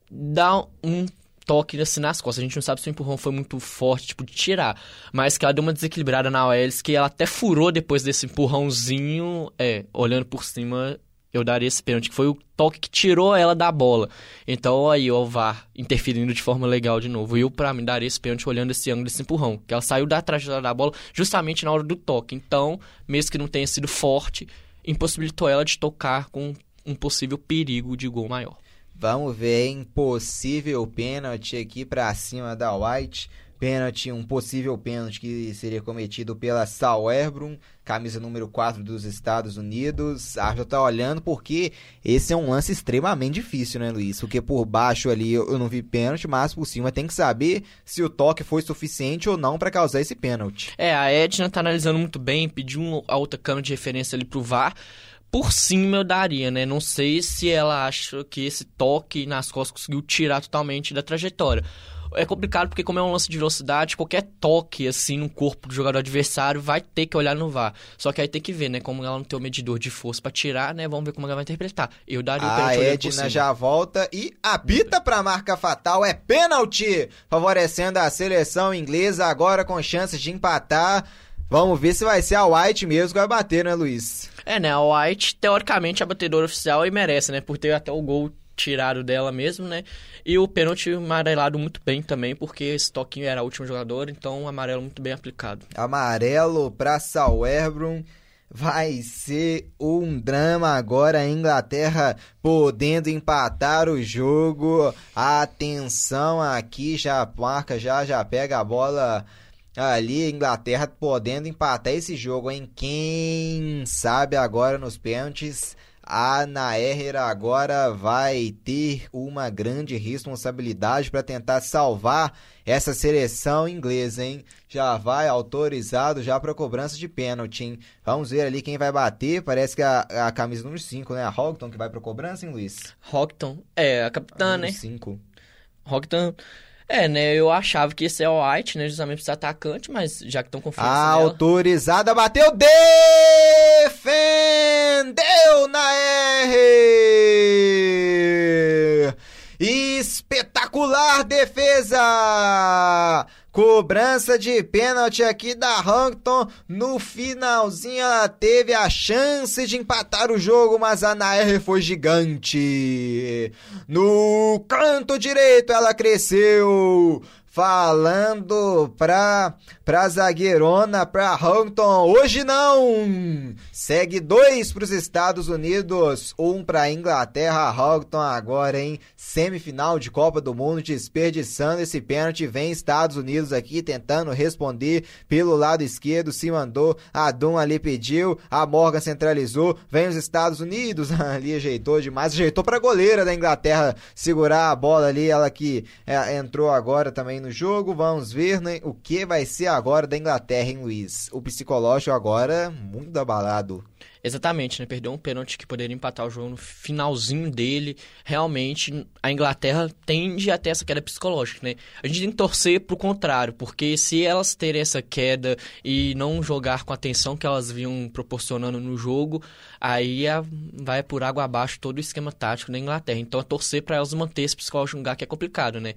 dá um toque assim nas costas. A gente não sabe se o empurrão foi muito forte, tipo, de tirar. Mas que ela deu uma desequilibrada na OLs, que ela até furou depois desse empurrãozinho. É, olhando por cima, eu daria esse pênalti, que foi o toque que tirou ela da bola. Então aí o VAR interferindo de forma legal de novo. Eu, pra mim, daria esse pênalti olhando esse ângulo, esse empurrão. Que ela saiu da trajetória da bola justamente na hora do toque. Então, mesmo que não tenha sido forte, impossibilitou ela de tocar com um possível perigo de gol maior. Vamos ver, hein? Possível pênalti aqui pra cima da White. Pênalti, um possível pênalti que seria cometido pela Sauerbrunn, camisa número 4 dos Estados Unidos. A árbitra tá olhando porque esse é um lance extremamente difícil, né, Luiz? Porque por baixo ali eu não vi pênalti, mas por cima tem que saber se o toque foi suficiente ou não pra causar esse pênalti. É, a Edna tá analisando muito bem, pediu um- a outra câmera de referência ali pro VAR. Por cima eu daria, né? Não sei se ela acha que esse toque nas costas conseguiu tirar totalmente da trajetória. É complicado porque como é um lance de velocidade, qualquer toque assim no corpo do jogador adversário vai ter que olhar no VAR. Só que aí tem que ver, né? Como ela não tem o medidor de força pra tirar, né? Vamos ver como ela vai interpretar. Eu daria o A pênalti por Edna já volta e apita pra marca fatal. É pênalti, favorecendo a seleção inglesa agora com chances de empatar. Vamos ver se vai ser a White mesmo que vai bater, né, Luiz? É, né? A White, teoricamente, é a batedora oficial e merece, né? Por ter até o gol tirado dela mesmo, né? E o pênalti amarelado muito bem também, porque esse toquinho era a última jogadora, então amarelo muito bem aplicado. Amarelo pra Sauerbrunn. Vai ser um drama agora a Inglaterra podendo empatar o jogo. Atenção aqui, já marca, já já pega a bola ali, Inglaterra podendo empatar esse jogo, hein? Quem sabe agora nos pênaltis a Naer agora vai ter uma grande responsabilidade para tentar salvar essa seleção inglesa, hein? Já vai autorizado já para cobrança de pênalti, hein? Vamos ver ali quem vai bater. Parece que a, a camisa número 5, né? A Hogton que vai para cobrança, hein, Luiz? Hogton, é, a capitã, né? 5. Hogton, é, né? Eu achava que esse é o White, né? Justamente ser atacante, mas já que estão confiando nela... Autorizada, bateu, defendeu na R. Espetacular defesa! Cobrança de pênalti aqui da Hampton. No finalzinho ela teve a chance de empatar o jogo, mas a Nair foi gigante. No canto direito ela cresceu. Falando pra, pra zagueirona, pra Hampton, hoje não! Segue dois pros Estados Unidos, um pra Inglaterra, Hampton agora em semifinal de Copa do Mundo, desperdiçando esse pênalti, vem Estados Unidos aqui tentando responder pelo lado esquerdo, se mandou, a Dum ali pediu, a Morgan centralizou, vem os Estados Unidos, (laughs) ali ajeitou demais, ajeitou pra goleira da Inglaterra segurar a bola ali, ela que é, entrou agora também no jogo. Vamos ver né, o que vai ser agora da Inglaterra, hein, Luiz? O psicológico agora muito abalado. Exatamente, né? Perdeu um pênalti que poderia empatar o jogo no finalzinho dele. Realmente, a Inglaterra tende a ter essa queda psicológica, né? A gente tem que torcer pro contrário, porque se elas terem essa queda e não jogar com a atenção que elas vinham proporcionando no jogo, aí vai por água abaixo todo o esquema tático da Inglaterra. Então, é torcer para elas manter esse psicológico no lugar que é complicado, né?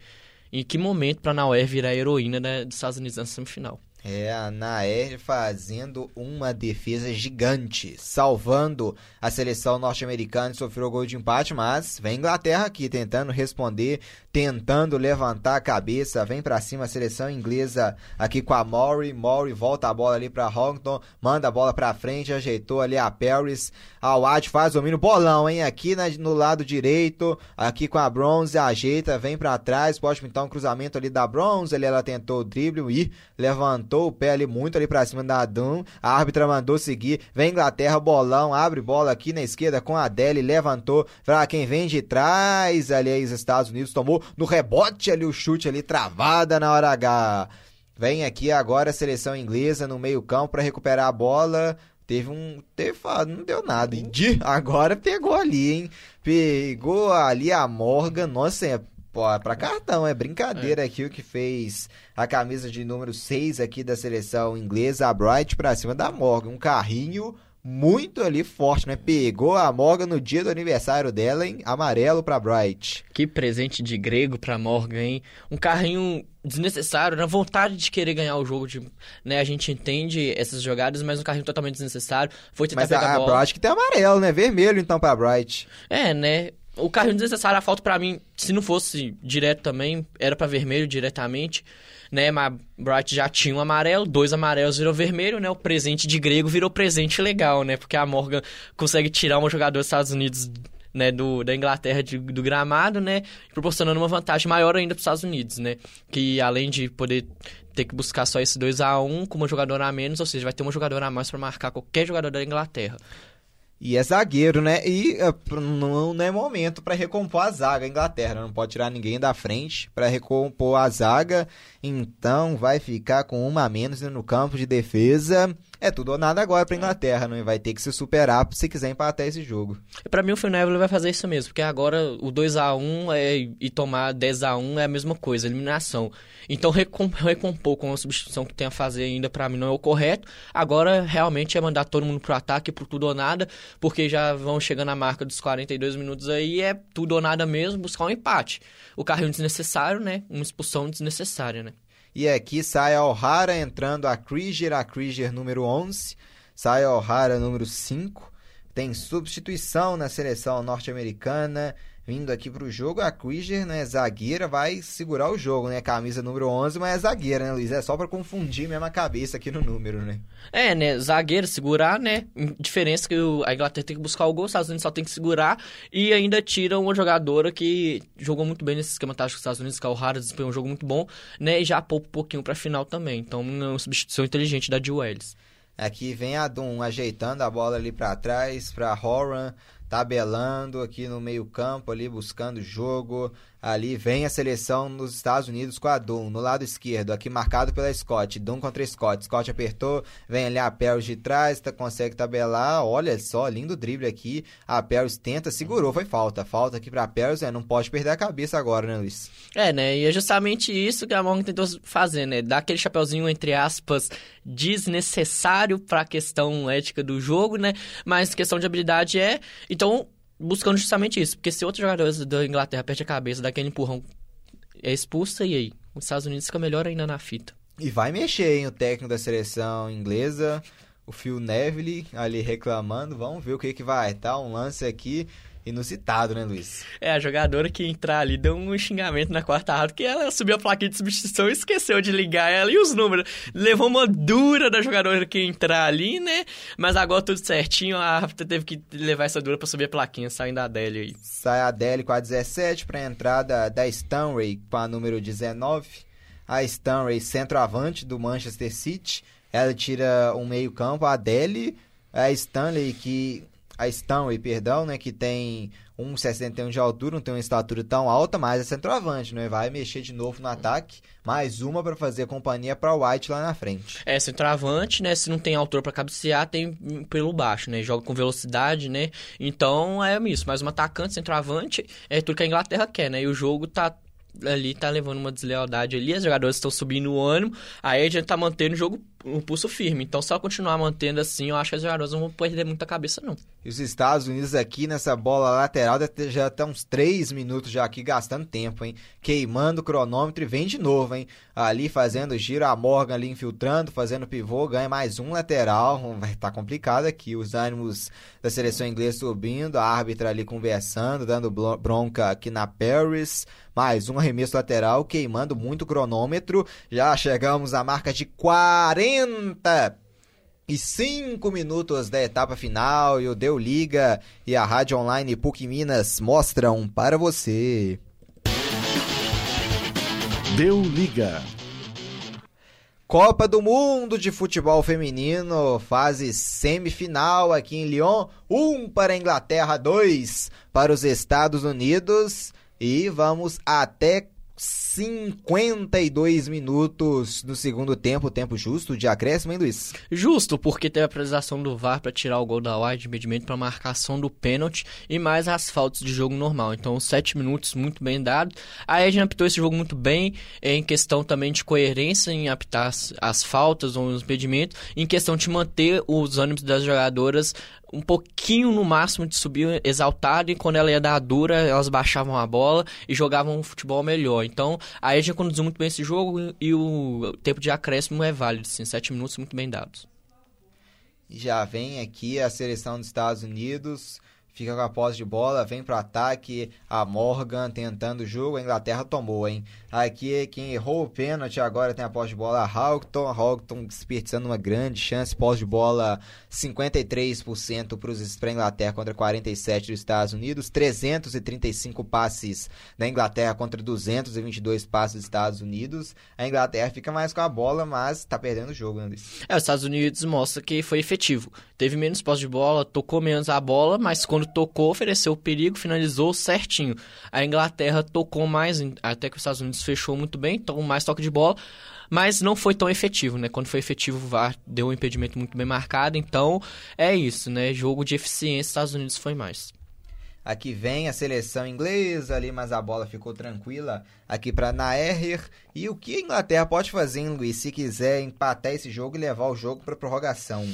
Em que momento para Nauer virar a heroína né, dos Estados Unidos na semifinal? É, a Naer fazendo uma defesa gigante, salvando a seleção norte-americana e sofreu gol de empate, mas vem Inglaterra aqui tentando responder, tentando levantar a cabeça, vem pra cima a seleção inglesa aqui com a Maury, Maury volta a bola ali pra Hongton, manda a bola pra frente, ajeitou ali a Paris, a Watt faz domínio, bolão, hein, aqui na- no lado direito, aqui com a Bronze, ajeita, vem pra trás, pode pintar um cruzamento ali da Bronze, ali ela tentou o drible e levantou o pé ali muito ali pra cima da Dum, a árbitra mandou seguir, vem Inglaterra, bolão, abre bola aqui na esquerda com a Adele, levantou pra quem vem de trás, ali aí os Estados Unidos tomou no rebote ali o chute ali, travada na hora H. Vem aqui agora a seleção inglesa no meio campo pra recuperar a bola. Teve um. Teve, não deu nada. hein? De, agora pegou ali, hein? Pegou ali a Morgan. Nossa, é pô, é pra cartão. É brincadeira aqui o que fez a camisa de número 6 aqui da seleção inglesa, a Bright, pra cima da Morgan. Um carrinho muito ali forte, né? Pegou a Morgan no dia do aniversário dela, hein? Amarelo pra Bright. Que presente de grego pra Morgan, hein? Um carrinho desnecessário, na vontade de querer ganhar o jogo, de, né? A gente entende essas jogadas, mas um carrinho totalmente desnecessário. Foi tentar Mas pegar a, a bola. Bright que tem amarelo, né? Vermelho então pra Bright. É, né? O carrinho desnecessário, a falta pra mim, se não fosse direto também, era pra vermelho diretamente, né? Mas Bright já tinha um amarelo, dois amarelos virou vermelho, né? O presente de grego virou presente legal, né? Porque a Morgan consegue tirar uma jogadora dos Estados Unidos, né? Do, da Inglaterra de- do gramado, né? Proporcionando uma vantagem maior ainda pros Estados Unidos, né? Que além de poder ter que buscar só esse 2 a 1 com uma jogadora a menos, ou seja, vai ter uma jogadora a mais pra marcar qualquer jogador da Inglaterra. E é zagueiro, né? E eh, não, é momento pra recompor a zaga. A Inglaterra não pode tirar ninguém da frente pra recompor a zaga. Então vai ficar com uma a menos no campo de defesa. É tudo ou nada agora pra Inglaterra, não vai ter que se superar se quiser empatar esse jogo. Pra mim, o Phil Neville vai fazer isso mesmo, porque agora o 2x1 é, e tomar 10x1 é a mesma coisa, eliminação. Então, recom- recompor com a substituição que tem a fazer ainda, pra mim, não é o correto. Agora, realmente, é mandar todo mundo pro ataque, pro tudo ou nada, porque já vão chegando a marca dos 42 minutos aí, é tudo ou nada mesmo, buscar um empate. O carrinho desnecessário, né? Uma expulsão desnecessária, né? E aqui sai a O'Hara entrando a Krieger, a Krieger número 11. Sai a O'Hara número 5. Tem substituição na seleção norte-americana. Vindo aqui pro jogo, a Krieger, né, zagueira, vai segurar o jogo, né? Camisa número 11, mas é zagueira, né, Luiz? É só pra confundir mesmo a cabeça aqui no número, né? É, né? Zagueiro, segurar, né? Diferença que o- a Inglaterra tem que buscar o gol, os Estados Unidos só tem que segurar. E ainda tira uma jogadora que jogou muito bem nesse esquema tático dos Estados Unidos, que é o O'Hara, desempenhou um jogo muito bom, né? E já poupa um pouquinho pra final também. Então, uma substituição inteligente da Jill Ellis. Aqui vem a Dum ajeitando a bola ali pra trás, pra Horan, tabelando aqui no meio-campo ali, buscando jogo. Ali vem a seleção dos Estados Unidos com a Dum no lado esquerdo, aqui marcado pela Scott. Dum contra Scott. Scott apertou, vem ali a Paris de trás, tá, consegue tabelar. Olha só, lindo drible aqui. A Paris tenta, segurou, foi falta. Falta aqui pra Paris, é, não pode perder a cabeça agora, né, Luiz? É, né? E é justamente isso que a Morgan tentou fazer, né? Dar aquele chapeuzinho, entre aspas, desnecessário pra questão ética do jogo, né? Mas questão de habilidade é. Então, buscando justamente isso. Porque se outro jogador da Inglaterra perde a cabeça, dá aquele empurrão, é expulsa, e aí? Os Estados Unidos fica melhor ainda na fita. E vai mexer, hein, o técnico da seleção inglesa, o Phil Neville, ali reclamando. Vamos ver o que que vai, tá? Um lance aqui inusitado, né, Luiz? É, a jogadora que entrar ali deu um xingamento na quarta rádio, que ela subiu a plaquinha de substituição e esqueceu de ligar ela e os números. Levou uma dura da jogadora que entrar ali, né? Mas agora tudo certinho, a árbitra teve que levar essa dura pra subir a plaquinha, saindo da Adélia aí. Sai a Adele com a 17 para a entrada da Stanley com a número 19. A Stanley, centroavante do Manchester City. Ela tira um meio campo. A Adele, a Stanley que... A Stanley, perdão, né? Que tem 1,61 de altura, não tem uma estatura tão alta, mas é centroavante, né? Vai mexer de novo no ataque. Mais uma para fazer companhia para White lá na frente. É, centroavante, né? Se não tem altura pra cabecear, tem pelo baixo, né? Joga com velocidade, né? Então é isso. Mas um atacante, centroavante, é tudo que a Inglaterra quer, né? E o jogo tá ali, tá levando uma deslealdade ali. Os jogadores estão subindo o ânimo. Aí a gente tá mantendo o jogo, o pulso firme. Então, ela continuar mantendo assim, eu acho que os jogadores não vão perder muita cabeça, não. E os Estados Unidos aqui nessa bola lateral já tá uns 3 minutos já aqui gastando tempo, hein? Queimando o cronômetro e vem de novo, hein? Ali fazendo giro, a Morgan ali infiltrando, fazendo pivô, ganha mais um lateral. (laughs) Vai tá complicado aqui. Os ânimos da seleção inglesa subindo, a árbitra ali conversando, dando bronca aqui na Paris. Mais um arremesso lateral, queimando muito o cronômetro. Já chegamos à marca de 40 e 5 minutos da etapa final e o Deu Liga e a Rádio Online PUC Minas mostram para você. Deu liga. Copa do Mundo de Futebol Feminino, fase semifinal aqui em Lyon. Um para a Inglaterra, dois para os Estados Unidos. E vamos até 52 minutos no segundo tempo, tempo justo de acréscimo, hein, Luiz? Justo, porque teve a precisação do VAR pra tirar o gol da White de impedimento pra marcação do pênalti e mais as faltas de jogo normal. Então, sete minutos muito bem dados. A Edna apitou esse jogo muito bem, em questão também de coerência em apitar as, as faltas ou os impedimentos, em questão de manter os ânimos das jogadoras um pouquinho no máximo de subir exaltado e quando ela ia dar dura, elas baixavam a bola e jogavam um futebol melhor. Então, aí a gente conduziu muito bem esse jogo e o tempo de acréscimo é válido, sim, sete minutos muito bem dados. Já vem aqui a seleção dos Estados Unidos, fica com a posse de bola, vem pro ataque, a Morgan tentando o jogo, a Inglaterra tomou, hein? Aqui quem errou o pênalti agora tem a posse de bola, a Houghton, Houghton desperdiçando uma grande chance, posse de bola 53% para a Inglaterra contra 47 dos Estados Unidos, 335 passes da Inglaterra contra 222 passes dos Estados Unidos. A Inglaterra fica mais com a bola, mas está perdendo o jogo, né, Luiz? É, os Estados Unidos mostra que foi efetivo. Teve menos posse de bola, tocou menos a bola, mas quando tocou, ofereceu o perigo, finalizou certinho. A Inglaterra tocou mais, até que os Estados Unidos fechou muito bem, tomou mais toque de bola, mas não foi tão efetivo, né? Quando foi efetivo, o VAR deu um impedimento muito bem marcado, então é isso, né? Jogo de eficiência, Estados Unidos foi mais. Aqui vem a seleção inglesa ali, mas a bola ficou tranquila aqui para Naer. E o que a Inglaterra pode fazer, Luiz, se quiser empatar esse jogo e levar o jogo para prorrogação?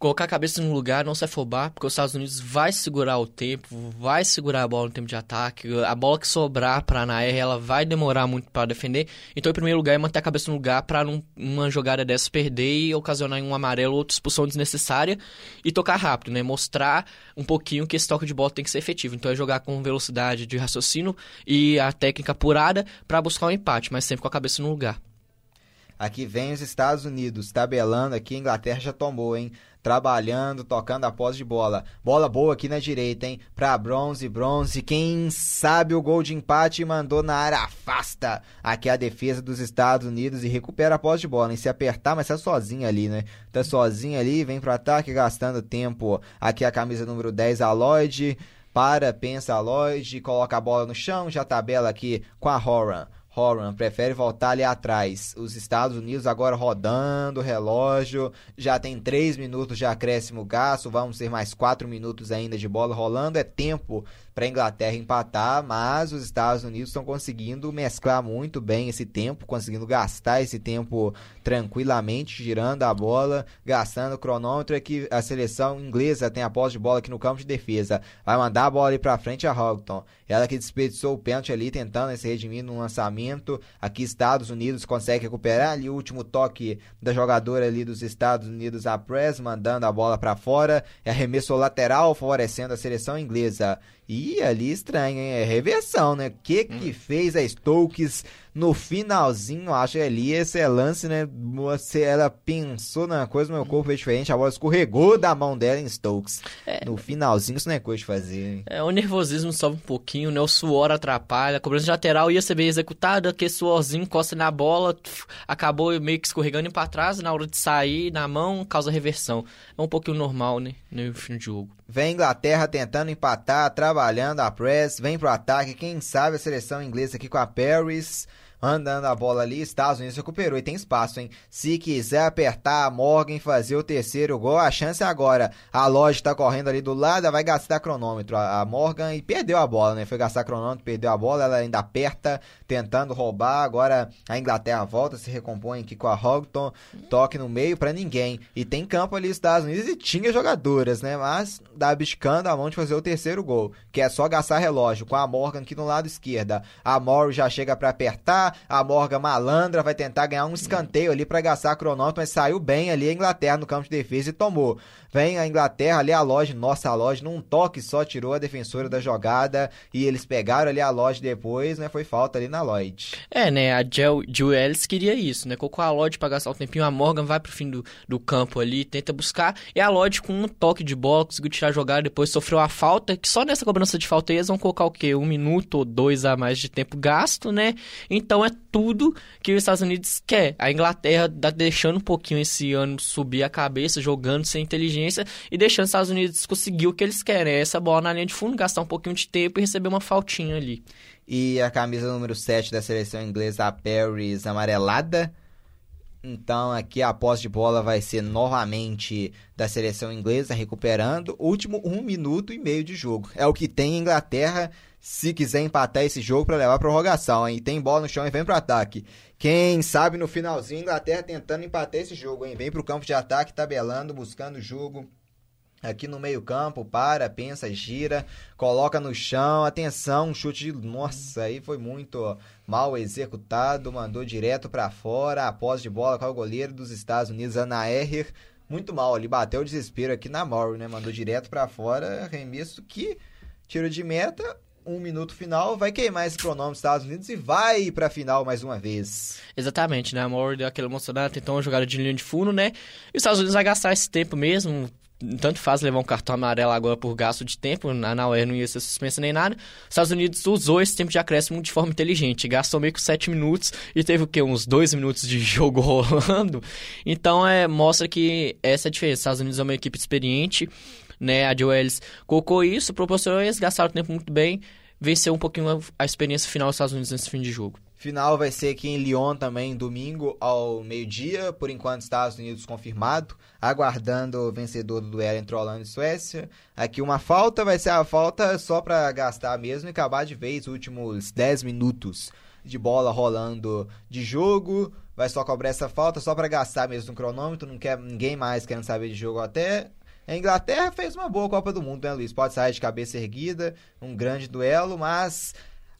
Colocar a cabeça no lugar, não se afobar, porque os Estados Unidos vai segurar o tempo, vai segurar a bola no tempo de ataque. A bola que sobrar para Naer, ela vai demorar muito para defender. Então, em primeiro lugar, é manter a cabeça no lugar para uma jogada dessa perder e ocasionar um amarelo ou outra expulsão desnecessária e tocar rápido, né? Mostrar um pouquinho que esse toque de bola tem que ser efetivo. Então é jogar com velocidade de raciocínio e a técnica apurada para buscar um empate, mas sempre com a cabeça no lugar. Aqui vem os Estados Unidos, tabelando aqui, a Inglaterra já tomou, hein? Trabalhando, tocando a posse de bola. Bola boa aqui na direita, hein? Pra bronze, bronze. Quem sabe o gol de empate mandou na área, afasta. Aqui a defesa dos Estados Unidos e recupera a posse de bola, hein? Se apertar, mas tá sozinho ali, né? Tá sozinho ali, vem pro ataque, gastando tempo. Aqui a camisa número 10, a Lloyd para, pensa a Lloyd, coloca a bola no chão, já tabela aqui com a Horan. Horan prefere voltar ali atrás. Os Estados Unidos agora rodando o relógio. Já tem 3 minutos de acréscimo gasto. Vamos ter mais 4 minutos ainda de bola rolando. É tempo para a Inglaterra empatar, mas os Estados Unidos estão conseguindo mesclar muito bem esse tempo, conseguindo gastar esse tempo tranquilamente, girando a bola, gastando o cronômetro. É que a seleção inglesa tem a posse de bola aqui no campo de defesa. Vai mandar a bola ali para frente a Houghton. Ela que desperdiçou o pênalti ali, tentando se redimir no lançamento. Aqui, Estados Unidos consegue recuperar ali o último toque da jogadora ali dos Estados Unidos, a Press, mandando a bola para fora. É arremesso lateral, favorecendo a seleção inglesa. E ali estranho, hein? É reversão, né? O que que hum. fez a Stokes no finalzinho? Acho que ali esse é lance, né? Você, ela pensou na coisa, meu corpo fez diferente, a bola escorregou da mão dela em Stokes. É, no finalzinho isso não é coisa de fazer, hein? É, o nervosismo sobe um pouquinho, né? O suor atrapalha, a cobrança de lateral ia ser bem executada, que suorzinho encosta na bola, acabou meio que escorregando para trás, na hora de sair, na mão, causa reversão. É um pouquinho normal, né? No fim do jogo. Vem Inglaterra tentando empatar, trabalhando a press, vem pro ataque. Quem sabe a seleção inglesa aqui com a Paris andando a bola ali, Estados Unidos recuperou e tem espaço, hein? Se quiser apertar a Morgan fazer o terceiro gol, a chance é agora. A loja tá correndo ali do lado, vai gastar cronômetro. A Morgan e perdeu a bola, né? Foi gastar cronômetro, perdeu a bola, ela ainda aperta, tentando roubar. Agora a Inglaterra volta, se recompõe aqui com a Houghton, toque no meio para ninguém. E tem campo ali Estados Unidos e tinha jogadoras, né? Mas dá biscando a mão de fazer o terceiro gol, que é só gastar relógio com a Morgan aqui no lado esquerda. A Morgan já chega para apertar, a Morgan malandra vai tentar ganhar um escanteio ali para gastar cronômetro, mas saiu bem ali a Inglaterra no campo de defesa e tomou. Vem a Inglaterra ali a loja, nossa a loja, num toque só tirou a defensora da jogada e eles pegaram ali a loja depois, né? Foi falta ali na Lloyd. É, né? A Jill, Ellis queria isso, né? Colocou a Lloyd pra gastar o tempinho, a Morgan vai pro fim do, do campo ali, tenta buscar, e a Lloyd com um toque de bola conseguiu tirar a jogada, depois sofreu a falta, que só nessa cobrança de falta eles vão colocar o quê? Um minuto ou dois a mais de tempo gasto, né? Então é tudo que os Estados Unidos quer. A Inglaterra tá deixando um pouquinho esse ano subir a cabeça, jogando sem inteligência e deixando os Estados Unidos conseguir o que eles querem. É essa bola na linha de fundo, gastar um pouquinho de tempo e receber uma faltinha ali. E a camisa número 7 da seleção inglesa, a Paris amarelada. Então aqui a posse de bola vai ser novamente da seleção inglesa recuperando. Último um minuto e meio de jogo. É o que tem em Inglaterra se quiser empatar esse jogo para levar a prorrogação, hein? Tem bola no chão e vem pro ataque. Quem sabe no finalzinho, Inglaterra tentando empatar esse jogo, hein? Vem pro campo de ataque, tabelando, buscando o jogo. Aqui no meio-campo, para, pensa, gira, coloca no chão, atenção, um chute de. Nossa, aí foi muito mal executado, mandou direto para fora, após de bola com o goleiro dos Estados Unidos, Ana Errer. Muito mal ali, bateu o desespero aqui na Maury, né? Mandou direto para fora, arremesso que tiro de meta, um minuto final, vai queimar esse cronômetro dos Estados Unidos e vai pra final mais uma vez. Exatamente, né? A Maury deu aquela emocionada, tentou uma jogada de linha de fundo, né? E os Estados Unidos vai gastar esse tempo mesmo, tanto faz levar um cartão amarelo agora por gasto de tempo, na Nauer não ia ser suspensa nem nada. Os Estados Unidos usou esse tempo de acréscimo de forma inteligente, gastou meio que 7 minutos e teve o quê? Uns 2 minutos de (laughs) jogo rolando. Então é, mostra que essa é a diferença. Os Estados Unidos é uma equipe experiente, né? A Joe Ellis colocou isso, proporcionou eles, gastaram o tempo muito bem, venceu um pouquinho a, experiência final dos Estados Unidos nesse fim de jogo. Final vai ser aqui em Lyon também, domingo ao meio-dia. Por enquanto, Estados Unidos confirmado, aguardando o vencedor do duelo entre Holanda e Suécia. Aqui uma falta, vai ser a falta só para gastar mesmo e acabar de vez os últimos 10 minutos de bola rolando de jogo. Vai só cobrar essa falta só para gastar mesmo no cronômetro, não quer ninguém mais querendo saber de jogo até. A Inglaterra fez uma boa Copa do Mundo, né, Luiz? Pode sair de cabeça erguida, um grande duelo, mas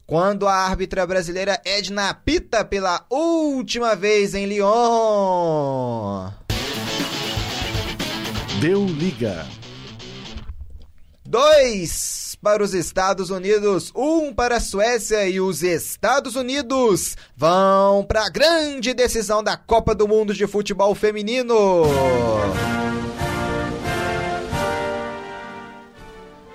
quando a árbitra brasileira Edna apita pela última vez em Lyon. Deu liga. Dois para os Estados Unidos, um para a Suécia e os Estados Unidos vão para a grande decisão da Copa do Mundo de Futebol Feminino.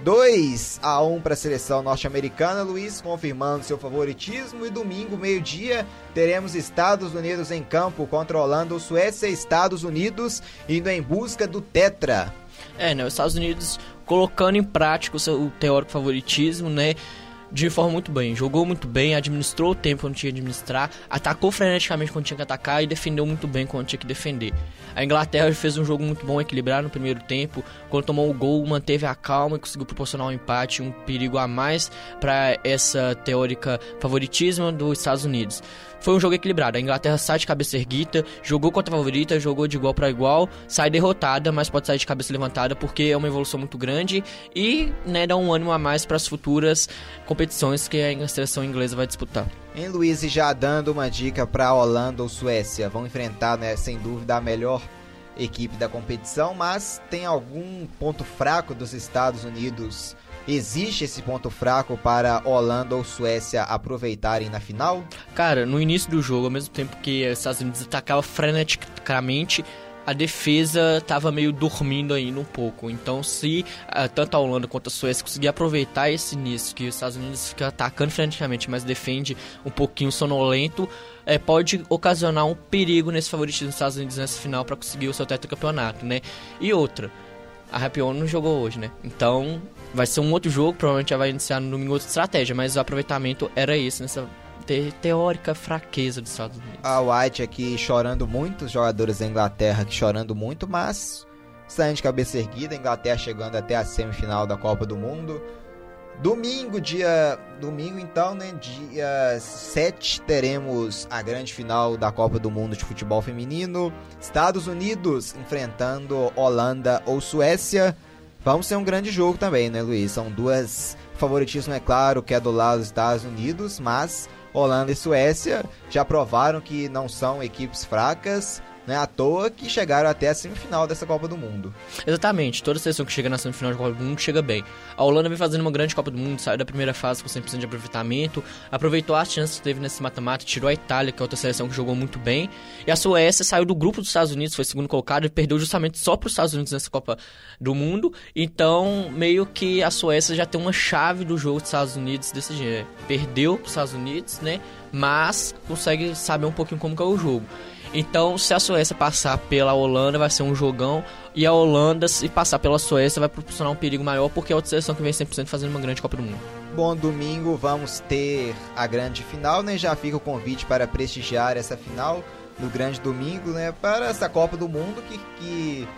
2 a 1 para a seleção norte-americana, Luiz, confirmando seu favoritismo. E domingo, meio-dia, teremos Estados Unidos em campo, controlando Suécia e Estados Unidos, indo em busca do Tetra. É, né? Os Estados Unidos colocando em prática o seu teórico favoritismo, né? De forma muito bem. Jogou muito bem, administrou o tempo quando tinha que administrar, atacou freneticamente quando tinha que atacar e defendeu muito bem quando tinha que defender. A Inglaterra fez um jogo muito bom, equilibrado no primeiro tempo. Quando tomou o gol, manteve a calma e conseguiu proporcionar um empate, um perigo a mais para essa teórica favoritismo dos Estados Unidos. Foi um jogo equilibrado. A Inglaterra sai de cabeça erguida, jogou contra a favorita, jogou de igual para igual, sai derrotada, mas pode sair de cabeça levantada porque é uma evolução muito grande e né, dá um ânimo a mais para as futuras competições que a seleção inglesa vai disputar. Em Luiz, já dando uma dica para Holanda ou Suécia, vão enfrentar, né, sem dúvida, a melhor equipe da competição, mas tem algum ponto fraco dos Estados Unidos Existe esse ponto fraco para Holanda ou Suécia aproveitarem na final? Cara, no início do jogo, ao mesmo tempo que os Estados Unidos atacavam freneticamente, a defesa estava meio dormindo ainda um pouco. Então, se uh, tanto a Holanda quanto a Suécia conseguir aproveitar esse início, que os Estados Unidos fica atacando freneticamente, mas defende um pouquinho sonolento, é, pode ocasionar um perigo nesse favoritismo dos Estados Unidos nessa final para conseguir o seu tetracampeonato, né? E outra, a Rapion não jogou hoje, né? Então, vai ser um outro jogo, provavelmente já vai iniciar no domingo outra estratégia, mas o aproveitamento era esse, nessa te teórica fraqueza dos Estados Unidos. A White aqui chorando muito, os jogadores da Inglaterra aqui chorando muito, mas saindo de cabeça erguida, a Inglaterra chegando até a semifinal da Copa do Mundo. Domingo, dia. Domingo, então, né? Dia 7, teremos a grande final da Copa do Mundo de Futebol Feminino. Estados Unidos enfrentando Holanda ou Suécia. Vamos ser um grande jogo também, né, Luiz? São duas. Favoritismo, é claro, que é do lado dos Estados Unidos, mas Holanda e Suécia já provaram que não são equipes fracas não é à toa que chegaram até a semifinal dessa Copa do Mundo. Exatamente, toda seleção que chega na semifinal da Copa do Mundo chega bem. A Holanda vem fazendo uma grande Copa do Mundo, saiu da primeira fase com 100% de aproveitamento, aproveitou as chances que teve nesse mata-mata, tirou a Itália, que é outra seleção que jogou muito bem, e a Suécia saiu do grupo dos Estados Unidos, foi segundo colocado e perdeu justamente só para os Estados Unidos nessa Copa do Mundo. Então, meio que a Suécia já tem uma chave do jogo dos Estados Unidos desse jeito. Perdeu para os Estados Unidos, né? Mas consegue saber um pouquinho como é o jogo. Então, se a Suécia passar pela Holanda, vai ser um jogão. E a Holanda, se passar pela Suécia, vai proporcionar um perigo maior, porque é outra seleção que vem 100% fazendo uma grande Copa do Mundo. Bom, domingo vamos ter a grande final, né? Já fica o convite para prestigiar essa final no grande domingo, né? Para essa Copa do Mundo que, que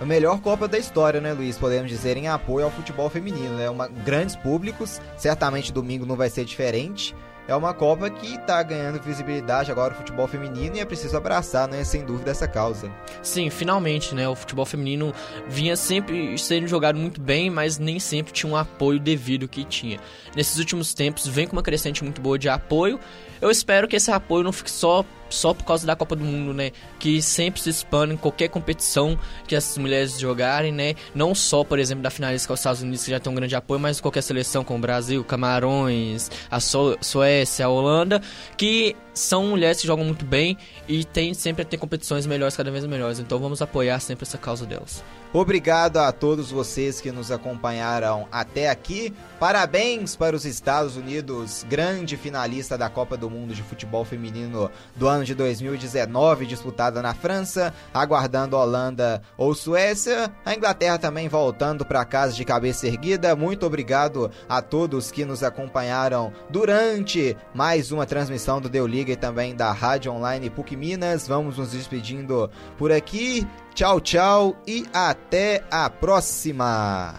a melhor Copa da história, né, Luiz? Podemos dizer em apoio ao futebol feminino, né? Uma, grandes públicos, certamente domingo não vai ser diferente. É uma Copa que está ganhando visibilidade agora o futebol feminino e é preciso abraçar, né, sem dúvida, essa causa. Sim, finalmente, né? O futebol feminino vinha sempre sendo jogado muito bem, mas nem sempre tinha um apoio devido que tinha. Nesses últimos tempos, vem com uma crescente muito boa de apoio. Eu espero que esse apoio não fique só só por causa da Copa do Mundo, né? Que sempre se expande em qualquer competição que as mulheres jogarem, né? Não só, por exemplo, da finalista com os Estados Unidos, que já tem um grande apoio, mas qualquer seleção como o Brasil, Camarões, a Suécia, a Holanda, que são mulheres que jogam muito bem e tem sempre a ter competições melhores, cada vez melhores. Então vamos apoiar sempre essa causa delas. Obrigado a todos vocês que nos acompanharam até aqui. Parabéns para os Estados Unidos, grande finalista da Copa do Mundo de Futebol Feminino do ano de 2019, disputada na França, aguardando Holanda ou Suécia. A Inglaterra também voltando para casa de cabeça erguida. Muito obrigado a todos que nos acompanharam durante mais uma transmissão do Deu Liga e também da Rádio Online PUC Minas. Vamos nos despedindo por aqui. Tchau, tchau e até a próxima!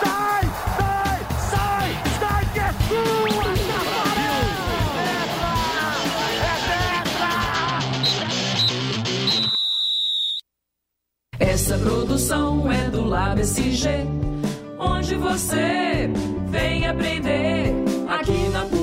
Sai, sai, sai, sai que é sua! Essa produção é do Lab SG, onde você vem aprender aqui na